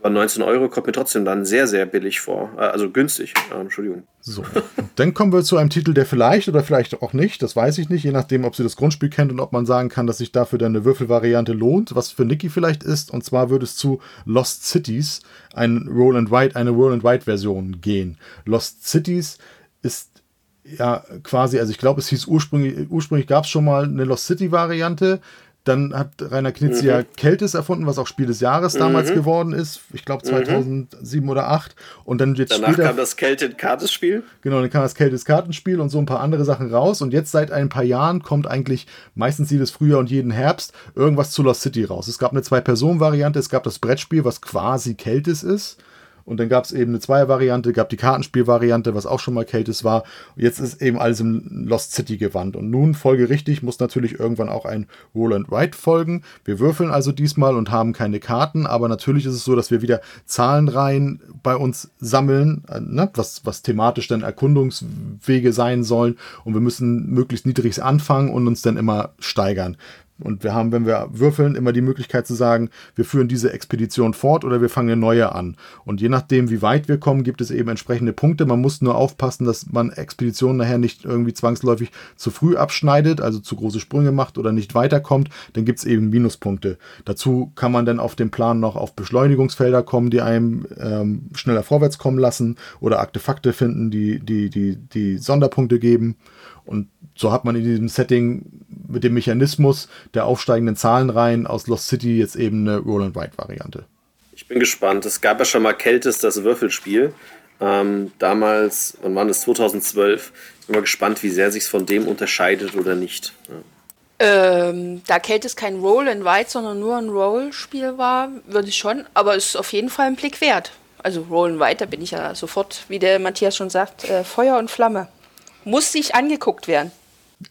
Aber 19 Euro kommt mir trotzdem dann sehr, sehr billig vor. Äh, also günstig. Äh, Entschuldigung. So. Dann kommen wir zu einem Titel, der vielleicht oder vielleicht auch nicht, das weiß ich nicht, je nachdem, ob sie das Grundspiel kennt und ob man sagen kann, dass sich dafür dann eine Würfelvariante lohnt, was für Niki vielleicht ist. Und zwar würde es zu Lost Cities, ein Roll and Write, eine Roll and Write Version gehen. Lost Cities ist ja quasi, also ich glaube, es hieß ursprünglich, ursprünglich gab es schon mal eine Lost City Variante. Dann hat Rainer Knitz mhm. ja Keltis erfunden, was auch Spiel des Jahres mhm. damals geworden ist. Ich glaube 2007 mhm. oder 2008. Und dann jetzt Danach später, kam das Keltis-Kartenspiel. Genau, dann kam das Keltis-Kartenspiel und so ein paar andere Sachen raus. Und jetzt seit ein paar Jahren kommt eigentlich meistens jedes Frühjahr und jeden Herbst irgendwas zu Lost City raus. Es gab eine Zwei-Personen-Variante, es gab das Brettspiel, was quasi Keltis ist. Und dann gab es eben eine Zweier-Variante, gab die Kartenspiel-Variante, was auch schon mal Keltis war. Jetzt ist eben alles im Lost City gewandt. Und nun, folgerichtig, muss natürlich irgendwann auch ein Roll and Write folgen. Wir würfeln also diesmal und haben keine Karten, aber natürlich ist es so, dass wir wieder Zahlenreihen bei uns sammeln, äh, ne? was, was thematisch dann Erkundungswege sein sollen. Und wir müssen möglichst niedrig anfangen und uns dann immer steigern. Und wir haben, wenn wir würfeln, immer die Möglichkeit zu sagen, wir führen diese Expedition fort oder wir fangen eine neue an. Und je nachdem, wie weit wir kommen, gibt es eben entsprechende Punkte. Man muss nur aufpassen, dass man Expeditionen nachher nicht irgendwie zwangsläufig zu früh abschneidet, also zu große Sprünge macht oder nicht weiterkommt. Dann gibt es eben Minuspunkte. Dazu kann man dann auf dem Plan noch auf Beschleunigungsfelder kommen, die einem ähm, schneller vorwärts kommen lassen oder Artefakte finden, die, die, die, die Sonderpunkte geben. Und so hat man in diesem Setting mit dem Mechanismus der aufsteigenden Zahlenreihen aus Lost City jetzt eben eine Roll and Write Variante. Ich bin gespannt. Es gab ja schon mal Keltis, das Würfelspiel. Ähm, damals, wann war das? 2012. Ich bin mal gespannt, wie sehr sich es von dem unterscheidet oder nicht. Ja. Ähm, da Keltis kein Roll and Write, sondern nur ein Roll-Spiel war, würde ich schon, aber es ist auf jeden Fall ein Blick wert. Also Roll and Write, da bin ich ja sofort, wie der Matthias schon sagt, äh, Feuer und Flamme. Muss sich angeguckt werden.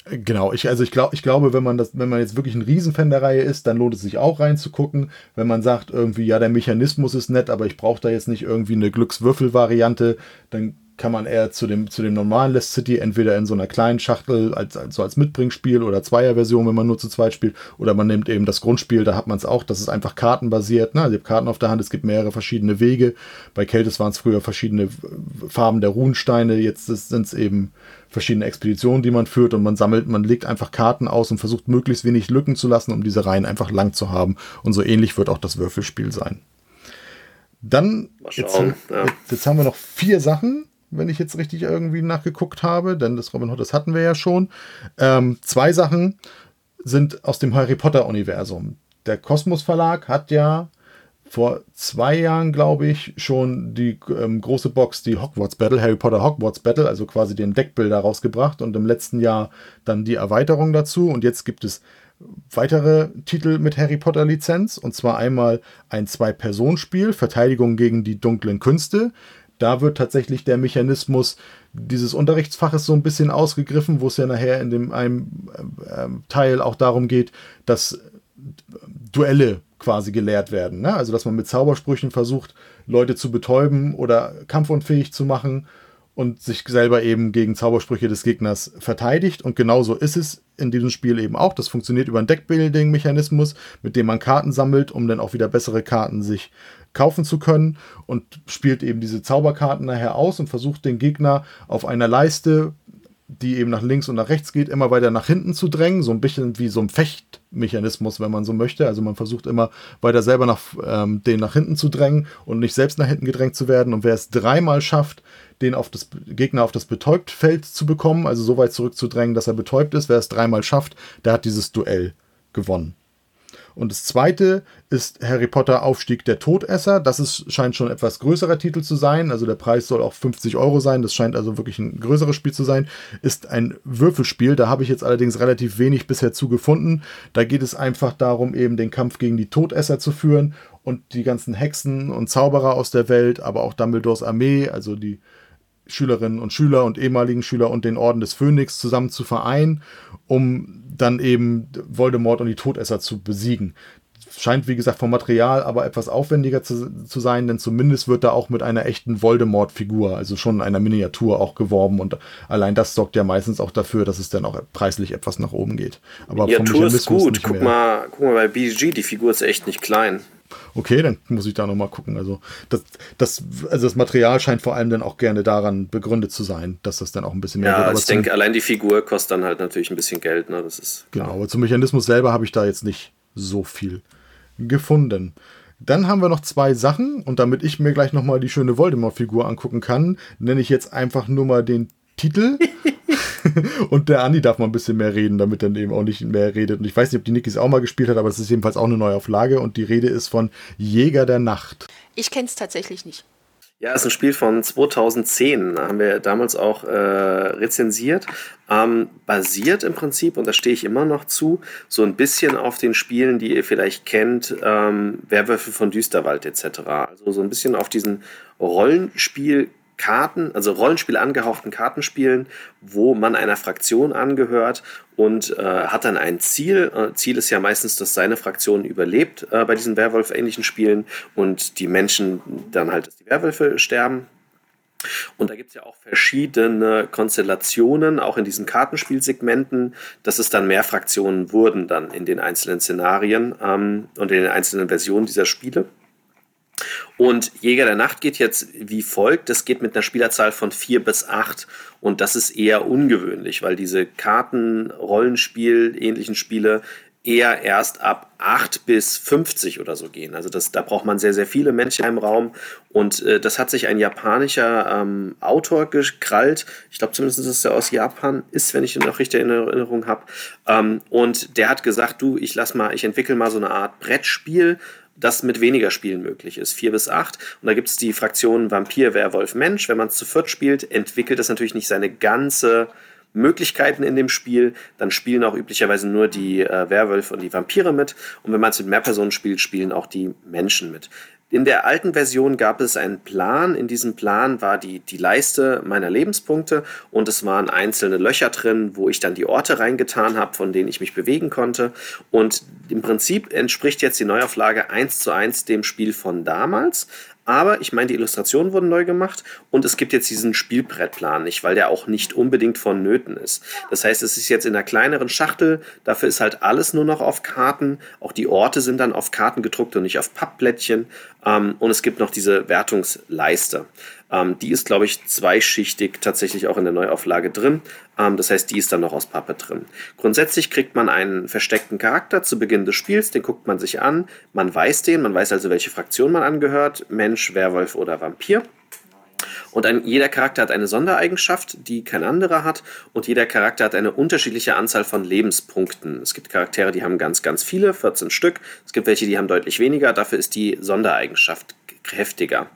Genau, ich, also ich, glaub, ich glaube, wenn man das, wenn man jetzt wirklich ein Riesenfan der Reihe ist, dann lohnt es sich auch reinzugucken. Wenn man sagt, irgendwie, ja, der Mechanismus ist nett, aber ich brauche da jetzt nicht irgendwie eine Glückswürfel-Variante, dann kann man eher zu dem, zu dem normalen Last City entweder in so einer kleinen Schachtel als, als, so als Mitbringspiel oder Zweierversion, wenn man nur zu zweit spielt, oder man nimmt eben das Grundspiel, da hat man es auch, das ist einfach kartenbasiert. Ne? Also ihr habt Karten auf der Hand, es gibt mehrere verschiedene Wege. Bei Keltis waren es früher verschiedene Farben der Runensteine, jetzt sind es eben verschiedene Expeditionen, die man führt und man sammelt, man legt einfach Karten aus und versucht möglichst wenig Lücken zu lassen, um diese Reihen einfach lang zu haben. Und so ähnlich wird auch das Würfelspiel sein. Dann, jetzt, ja. jetzt haben wir noch vier Sachen wenn ich jetzt richtig irgendwie nachgeguckt habe, denn das Robin Hood, das hatten wir ja schon. Ähm, zwei Sachen sind aus dem Harry Potter-Universum. Der Kosmos Verlag hat ja vor zwei Jahren, glaube ich, schon die ähm, große Box, die Hogwarts Battle, Harry Potter Hogwarts Battle, also quasi den Deckbilder rausgebracht und im letzten Jahr dann die Erweiterung dazu. Und jetzt gibt es weitere Titel mit Harry Potter Lizenz und zwar einmal ein Zwei-Personen-Spiel, Verteidigung gegen die dunklen Künste da wird tatsächlich der Mechanismus dieses Unterrichtsfaches so ein bisschen ausgegriffen, wo es ja nachher in dem einem äh, Teil auch darum geht, dass Duelle quasi gelehrt werden. Ne? Also dass man mit Zaubersprüchen versucht, Leute zu betäuben oder kampfunfähig zu machen und sich selber eben gegen Zaubersprüche des Gegners verteidigt. Und genauso ist es in diesem Spiel eben auch. Das funktioniert über einen Deckbuilding-Mechanismus, mit dem man Karten sammelt, um dann auch wieder bessere Karten sich kaufen zu können und spielt eben diese Zauberkarten nachher aus und versucht den Gegner auf einer Leiste, die eben nach links und nach rechts geht, immer weiter nach hinten zu drängen. So ein bisschen wie so ein Fechtmechanismus, wenn man so möchte. Also man versucht immer weiter selber nach, ähm, den nach hinten zu drängen und nicht selbst nach hinten gedrängt zu werden. Und wer es dreimal schafft, den auf das Gegner auf das Betäubtfeld zu bekommen, also so weit zurückzudrängen, dass er betäubt ist, wer es dreimal schafft, der hat dieses Duell gewonnen. Und das zweite ist Harry Potter Aufstieg der Todesser. Das ist, scheint schon etwas größerer Titel zu sein. Also der Preis soll auch 50 Euro sein. Das scheint also wirklich ein größeres Spiel zu sein. Ist ein Würfelspiel. Da habe ich jetzt allerdings relativ wenig bisher zu gefunden. Da geht es einfach darum, eben den Kampf gegen die Todesser zu führen und die ganzen Hexen und Zauberer aus der Welt, aber auch Dumbledores Armee, also die Schülerinnen und Schüler und ehemaligen Schüler und den Orden des Phönix zusammen zu vereinen, um dann eben Voldemort und die Todesser zu besiegen. Scheint, wie gesagt, vom Material aber etwas aufwendiger zu, zu sein, denn zumindest wird da auch mit einer echten Voldemort-Figur, also schon einer Miniatur auch geworben und allein das sorgt ja meistens auch dafür, dass es dann auch preislich etwas nach oben geht. Aber Miniatur ist gut. Guck mal, guck mal bei BG, die Figur ist echt nicht klein. Okay, dann muss ich da nochmal gucken. Also das, das, also das Material scheint vor allem dann auch gerne daran begründet zu sein, dass das dann auch ein bisschen mehr ja, wird. Aber ich denke, allein die Figur kostet dann halt natürlich ein bisschen Geld. Ne? Das ist genau, aber zum Mechanismus selber habe ich da jetzt nicht so viel gefunden. Dann haben wir noch zwei Sachen und damit ich mir gleich nochmal die schöne Voldemort-Figur angucken kann, nenne ich jetzt einfach nur mal den Titel. und der Andi darf mal ein bisschen mehr reden, damit er eben auch nicht mehr redet. Und ich weiß nicht, ob die Nikis auch mal gespielt hat, aber es ist jedenfalls auch eine Neuauflage und die Rede ist von Jäger der Nacht. Ich kenne es tatsächlich nicht. Ja, es ist ein Spiel von 2010, haben wir damals auch äh, rezensiert. Ähm, basiert im Prinzip, und da stehe ich immer noch zu, so ein bisschen auf den Spielen, die ihr vielleicht kennt, ähm, Werwölfe von Düsterwald etc. Also so ein bisschen auf diesen Rollenspiel Karten, also Rollenspiel angehauchten Kartenspielen, wo man einer Fraktion angehört und äh, hat dann ein Ziel. Äh, Ziel ist ja meistens, dass seine Fraktion überlebt äh, bei diesen Werwolf-ähnlichen Spielen und die Menschen dann halt, dass die Werwölfe sterben. Und da gibt es ja auch verschiedene Konstellationen, auch in diesen Kartenspielsegmenten, dass es dann mehr Fraktionen wurden dann in den einzelnen Szenarien ähm, und in den einzelnen Versionen dieser Spiele. Und Jäger der Nacht geht jetzt wie folgt. Das geht mit einer Spielerzahl von vier bis acht. Und das ist eher ungewöhnlich, weil diese Karten, Rollenspiel, ähnlichen Spiele eher erst ab 8 bis 50 oder so gehen. Also das, da braucht man sehr, sehr viele Menschen im Raum. Und äh, das hat sich ein japanischer ähm, Autor gekrallt. Ich glaube zumindest, dass er aus Japan ist, wenn ich ihn noch richtig in Erinnerung habe. Ähm, und der hat gesagt, du, ich lass mal, ich entwickle mal so eine Art Brettspiel, das mit weniger Spielen möglich ist, vier bis acht. Und da gibt es die Fraktionen Vampir, Werwolf, Mensch. Wenn man es zu viert spielt, entwickelt das natürlich nicht seine ganze Möglichkeiten in dem Spiel. Dann spielen auch üblicherweise nur die äh, Werwölfe und die Vampire mit. Und wenn man es mit mehr Personen spielt, spielen auch die Menschen mit. In der alten Version gab es einen Plan. In diesem Plan war die, die Leiste meiner Lebenspunkte und es waren einzelne Löcher drin, wo ich dann die Orte reingetan habe, von denen ich mich bewegen konnte. Und im Prinzip entspricht jetzt die Neuauflage eins zu eins dem Spiel von damals. Aber ich meine, die Illustrationen wurden neu gemacht und es gibt jetzt diesen Spielbrettplan nicht, weil der auch nicht unbedingt vonnöten ist. Das heißt, es ist jetzt in einer kleineren Schachtel, dafür ist halt alles nur noch auf Karten. Auch die Orte sind dann auf Karten gedruckt und nicht auf Pappblättchen. Ähm, und es gibt noch diese Wertungsleiste. Ähm, die ist, glaube ich, zweischichtig tatsächlich auch in der Neuauflage drin. Ähm, das heißt, die ist dann noch aus Pappe drin. Grundsätzlich kriegt man einen versteckten Charakter zu Beginn des Spiels, den guckt man sich an. Man weiß den, man weiß also, welche Fraktion man angehört: Mensch, Werwolf oder Vampir. Und ein, jeder Charakter hat eine Sondereigenschaft, die kein anderer hat. Und jeder Charakter hat eine unterschiedliche Anzahl von Lebenspunkten. Es gibt Charaktere, die haben ganz, ganz viele, 14 Stück. Es gibt welche, die haben deutlich weniger. Dafür ist die Sondereigenschaft heftiger.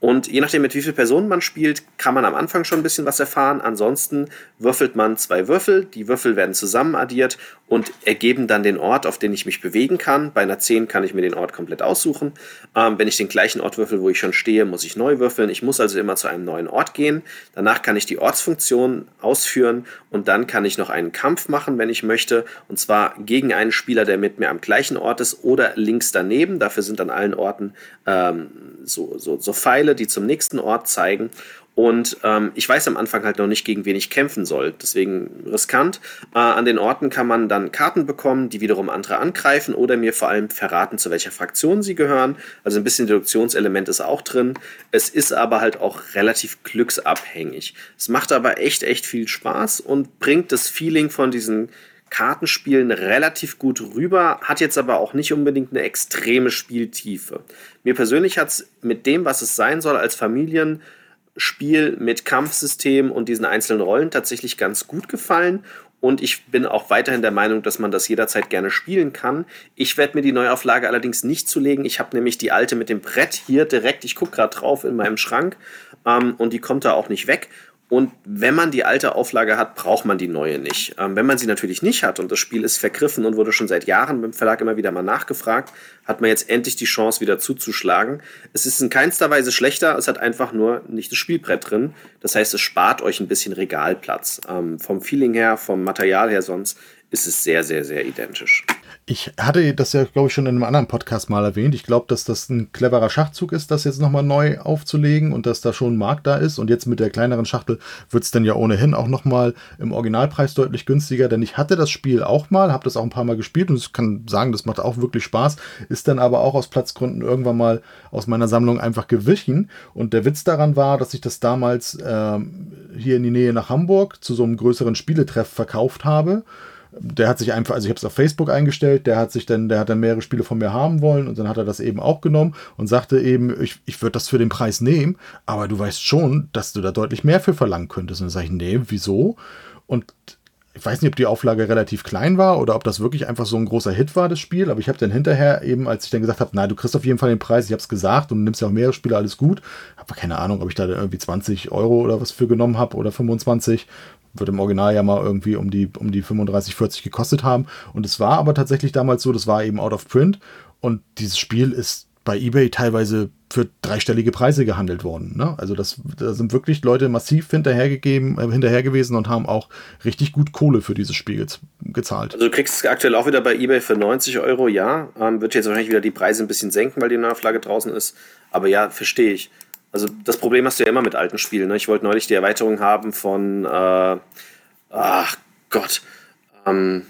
Und je nachdem, mit wie vielen Personen man spielt, kann man am Anfang schon ein bisschen was erfahren. Ansonsten würfelt man zwei Würfel. Die Würfel werden zusammen addiert und ergeben dann den Ort, auf den ich mich bewegen kann. Bei einer 10 kann ich mir den Ort komplett aussuchen. Ähm, wenn ich den gleichen Ort würfel, wo ich schon stehe, muss ich neu würfeln. Ich muss also immer zu einem neuen Ort gehen. Danach kann ich die Ortsfunktion ausführen und dann kann ich noch einen Kampf machen, wenn ich möchte. Und zwar gegen einen Spieler, der mit mir am gleichen Ort ist oder links daneben. Dafür sind an allen Orten ähm, so, so, so Pfeile, die zum nächsten Ort zeigen. Und ähm, ich weiß am Anfang halt noch nicht, gegen wen ich kämpfen soll. Deswegen riskant. Äh, an den Orten kann man dann Karten bekommen, die wiederum andere angreifen oder mir vor allem verraten, zu welcher Fraktion sie gehören. Also ein bisschen Deduktionselement ist auch drin. Es ist aber halt auch relativ glücksabhängig. Es macht aber echt, echt viel Spaß und bringt das Feeling von diesen Kartenspielen relativ gut rüber, hat jetzt aber auch nicht unbedingt eine extreme Spieltiefe. Mir persönlich hat es mit dem, was es sein soll, als Familienspiel mit Kampfsystem und diesen einzelnen Rollen tatsächlich ganz gut gefallen. Und ich bin auch weiterhin der Meinung, dass man das jederzeit gerne spielen kann. Ich werde mir die Neuauflage allerdings nicht zulegen. Ich habe nämlich die alte mit dem Brett hier direkt, ich gucke gerade drauf in meinem Schrank ähm, und die kommt da auch nicht weg. Und wenn man die alte Auflage hat, braucht man die neue nicht. Ähm, wenn man sie natürlich nicht hat und das Spiel ist vergriffen und wurde schon seit Jahren beim Verlag immer wieder mal nachgefragt, hat man jetzt endlich die Chance, wieder zuzuschlagen. Es ist in keinster Weise schlechter, es hat einfach nur nicht das Spielbrett drin. Das heißt, es spart euch ein bisschen Regalplatz. Ähm, vom Feeling her, vom Material her sonst ist es sehr, sehr, sehr identisch. Ich hatte das ja, glaube ich, schon in einem anderen Podcast mal erwähnt. Ich glaube, dass das ein cleverer Schachzug ist, das jetzt nochmal neu aufzulegen und dass da schon ein Markt da ist. Und jetzt mit der kleineren Schachtel wird es dann ja ohnehin auch nochmal im Originalpreis deutlich günstiger, denn ich hatte das Spiel auch mal, habe das auch ein paar Mal gespielt und ich kann sagen, das macht auch wirklich Spaß, ist dann aber auch aus Platzgründen irgendwann mal aus meiner Sammlung einfach gewichen. Und der Witz daran war, dass ich das damals ähm, hier in die Nähe nach Hamburg zu so einem größeren Spieletreff verkauft habe der hat sich einfach, also ich habe es auf Facebook eingestellt, der hat sich dann, der hat dann mehrere Spiele von mir haben wollen und dann hat er das eben auch genommen und sagte eben, ich, ich würde das für den Preis nehmen, aber du weißt schon, dass du da deutlich mehr für verlangen könntest. Und dann sage ich, nee, wieso? Und ich weiß nicht, ob die Auflage relativ klein war oder ob das wirklich einfach so ein großer Hit war, das Spiel, aber ich habe dann hinterher eben, als ich dann gesagt habe, nein, du kriegst auf jeden Fall den Preis, ich habe es gesagt und du nimmst ja auch mehrere Spiele, alles gut, habe keine Ahnung, ob ich da irgendwie 20 Euro oder was für genommen habe oder 25 wird im Original ja mal irgendwie um die, um die 35, 40 gekostet haben. Und es war aber tatsächlich damals so, das war eben out of print. Und dieses Spiel ist bei eBay teilweise für dreistellige Preise gehandelt worden. Ne? Also das, da sind wirklich Leute massiv hinterhergegeben, äh, hinterher gewesen und haben auch richtig gut Kohle für dieses Spiel gezahlt. Also du kriegst es aktuell auch wieder bei eBay für 90 Euro, ja. Ähm, wird jetzt wahrscheinlich wieder die Preise ein bisschen senken, weil die Neuauflage draußen ist. Aber ja, verstehe ich. Also das Problem hast du ja immer mit alten Spielen. Ne? Ich wollte neulich die Erweiterung haben von, äh, ach Gott, ähm,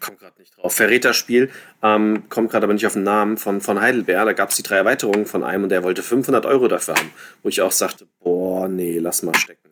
kommt gerade nicht drauf. Verräterspiel, ähm, kommt gerade aber nicht auf den Namen von, von Heidelberg. Da gab es die drei Erweiterungen von einem und der wollte 500 Euro dafür haben. Wo ich auch sagte, boah, nee, lass mal stecken.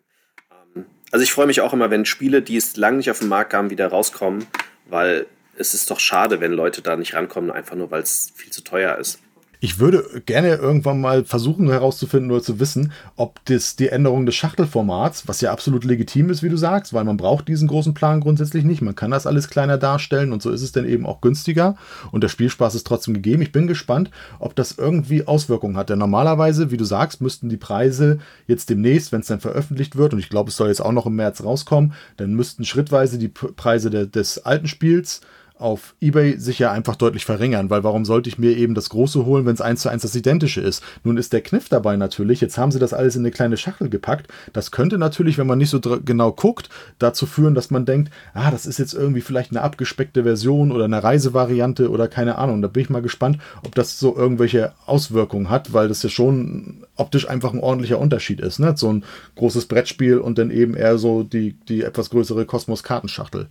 Ähm, also ich freue mich auch immer, wenn Spiele, die es lang nicht auf den Markt kamen, wieder rauskommen, weil es ist doch schade, wenn Leute da nicht rankommen, einfach nur weil es viel zu teuer ist. Ich würde gerne irgendwann mal versuchen herauszufinden oder zu wissen, ob das die Änderung des Schachtelformats, was ja absolut legitim ist, wie du sagst, weil man braucht diesen großen Plan grundsätzlich nicht. Man kann das alles kleiner darstellen und so ist es dann eben auch günstiger und der Spielspaß ist trotzdem gegeben. Ich bin gespannt, ob das irgendwie Auswirkungen hat. Denn normalerweise, wie du sagst, müssten die Preise jetzt demnächst, wenn es dann veröffentlicht wird, und ich glaube, es soll jetzt auch noch im März rauskommen, dann müssten schrittweise die Preise de des alten Spiels auf eBay sich ja einfach deutlich verringern, weil warum sollte ich mir eben das große holen, wenn es eins zu eins das identische ist? Nun ist der Kniff dabei natürlich, jetzt haben sie das alles in eine kleine Schachtel gepackt. Das könnte natürlich, wenn man nicht so genau guckt, dazu führen, dass man denkt, ah, das ist jetzt irgendwie vielleicht eine abgespeckte Version oder eine Reisevariante oder keine Ahnung. Da bin ich mal gespannt, ob das so irgendwelche Auswirkungen hat, weil das ja schon optisch einfach ein ordentlicher Unterschied ist. Ne? So ein großes Brettspiel und dann eben eher so die, die etwas größere Kosmos-Kartenschachtel.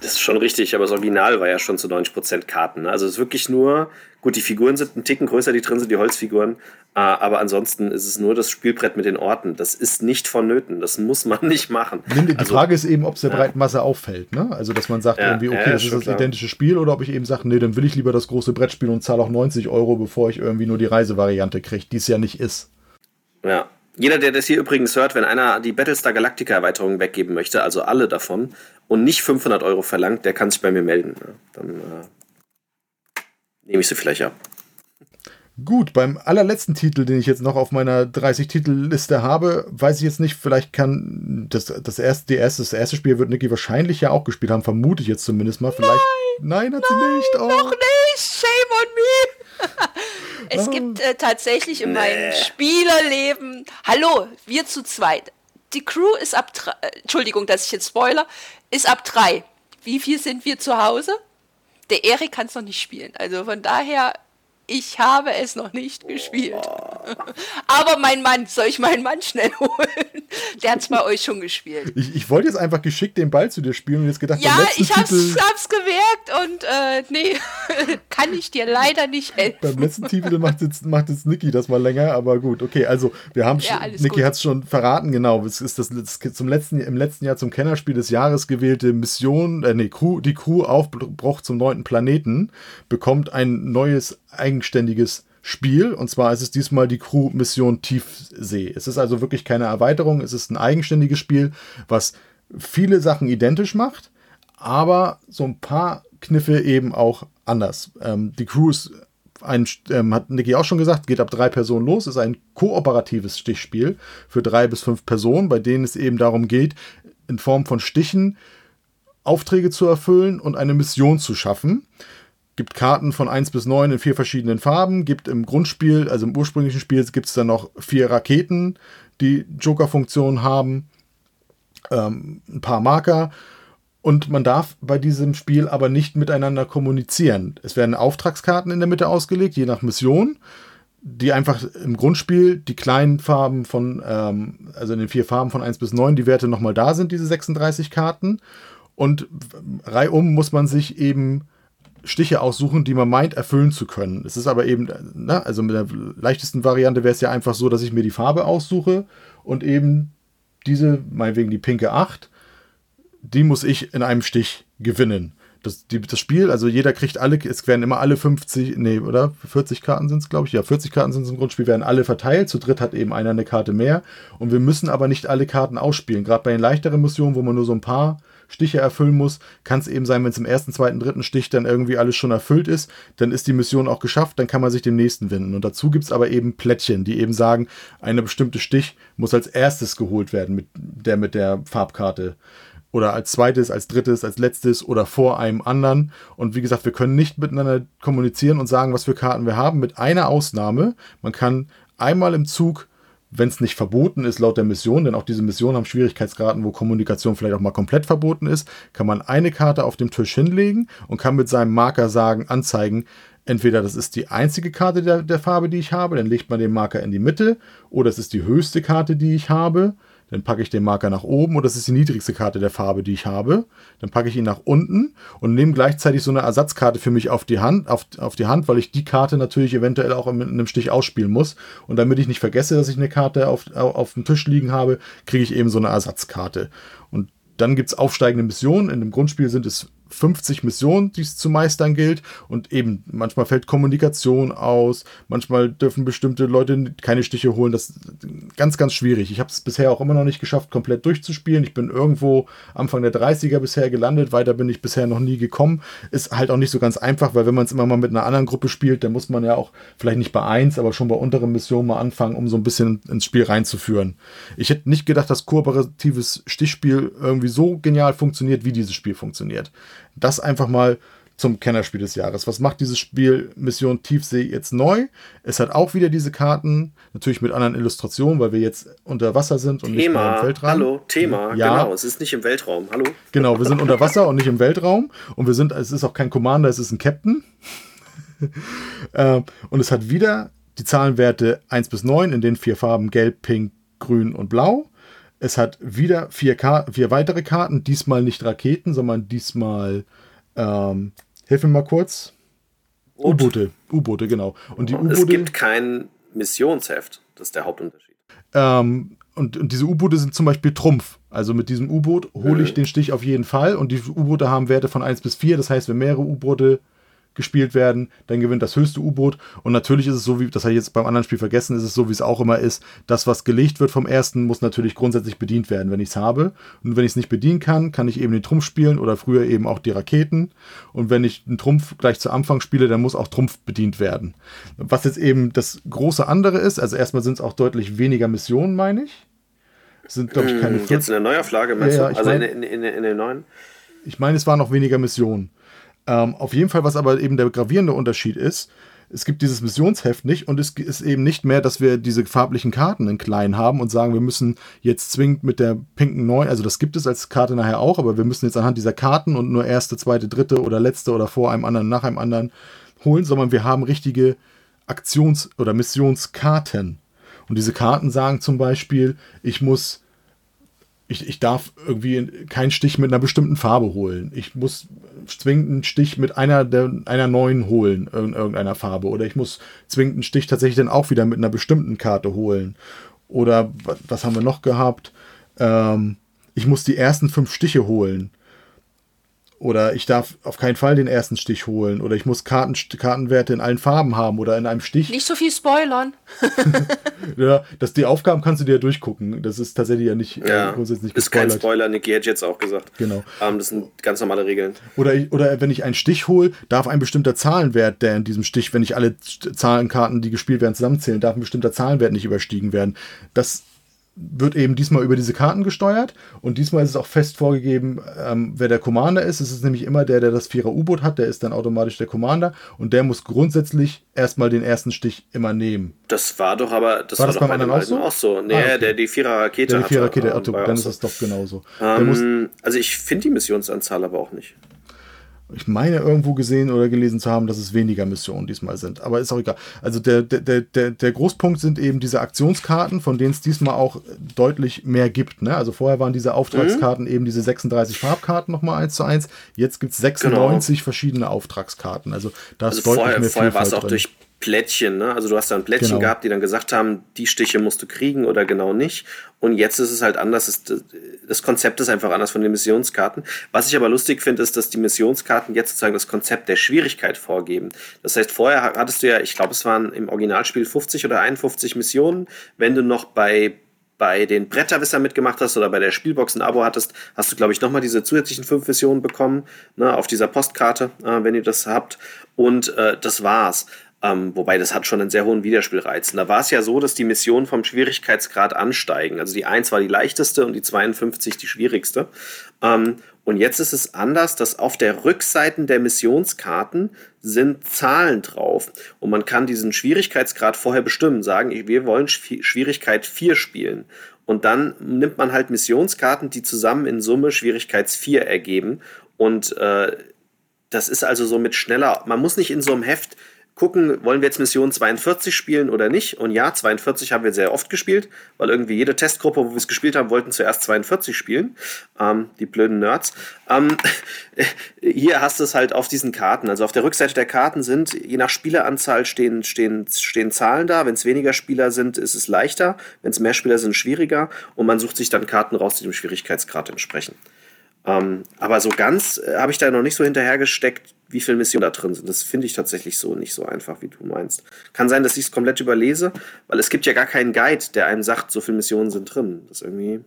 Das ist schon richtig, aber das Original war ja schon zu 90% Karten. Ne? Also es ist wirklich nur, gut, die Figuren sind ein Ticken größer, die drin sind, die Holzfiguren, äh, aber ansonsten ist es nur das Spielbrett mit den Orten. Das ist nicht vonnöten, das muss man nicht machen. Die also, Frage ist eben, ob es der ja. breiten Masse auffällt. Ne? Also, dass man sagt ja, irgendwie, okay, ja, das ist das klar. identische Spiel, oder ob ich eben sage, nee, dann will ich lieber das große Brettspiel und zahle auch 90 Euro, bevor ich irgendwie nur die Reisevariante kriege, die es ja nicht ist. Ja, jeder, der das hier übrigens hört, wenn einer die Battlestar Galactica Erweiterung weggeben möchte, also alle davon, und nicht 500 Euro verlangt, der kann sich bei mir melden. Dann äh, nehme ich sie vielleicht ab. Gut, beim allerletzten Titel, den ich jetzt noch auf meiner 30-Titel-Liste habe, weiß ich jetzt nicht, vielleicht kann das, das, erste, die erste, das erste Spiel wird Niki wahrscheinlich ja auch gespielt haben, vermute ich jetzt zumindest mal. Vielleicht. Nein, nein hat nein, sie nicht. Oh. Noch nicht! Shame on me! Es gibt äh, tatsächlich in nee. meinem Spielerleben, hallo, wir zu zweit. Die Crew ist ab, drei, äh, Entschuldigung, dass ich jetzt spoiler, ist ab drei. Wie viel sind wir zu Hause? Der Erik kann es noch nicht spielen. Also von daher ich habe es noch nicht gespielt. Aber mein Mann, soll ich meinen Mann schnell holen? Der hat es bei euch schon gespielt. Ich, ich wollte jetzt einfach geschickt den Ball zu dir spielen und jetzt gedacht, ja, ich hab's, Titel, hab's gemerkt und äh, nee, kann ich dir leider nicht helfen. Beim letzten Titel macht jetzt, macht jetzt Niki das mal länger, aber gut, okay, also wir haben ja, Niki hat es schon verraten, genau. Es ist das, das zum letzten, im letzten Jahr zum Kennerspiel des Jahres gewählte Mission, äh, nee, Crew, die Crew Aufbruch zum neunten Planeten bekommt ein neues eigenständiges Spiel. Und zwar ist es diesmal die Crew-Mission Tiefsee. Es ist also wirklich keine Erweiterung, es ist ein eigenständiges Spiel, was viele Sachen identisch macht, aber so ein paar Kniffe eben auch anders. Ähm, die Crew ist ein, ähm, hat Niki auch schon gesagt, geht ab drei Personen los, ist ein kooperatives Stichspiel für drei bis fünf Personen, bei denen es eben darum geht, in Form von Stichen Aufträge zu erfüllen und eine Mission zu schaffen gibt Karten von 1 bis 9 in vier verschiedenen Farben, gibt im Grundspiel, also im ursprünglichen Spiel, gibt es dann noch vier Raketen, die Joker-Funktion haben, ähm, ein paar Marker Und man darf bei diesem Spiel aber nicht miteinander kommunizieren. Es werden Auftragskarten in der Mitte ausgelegt, je nach Mission, die einfach im Grundspiel die kleinen Farben von, ähm, also in den vier Farben von 1 bis 9, die Werte nochmal da sind, diese 36 Karten. Und reihum muss man sich eben Stiche aussuchen, die man meint, erfüllen zu können. Es ist aber eben, na, also mit der leichtesten Variante wäre es ja einfach so, dass ich mir die Farbe aussuche und eben diese, meinetwegen die pinke 8, die muss ich in einem Stich gewinnen. Das, die, das Spiel, also jeder kriegt alle, es werden immer alle 50, nee, oder? 40 Karten sind es, glaube ich. Ja, 40 Karten sind es im Grundspiel, werden alle verteilt. Zu dritt hat eben einer eine Karte mehr. Und wir müssen aber nicht alle Karten ausspielen. Gerade bei den leichteren Missionen, wo man nur so ein paar Stiche erfüllen muss, kann es eben sein, wenn es im ersten, zweiten, dritten Stich dann irgendwie alles schon erfüllt ist, dann ist die Mission auch geschafft, dann kann man sich dem nächsten wenden. Und dazu gibt es aber eben Plättchen, die eben sagen, eine bestimmte Stich muss als erstes geholt werden, mit der mit der Farbkarte oder als zweites, als drittes, als letztes oder vor einem anderen. Und wie gesagt, wir können nicht miteinander kommunizieren und sagen, was für Karten wir haben, mit einer Ausnahme. Man kann einmal im Zug wenn es nicht verboten ist laut der Mission, denn auch diese Missionen haben Schwierigkeitsgraden, wo Kommunikation vielleicht auch mal komplett verboten ist, kann man eine Karte auf dem Tisch hinlegen und kann mit seinem Marker sagen, anzeigen, entweder das ist die einzige Karte der, der Farbe, die ich habe, dann legt man den Marker in die Mitte, oder es ist die höchste Karte, die ich habe, dann packe ich den Marker nach oben und das ist die niedrigste Karte der Farbe, die ich habe. Dann packe ich ihn nach unten und nehme gleichzeitig so eine Ersatzkarte für mich auf die Hand, auf, auf die Hand, weil ich die Karte natürlich eventuell auch in einem Stich ausspielen muss. Und damit ich nicht vergesse, dass ich eine Karte auf, auf dem Tisch liegen habe, kriege ich eben so eine Ersatzkarte. Und dann gibt es aufsteigende Missionen. In dem Grundspiel sind es 50 Missionen, die es zu meistern gilt. Und eben, manchmal fällt Kommunikation aus, manchmal dürfen bestimmte Leute keine Stiche holen. Das ist ganz, ganz schwierig. Ich habe es bisher auch immer noch nicht geschafft, komplett durchzuspielen. Ich bin irgendwo Anfang der 30er bisher gelandet. Weiter bin ich bisher noch nie gekommen. Ist halt auch nicht so ganz einfach, weil wenn man es immer mal mit einer anderen Gruppe spielt, dann muss man ja auch vielleicht nicht bei 1, aber schon bei unteren Missionen mal anfangen, um so ein bisschen ins Spiel reinzuführen. Ich hätte nicht gedacht, dass kooperatives Stichspiel irgendwie so genial funktioniert, wie dieses Spiel funktioniert das einfach mal zum Kennerspiel des Jahres. Was macht dieses Spiel Mission Tiefsee jetzt neu? Es hat auch wieder diese Karten, natürlich mit anderen Illustrationen, weil wir jetzt unter Wasser sind und Thema. nicht mehr im Weltraum. Hallo, Thema, ja. genau, es ist nicht im Weltraum. Hallo. Genau, wir sind unter Wasser und nicht im Weltraum und wir sind, es ist auch kein Commander, es ist ein Captain. Ähm, und es hat wieder die Zahlenwerte 1 bis 9 in den vier Farben Gelb, Pink, Grün und Blau. Es hat wieder vier, vier weitere Karten, diesmal nicht Raketen, sondern diesmal, ähm, hilf mir mal kurz. U-Boote, U-Boote, genau. Und die U-Boote. Es gibt kein Missionsheft, das ist der Hauptunterschied. Ähm, und, und, diese U-Boote sind zum Beispiel Trumpf. Also mit diesem U-Boot hole ich mhm. den Stich auf jeden Fall. Und die U-Boote haben Werte von 1 bis 4. Das heißt, wenn mehrere U-Boote gespielt werden, dann gewinnt das höchste U-Boot. Und natürlich ist es so, wie, das habe ich jetzt beim anderen Spiel vergessen, ist es so, wie es auch immer ist. Das, was gelegt wird vom ersten, muss natürlich grundsätzlich bedient werden, wenn ich es habe. Und wenn ich es nicht bedienen kann, kann ich eben den Trumpf spielen oder früher eben auch die Raketen. Und wenn ich einen Trumpf gleich zu Anfang spiele, dann muss auch Trumpf bedient werden. Was jetzt eben das große andere ist, also erstmal sind es auch deutlich weniger Missionen, meine ich. sind, glaube ich, keine. Hm, jetzt in der Neuauflage, meinst ja, ja, du? Also mein, in, in, in, in den neuen? Ich meine, es waren noch weniger Missionen. Ähm, auf jeden Fall, was aber eben der gravierende Unterschied ist, es gibt dieses Missionsheft nicht und es ist eben nicht mehr, dass wir diese farblichen Karten in klein haben und sagen, wir müssen jetzt zwingend mit der pinken 9, also das gibt es als Karte nachher auch, aber wir müssen jetzt anhand dieser Karten und nur erste, zweite, dritte oder letzte oder vor einem anderen, nach einem anderen holen, sondern wir haben richtige Aktions- oder Missionskarten. Und diese Karten sagen zum Beispiel, ich muss ich, ich darf irgendwie keinen Stich mit einer bestimmten Farbe holen. Ich muss zwingend einen Stich mit einer, der, einer neuen holen, in irgendeiner Farbe. Oder ich muss zwingend einen Stich tatsächlich dann auch wieder mit einer bestimmten Karte holen. Oder was haben wir noch gehabt? Ähm, ich muss die ersten fünf Stiche holen. Oder ich darf auf keinen Fall den ersten Stich holen. Oder ich muss Karten, Kartenwerte in allen Farben haben oder in einem Stich. Nicht so viel spoilern. ja, das, die Aufgaben kannst du dir ja durchgucken. Das ist tatsächlich ja nicht äh, ja, grundsätzlich Ist kein Spoiler, Niki hat jetzt auch gesagt. Genau. Ähm, das sind ganz normale Regeln. Oder, ich, oder wenn ich einen Stich hole, darf ein bestimmter Zahlenwert, der in diesem Stich, wenn ich alle Zahlenkarten, die gespielt werden, zusammenzählen, darf ein bestimmter Zahlenwert nicht überstiegen werden. Das wird eben diesmal über diese Karten gesteuert und diesmal ist es auch fest vorgegeben, ähm, wer der Commander ist. Es ist nämlich immer der, der das Vierer U-Boot hat, der ist dann automatisch der Commander und der muss grundsätzlich erstmal den ersten Stich immer nehmen. Das war doch aber, das War war, das doch bei anderen auch so? auch so. Nee, Ah, okay. der die Vierer-Rakete Der die Vierer hatte, Rakete, Otto, war dann ist das doch genauso. Ähm, also ich finde die Missionsanzahl aber auch nicht. Ich meine irgendwo gesehen oder gelesen zu haben, dass es weniger Missionen diesmal sind. Aber ist auch egal. Also der, der, der, der, der Großpunkt sind eben diese Aktionskarten, von denen es diesmal auch deutlich mehr gibt. Ne? Also vorher waren diese Auftragskarten eben diese 36 Farbkarten nochmal eins zu eins. Jetzt gibt es 96 verschiedene Auftragskarten. Also da ist Genau. Also deutlich vorher, mehr vorher war es auch drin. durch Plättchen, ne? Also du hast dann Plättchen Genau. gehabt, die dann gesagt haben, die Stiche musst du kriegen oder genau nicht. Und jetzt ist es halt anders. Das Konzept ist einfach anders von den Missionskarten. Was ich aber lustig finde, ist, dass die Missionskarten jetzt sozusagen das Konzept der Schwierigkeit vorgeben. Das heißt, vorher hattest du ja, ich glaube, es waren im Originalspiel 50 oder 51 Missionen. Wenn du noch bei bei den Bretterwisser mitgemacht hast oder bei der Spielbox ein Abo hattest, hast du, glaube ich, nochmal diese zusätzlichen fünf Missionen bekommen, ne, auf dieser Postkarte, äh, wenn ihr das habt. Und äh, das war's. Ähm, wobei das hat schon einen sehr hohen Wiederspielreiz. Und da war es ja so, dass die Missionen vom Schwierigkeitsgrad ansteigen. Also die 1 war die leichteste und die 52 die schwierigste. Ähm, und jetzt ist es anders, dass auf der Rückseiten der Missionskarten sind Zahlen drauf. Und man kann diesen Schwierigkeitsgrad vorher bestimmen, sagen, wir wollen Schwi- Schwierigkeit 4 spielen. Und dann nimmt man halt Missionskarten, die zusammen in Summe Schwierigkeits 4 ergeben. Und äh, das ist also so mit schneller. Man muss nicht in so einem Heft gucken, wollen wir jetzt Mission 42 spielen oder nicht. Und ja, 42 haben wir sehr oft gespielt, weil irgendwie jede Testgruppe, wo wir es gespielt haben, wollten zuerst 42 spielen. Ähm, die blöden Nerds. Ähm, hier hast du es halt auf diesen Karten. Also auf der Rückseite der Karten sind, je nach Spieleranzahl stehen, stehen, stehen Zahlen da. Wenn es weniger Spieler sind, ist es leichter. Wenn es mehr Spieler sind, schwieriger. Und man sucht sich dann Karten raus, die dem Schwierigkeitsgrad entsprechen. Ähm, aber so ganz äh, habe ich da noch nicht so hinterhergesteckt, wie viele Missionen da drin sind. Das finde ich tatsächlich so nicht so einfach, wie du meinst. Kann sein, dass ich es komplett überlese, weil es gibt ja gar keinen Guide, der einem sagt, so viele Missionen sind drin. Das ist irgendwie.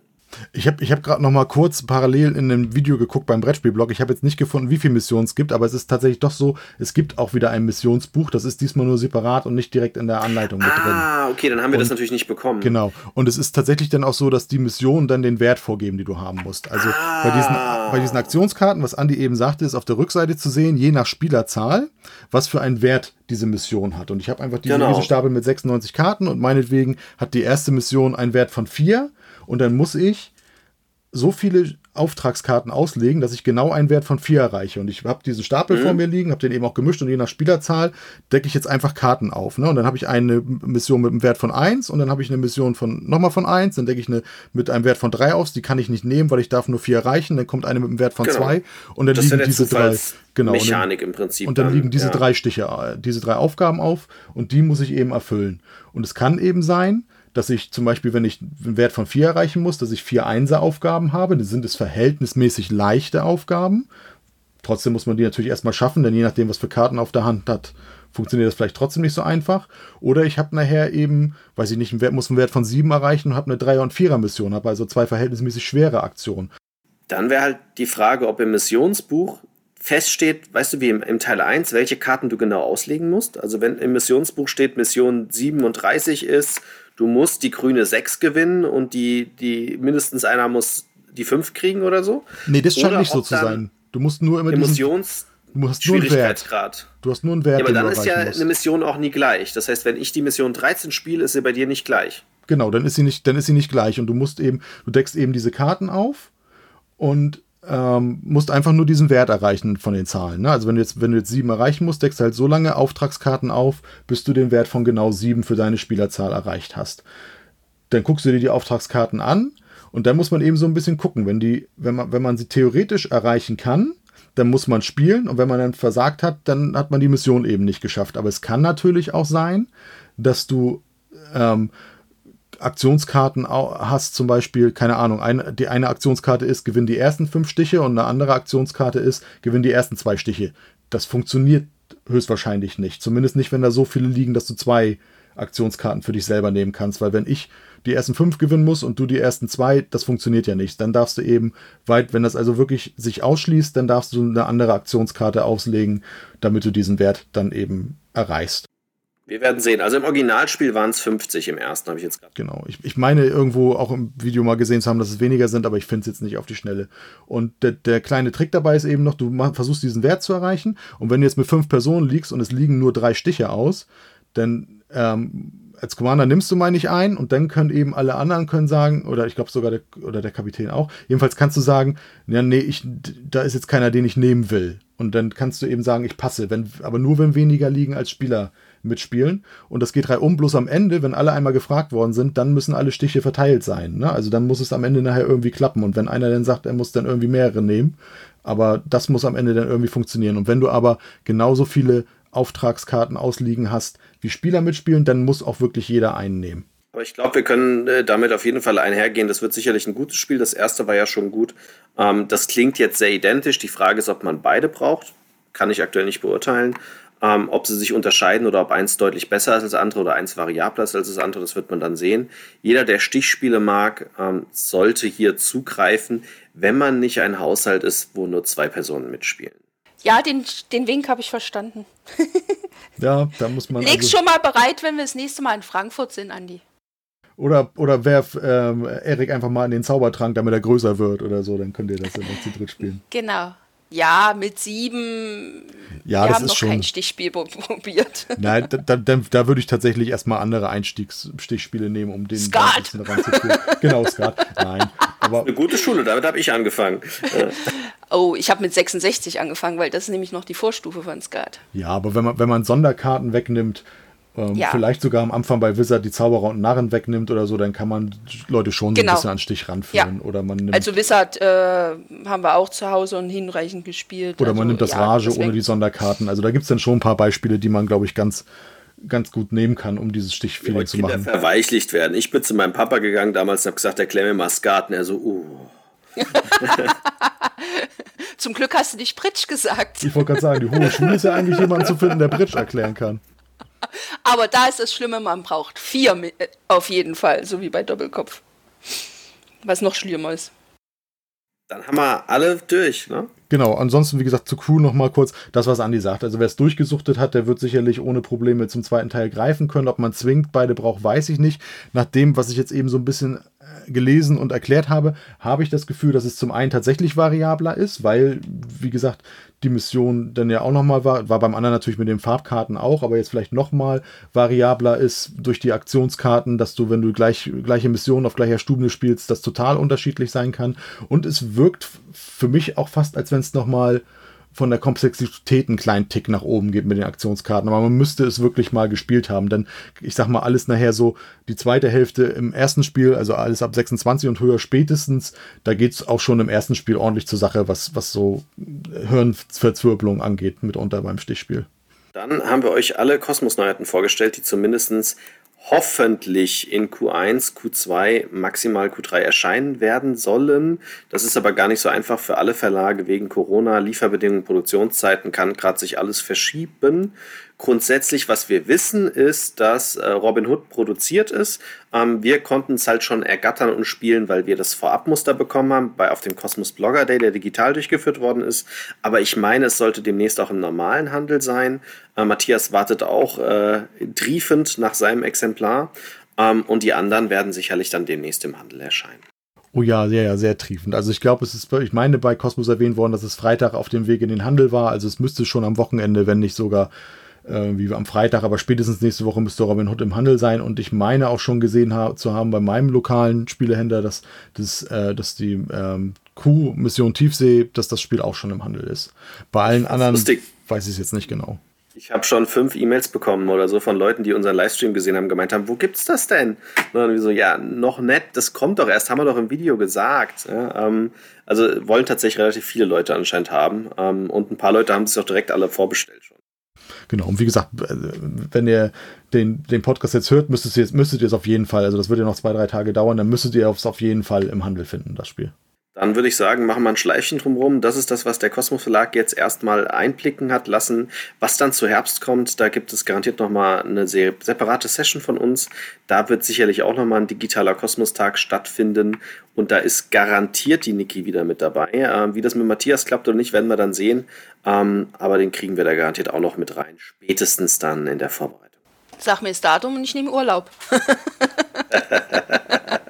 Ich habe ich hab gerade noch mal kurz parallel in einem Video geguckt beim Brettspielblog. Ich habe jetzt nicht gefunden, wie viele Missionen es gibt, aber es ist tatsächlich doch so, es gibt auch wieder ein Missionsbuch. Das ist diesmal nur separat und nicht direkt in der Anleitung mit drin. Ah, okay, dann haben wir das Und- natürlich nicht bekommen. Genau. Und es ist tatsächlich dann auch so, dass die Missionen dann den Wert vorgeben, die du haben musst. Also bei, diesen, bei diesen Aktionskarten, was Andi eben sagte, ist auf der Rückseite zu sehen, je nach Spielerzahl, was für einen Wert diese Mission hat. Und ich habe einfach diesen Genau. Riesenstapel mit 96 Karten und meinetwegen hat die erste Mission einen Wert von 4 und dann muss ich so viele Auftragskarten auslegen, dass ich genau einen Wert von 4 erreiche. Und ich habe diesen Stapel vor mir liegen, habe den eben auch gemischt und je nach Spielerzahl decke ich jetzt einfach Karten auf. Ne? Und dann habe ich eine Mission mit einem Wert von 1 und dann habe ich eine Mission von nochmal von 1, dann decke ich eine mit einem Wert von 3 aus, die kann ich nicht nehmen, weil ich darf nur 4 erreichen, dann kommt eine mit einem Wert von Genau. 2 und dann Das liegen diese drei. Genau, und dann- Mechanik im Prinzip. und dann liegen diese ja. drei Stiche, äh, diese drei Aufgaben auf und die muss ich eben erfüllen. Und es kann eben sein, dass ich zum Beispiel, wenn ich einen Wert von 4 erreichen muss, dass ich vier Einser-Aufgaben habe. Das sind es verhältnismäßig leichte Aufgaben. Trotzdem muss man die natürlich erstmal schaffen, denn je nachdem, was für Karten auf der Hand hat, funktioniert das vielleicht trotzdem nicht so einfach. Oder ich habe nachher eben, weiß ich nicht, einen Wert, muss einen Wert von 7 erreichen und habe eine 3er- und 4er-Mission, habe also zwei verhältnismäßig schwere Aktionen. Dann wäre halt die Frage, ob im Missionsbuch feststeht, weißt du, wie im, im Teil 1, welche Karten du genau auslegen musst. Also wenn im Missionsbuch steht, Mission 37 ist, du musst die grüne 6 gewinnen und die, die mindestens einer muss die 5 kriegen oder so. Nee, das scheint nicht so zu sein. Du musst nur immer diesen, Emotions du hast nur einen Wert. Schwierigkeitsgrad. Du hast nur einen Wert, Ja, aber dann ist ja musst. eine Mission auch nie gleich. Das heißt, wenn ich die Mission 13 spiele, ist sie bei dir nicht gleich. Genau, dann ist sie nicht, dann ist sie nicht gleich und du musst eben, du deckst eben diese Karten auf und ähm, musst einfach nur diesen Wert erreichen von den Zahlen. Ne? Also wenn du jetzt, wenn du jetzt sieben erreichen musst, deckst du halt so lange Auftragskarten auf, bis du den Wert von genau sieben für deine Spielerzahl erreicht hast. Dann guckst du dir die Auftragskarten an und dann muss man eben so ein bisschen gucken, wenn die, wenn man, wenn man sie theoretisch erreichen kann, dann muss man spielen und wenn man dann versagt hat, dann hat man die Mission eben nicht geschafft. Aber es kann natürlich auch sein, dass du ähm, Aktionskarten hast, zum Beispiel, keine Ahnung, eine, die eine Aktionskarte ist, gewinn die ersten fünf Stiche und eine andere Aktionskarte ist, gewinn die ersten zwei Stiche. Das funktioniert höchstwahrscheinlich nicht. Zumindest nicht, wenn da so viele liegen, dass du zwei Aktionskarten für dich selber nehmen kannst. Weil wenn ich die ersten fünf gewinnen muss und du die ersten zwei, das funktioniert ja nicht. Dann darfst du eben weit, wenn das also wirklich sich ausschließt, dann darfst du eine andere Aktionskarte auslegen, damit du diesen Wert dann eben erreichst. Wir werden sehen. Also im Originalspiel waren es 50 im ersten, habe ich jetzt gerade. Genau. Ich, ich meine irgendwo auch im Video mal gesehen zu haben, dass es weniger sind, aber ich finde es jetzt nicht auf die Schnelle. Und der, der kleine Trick dabei ist eben noch, du versuchst diesen Wert zu erreichen. Und wenn du jetzt mit fünf Personen liegst und es liegen nur drei Stiche aus, dann ähm, als Commander nimmst du mal nicht ein und dann können eben alle anderen können sagen, oder ich glaube sogar der, oder der Kapitän auch, jedenfalls kannst du sagen, ja, nee, ich, da ist jetzt keiner, den ich nehmen will. Und dann kannst du eben sagen, ich passe, wenn, aber nur wenn weniger liegen als Spieler mitspielen. Und das geht um, bloß am Ende, wenn alle einmal gefragt worden sind, dann müssen alle Stiche verteilt sein. Ne? Also dann muss es am Ende nachher irgendwie klappen. Und wenn einer dann sagt, er muss dann irgendwie mehrere nehmen, aber das muss am Ende dann irgendwie funktionieren. Und wenn du aber genauso viele Auftragskarten ausliegen hast, wie Spieler mitspielen, dann muss auch wirklich jeder einen nehmen. Aber ich glaube, wir können äh, damit auf jeden Fall einhergehen. Das wird sicherlich ein gutes Spiel. Das erste war ja schon gut. Ähm, das klingt jetzt sehr identisch. Die Frage ist, ob man beide braucht. Kann ich aktuell nicht beurteilen. Ähm, ob sie sich unterscheiden oder ob eins deutlich besser ist als das andere oder eins variabler ist als das andere, das wird man dann sehen. Jeder, der Stichspiele mag, ähm, sollte hier zugreifen, wenn man nicht ein Haushalt ist, wo nur zwei Personen mitspielen. Ja, den, den Wink habe ich verstanden. ja, da muss man. Leg's also schon mal bereit, wenn wir das nächste Mal in Frankfurt sind, Andi. Oder, oder werf ähm, Erik einfach mal in den Zaubertrank, damit er größer wird oder so, dann könnt ihr das dann noch zu dritt spielen. Genau. Ja, mit sieben. Ja, wir das haben ist noch schon... kein Stichspiel probiert. Nein, da, da, da würde ich tatsächlich erstmal andere Einstiegsstichspiele nehmen, um den Skat. ranzuführen. genau, Skat. Nein. Aber eine gute Schule, damit habe ich angefangen. oh, ich habe mit 66 angefangen, weil das ist nämlich noch die Vorstufe von Skat. Ja, aber wenn man, wenn man Sonderkarten wegnimmt, ähm, ja. vielleicht sogar am Anfang bei Wizard die Zauberer und Narren wegnimmt oder so, dann kann man Leute schon genau. so ein genau. bisschen an Stich ranführen. Ja. Oder man nimmt, also Wizard äh, haben wir auch zu Hause und hinreichend gespielt. Oder also, man nimmt das ja, Rage deswegen. ohne die Sonderkarten. Also da gibt es dann schon ein paar Beispiele, die man, glaube ich, ganz ganz gut nehmen kann, um dieses Stichfeeling zu machen. verweichlicht werden. Ich bin zu meinem Papa gegangen damals und habe gesagt, erklär mir mal Skat. Und er so, uh. Zum Glück hast du dich Pritsch gesagt. Ich wollte gerade sagen, die hohe Schule ist ja eigentlich jemand zu finden, der Pritsch erklären kann. Aber da ist das Schlimme, man braucht vier äh, auf jeden Fall, so wie bei Doppelkopf. Was noch schlimmer ist. Dann haben wir alle durch, ne? Genau, ansonsten, wie gesagt, zu Crew nochmal kurz das, was Andi sagt. Also, wer es durchgesuchtet hat, der wird sicherlich ohne Probleme zum zweiten Teil greifen können. Ob man zwingend beide braucht, weiß ich nicht. Nach dem, was ich jetzt eben so ein bisschen gelesen und erklärt habe, habe ich das Gefühl, dass es zum einen tatsächlich variabler ist, weil, wie gesagt, die Mission dann ja auch nochmal war, war beim anderen natürlich mit den Farbkarten auch, aber jetzt vielleicht nochmal variabler ist durch die Aktionskarten, dass du, wenn du gleich, gleiche Missionen auf gleicher Stube spielst, das total unterschiedlich sein kann. Und es wirkt für mich auch fast, als wenn es nochmal von der Komplexität einen kleinen Tick nach oben geht mit den Aktionskarten. Aber man müsste es wirklich mal gespielt haben. Denn ich sag mal, alles nachher so, die zweite Hälfte im ersten Spiel, also alles ab 26 und höher spätestens, da geht es auch schon im ersten Spiel ordentlich zur Sache, was, was so Hirnverzwirbelung angeht, mitunter beim Stichspiel. Dann haben wir euch alle Kosmos-Neuheiten vorgestellt, die zumindest hoffentlich in Q1, Q2, maximal Q3 erscheinen werden sollen. Das ist aber gar nicht so einfach für alle Verlage wegen Corona, Lieferbedingungen, Produktionszeiten kann gerade sich alles verschieben. Grundsätzlich, was wir wissen, ist, dass äh, Robin Hood produziert ist. Ähm, wir konnten es halt schon ergattern und spielen, weil wir das Vorabmuster bekommen haben, bei, auf dem Cosmos Blogger Day, der digital durchgeführt worden ist. Aber ich meine, es sollte demnächst auch im normalen Handel sein. Äh, Matthias wartet auch äh, triefend nach seinem Exemplar. Ähm, und die anderen werden sicherlich dann demnächst im Handel erscheinen. Oh ja, sehr, ja, sehr triefend. Also ich glaube, es ist, ich meine bei Cosmos erwähnt worden, dass es Freitag auf dem Weg in den Handel war. Also es müsste schon am Wochenende, wenn nicht sogar äh, wie am Freitag, aber spätestens nächste Woche müsste Robin Hood im Handel sein und ich meine auch schon gesehen ha zu haben bei meinem lokalen Spielehändler, dass, dass, äh, dass die ähm, Q-Mission Tiefsee, dass das Spiel auch schon im Handel ist. Bei allen anderen lustig. weiß ich es jetzt nicht genau. Ich habe schon fünf E-Mails bekommen oder so von Leuten, die unseren Livestream gesehen haben, gemeint haben, wo gibt's das denn? Und dann so, ja, noch nett, das kommt doch erst, haben wir doch im Video gesagt. Ja, ähm, also wollen tatsächlich relativ viele Leute anscheinend haben. Ähm, und ein paar Leute haben es auch direkt alle vorbestellt schon. Genau, und wie gesagt, wenn ihr den, den Podcast jetzt hört, müsstet ihr, müsstet ihr es auf jeden Fall, also das wird ja noch zwei, drei Tage dauern, dann müsstet ihr es auf jeden Fall im Handel finden, das Spiel. Dann würde ich sagen, machen wir ein Schleifchen drumherum. Das ist das, was der Kosmos Verlag jetzt erstmal einblicken hat lassen. Was dann zu Herbst kommt, da gibt es garantiert nochmal eine separate Session von uns. Da wird sicherlich auch nochmal ein digitaler Kosmos-Tag stattfinden. Und da ist garantiert die Niki wieder mit dabei. Äh, wie das mit Matthias klappt oder nicht, werden wir dann sehen. Ähm, aber den kriegen wir da garantiert auch noch mit rein. Spätestens dann in der Vorbereitung. Sag mir das Datum und ich nehme Urlaub.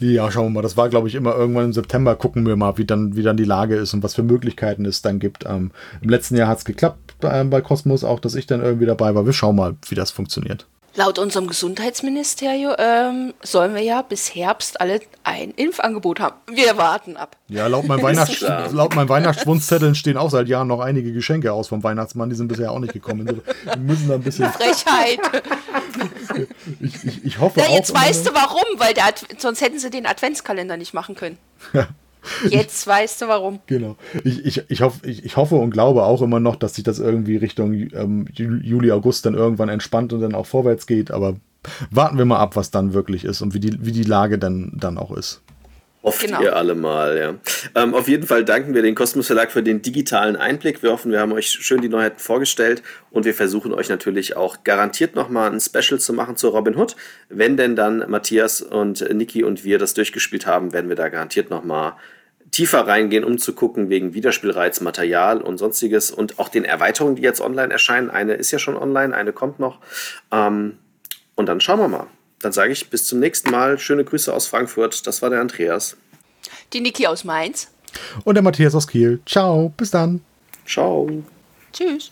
Ja, schauen wir mal. Das war, glaube ich, immer irgendwann im September. Gucken wir mal, wie dann, wie dann die Lage ist und was für Möglichkeiten es dann gibt. Ähm, Im letzten Jahr hat es geklappt bei, bei Cosmos, auch dass ich dann irgendwie dabei war. Wir schauen mal, wie das funktioniert. Laut unserem Gesundheitsministerium ähm, sollen wir ja bis Herbst alle ein Impfangebot haben. Wir warten ab. Ja, laut meinem, Weihnachts laut meinem Weihnachtsschwunzzetteln stehen auch seit Jahren noch einige Geschenke aus vom Weihnachtsmann. Die sind bisher auch nicht gekommen. Wir müssen da ein bisschen. Frechheit. ich, ich, ich hoffe ja, auch. jetzt weißt du warum, weil der Ad sonst hätten sie den Adventskalender nicht machen können. Jetzt weißt du warum. Genau. Ich, ich, ich, hoff, ich, ich hoffe und glaube auch immer noch, dass sich das irgendwie Richtung ähm, Juli, August dann irgendwann entspannt und dann auch vorwärts geht. Aber warten wir mal ab, was dann wirklich ist und wie die, wie die Lage dann, dann auch ist. Hofft genau. ihr alle mal, ja. Ähm, auf jeden Fall danken wir den Kosmos Verlag für den digitalen Einblick. Wir hoffen, wir haben euch schön die Neuheiten vorgestellt und wir versuchen euch natürlich auch garantiert nochmal ein Special zu machen zu Robin Hood. Wenn denn dann Matthias und Niki und wir das durchgespielt haben, werden wir da garantiert nochmal tiefer reingehen, um zu gucken wegen Wiederspielreiz, Material und sonstiges und auch den Erweiterungen, die jetzt online erscheinen. Eine ist ja schon online, eine kommt noch. Ähm, und dann schauen wir mal. Dann sage ich bis zum nächsten Mal. Schöne Grüße aus Frankfurt. Das war der Andreas. Die Niki aus Mainz. Und der Matthias aus Kiel. Ciao, bis dann. Ciao. Tschüss.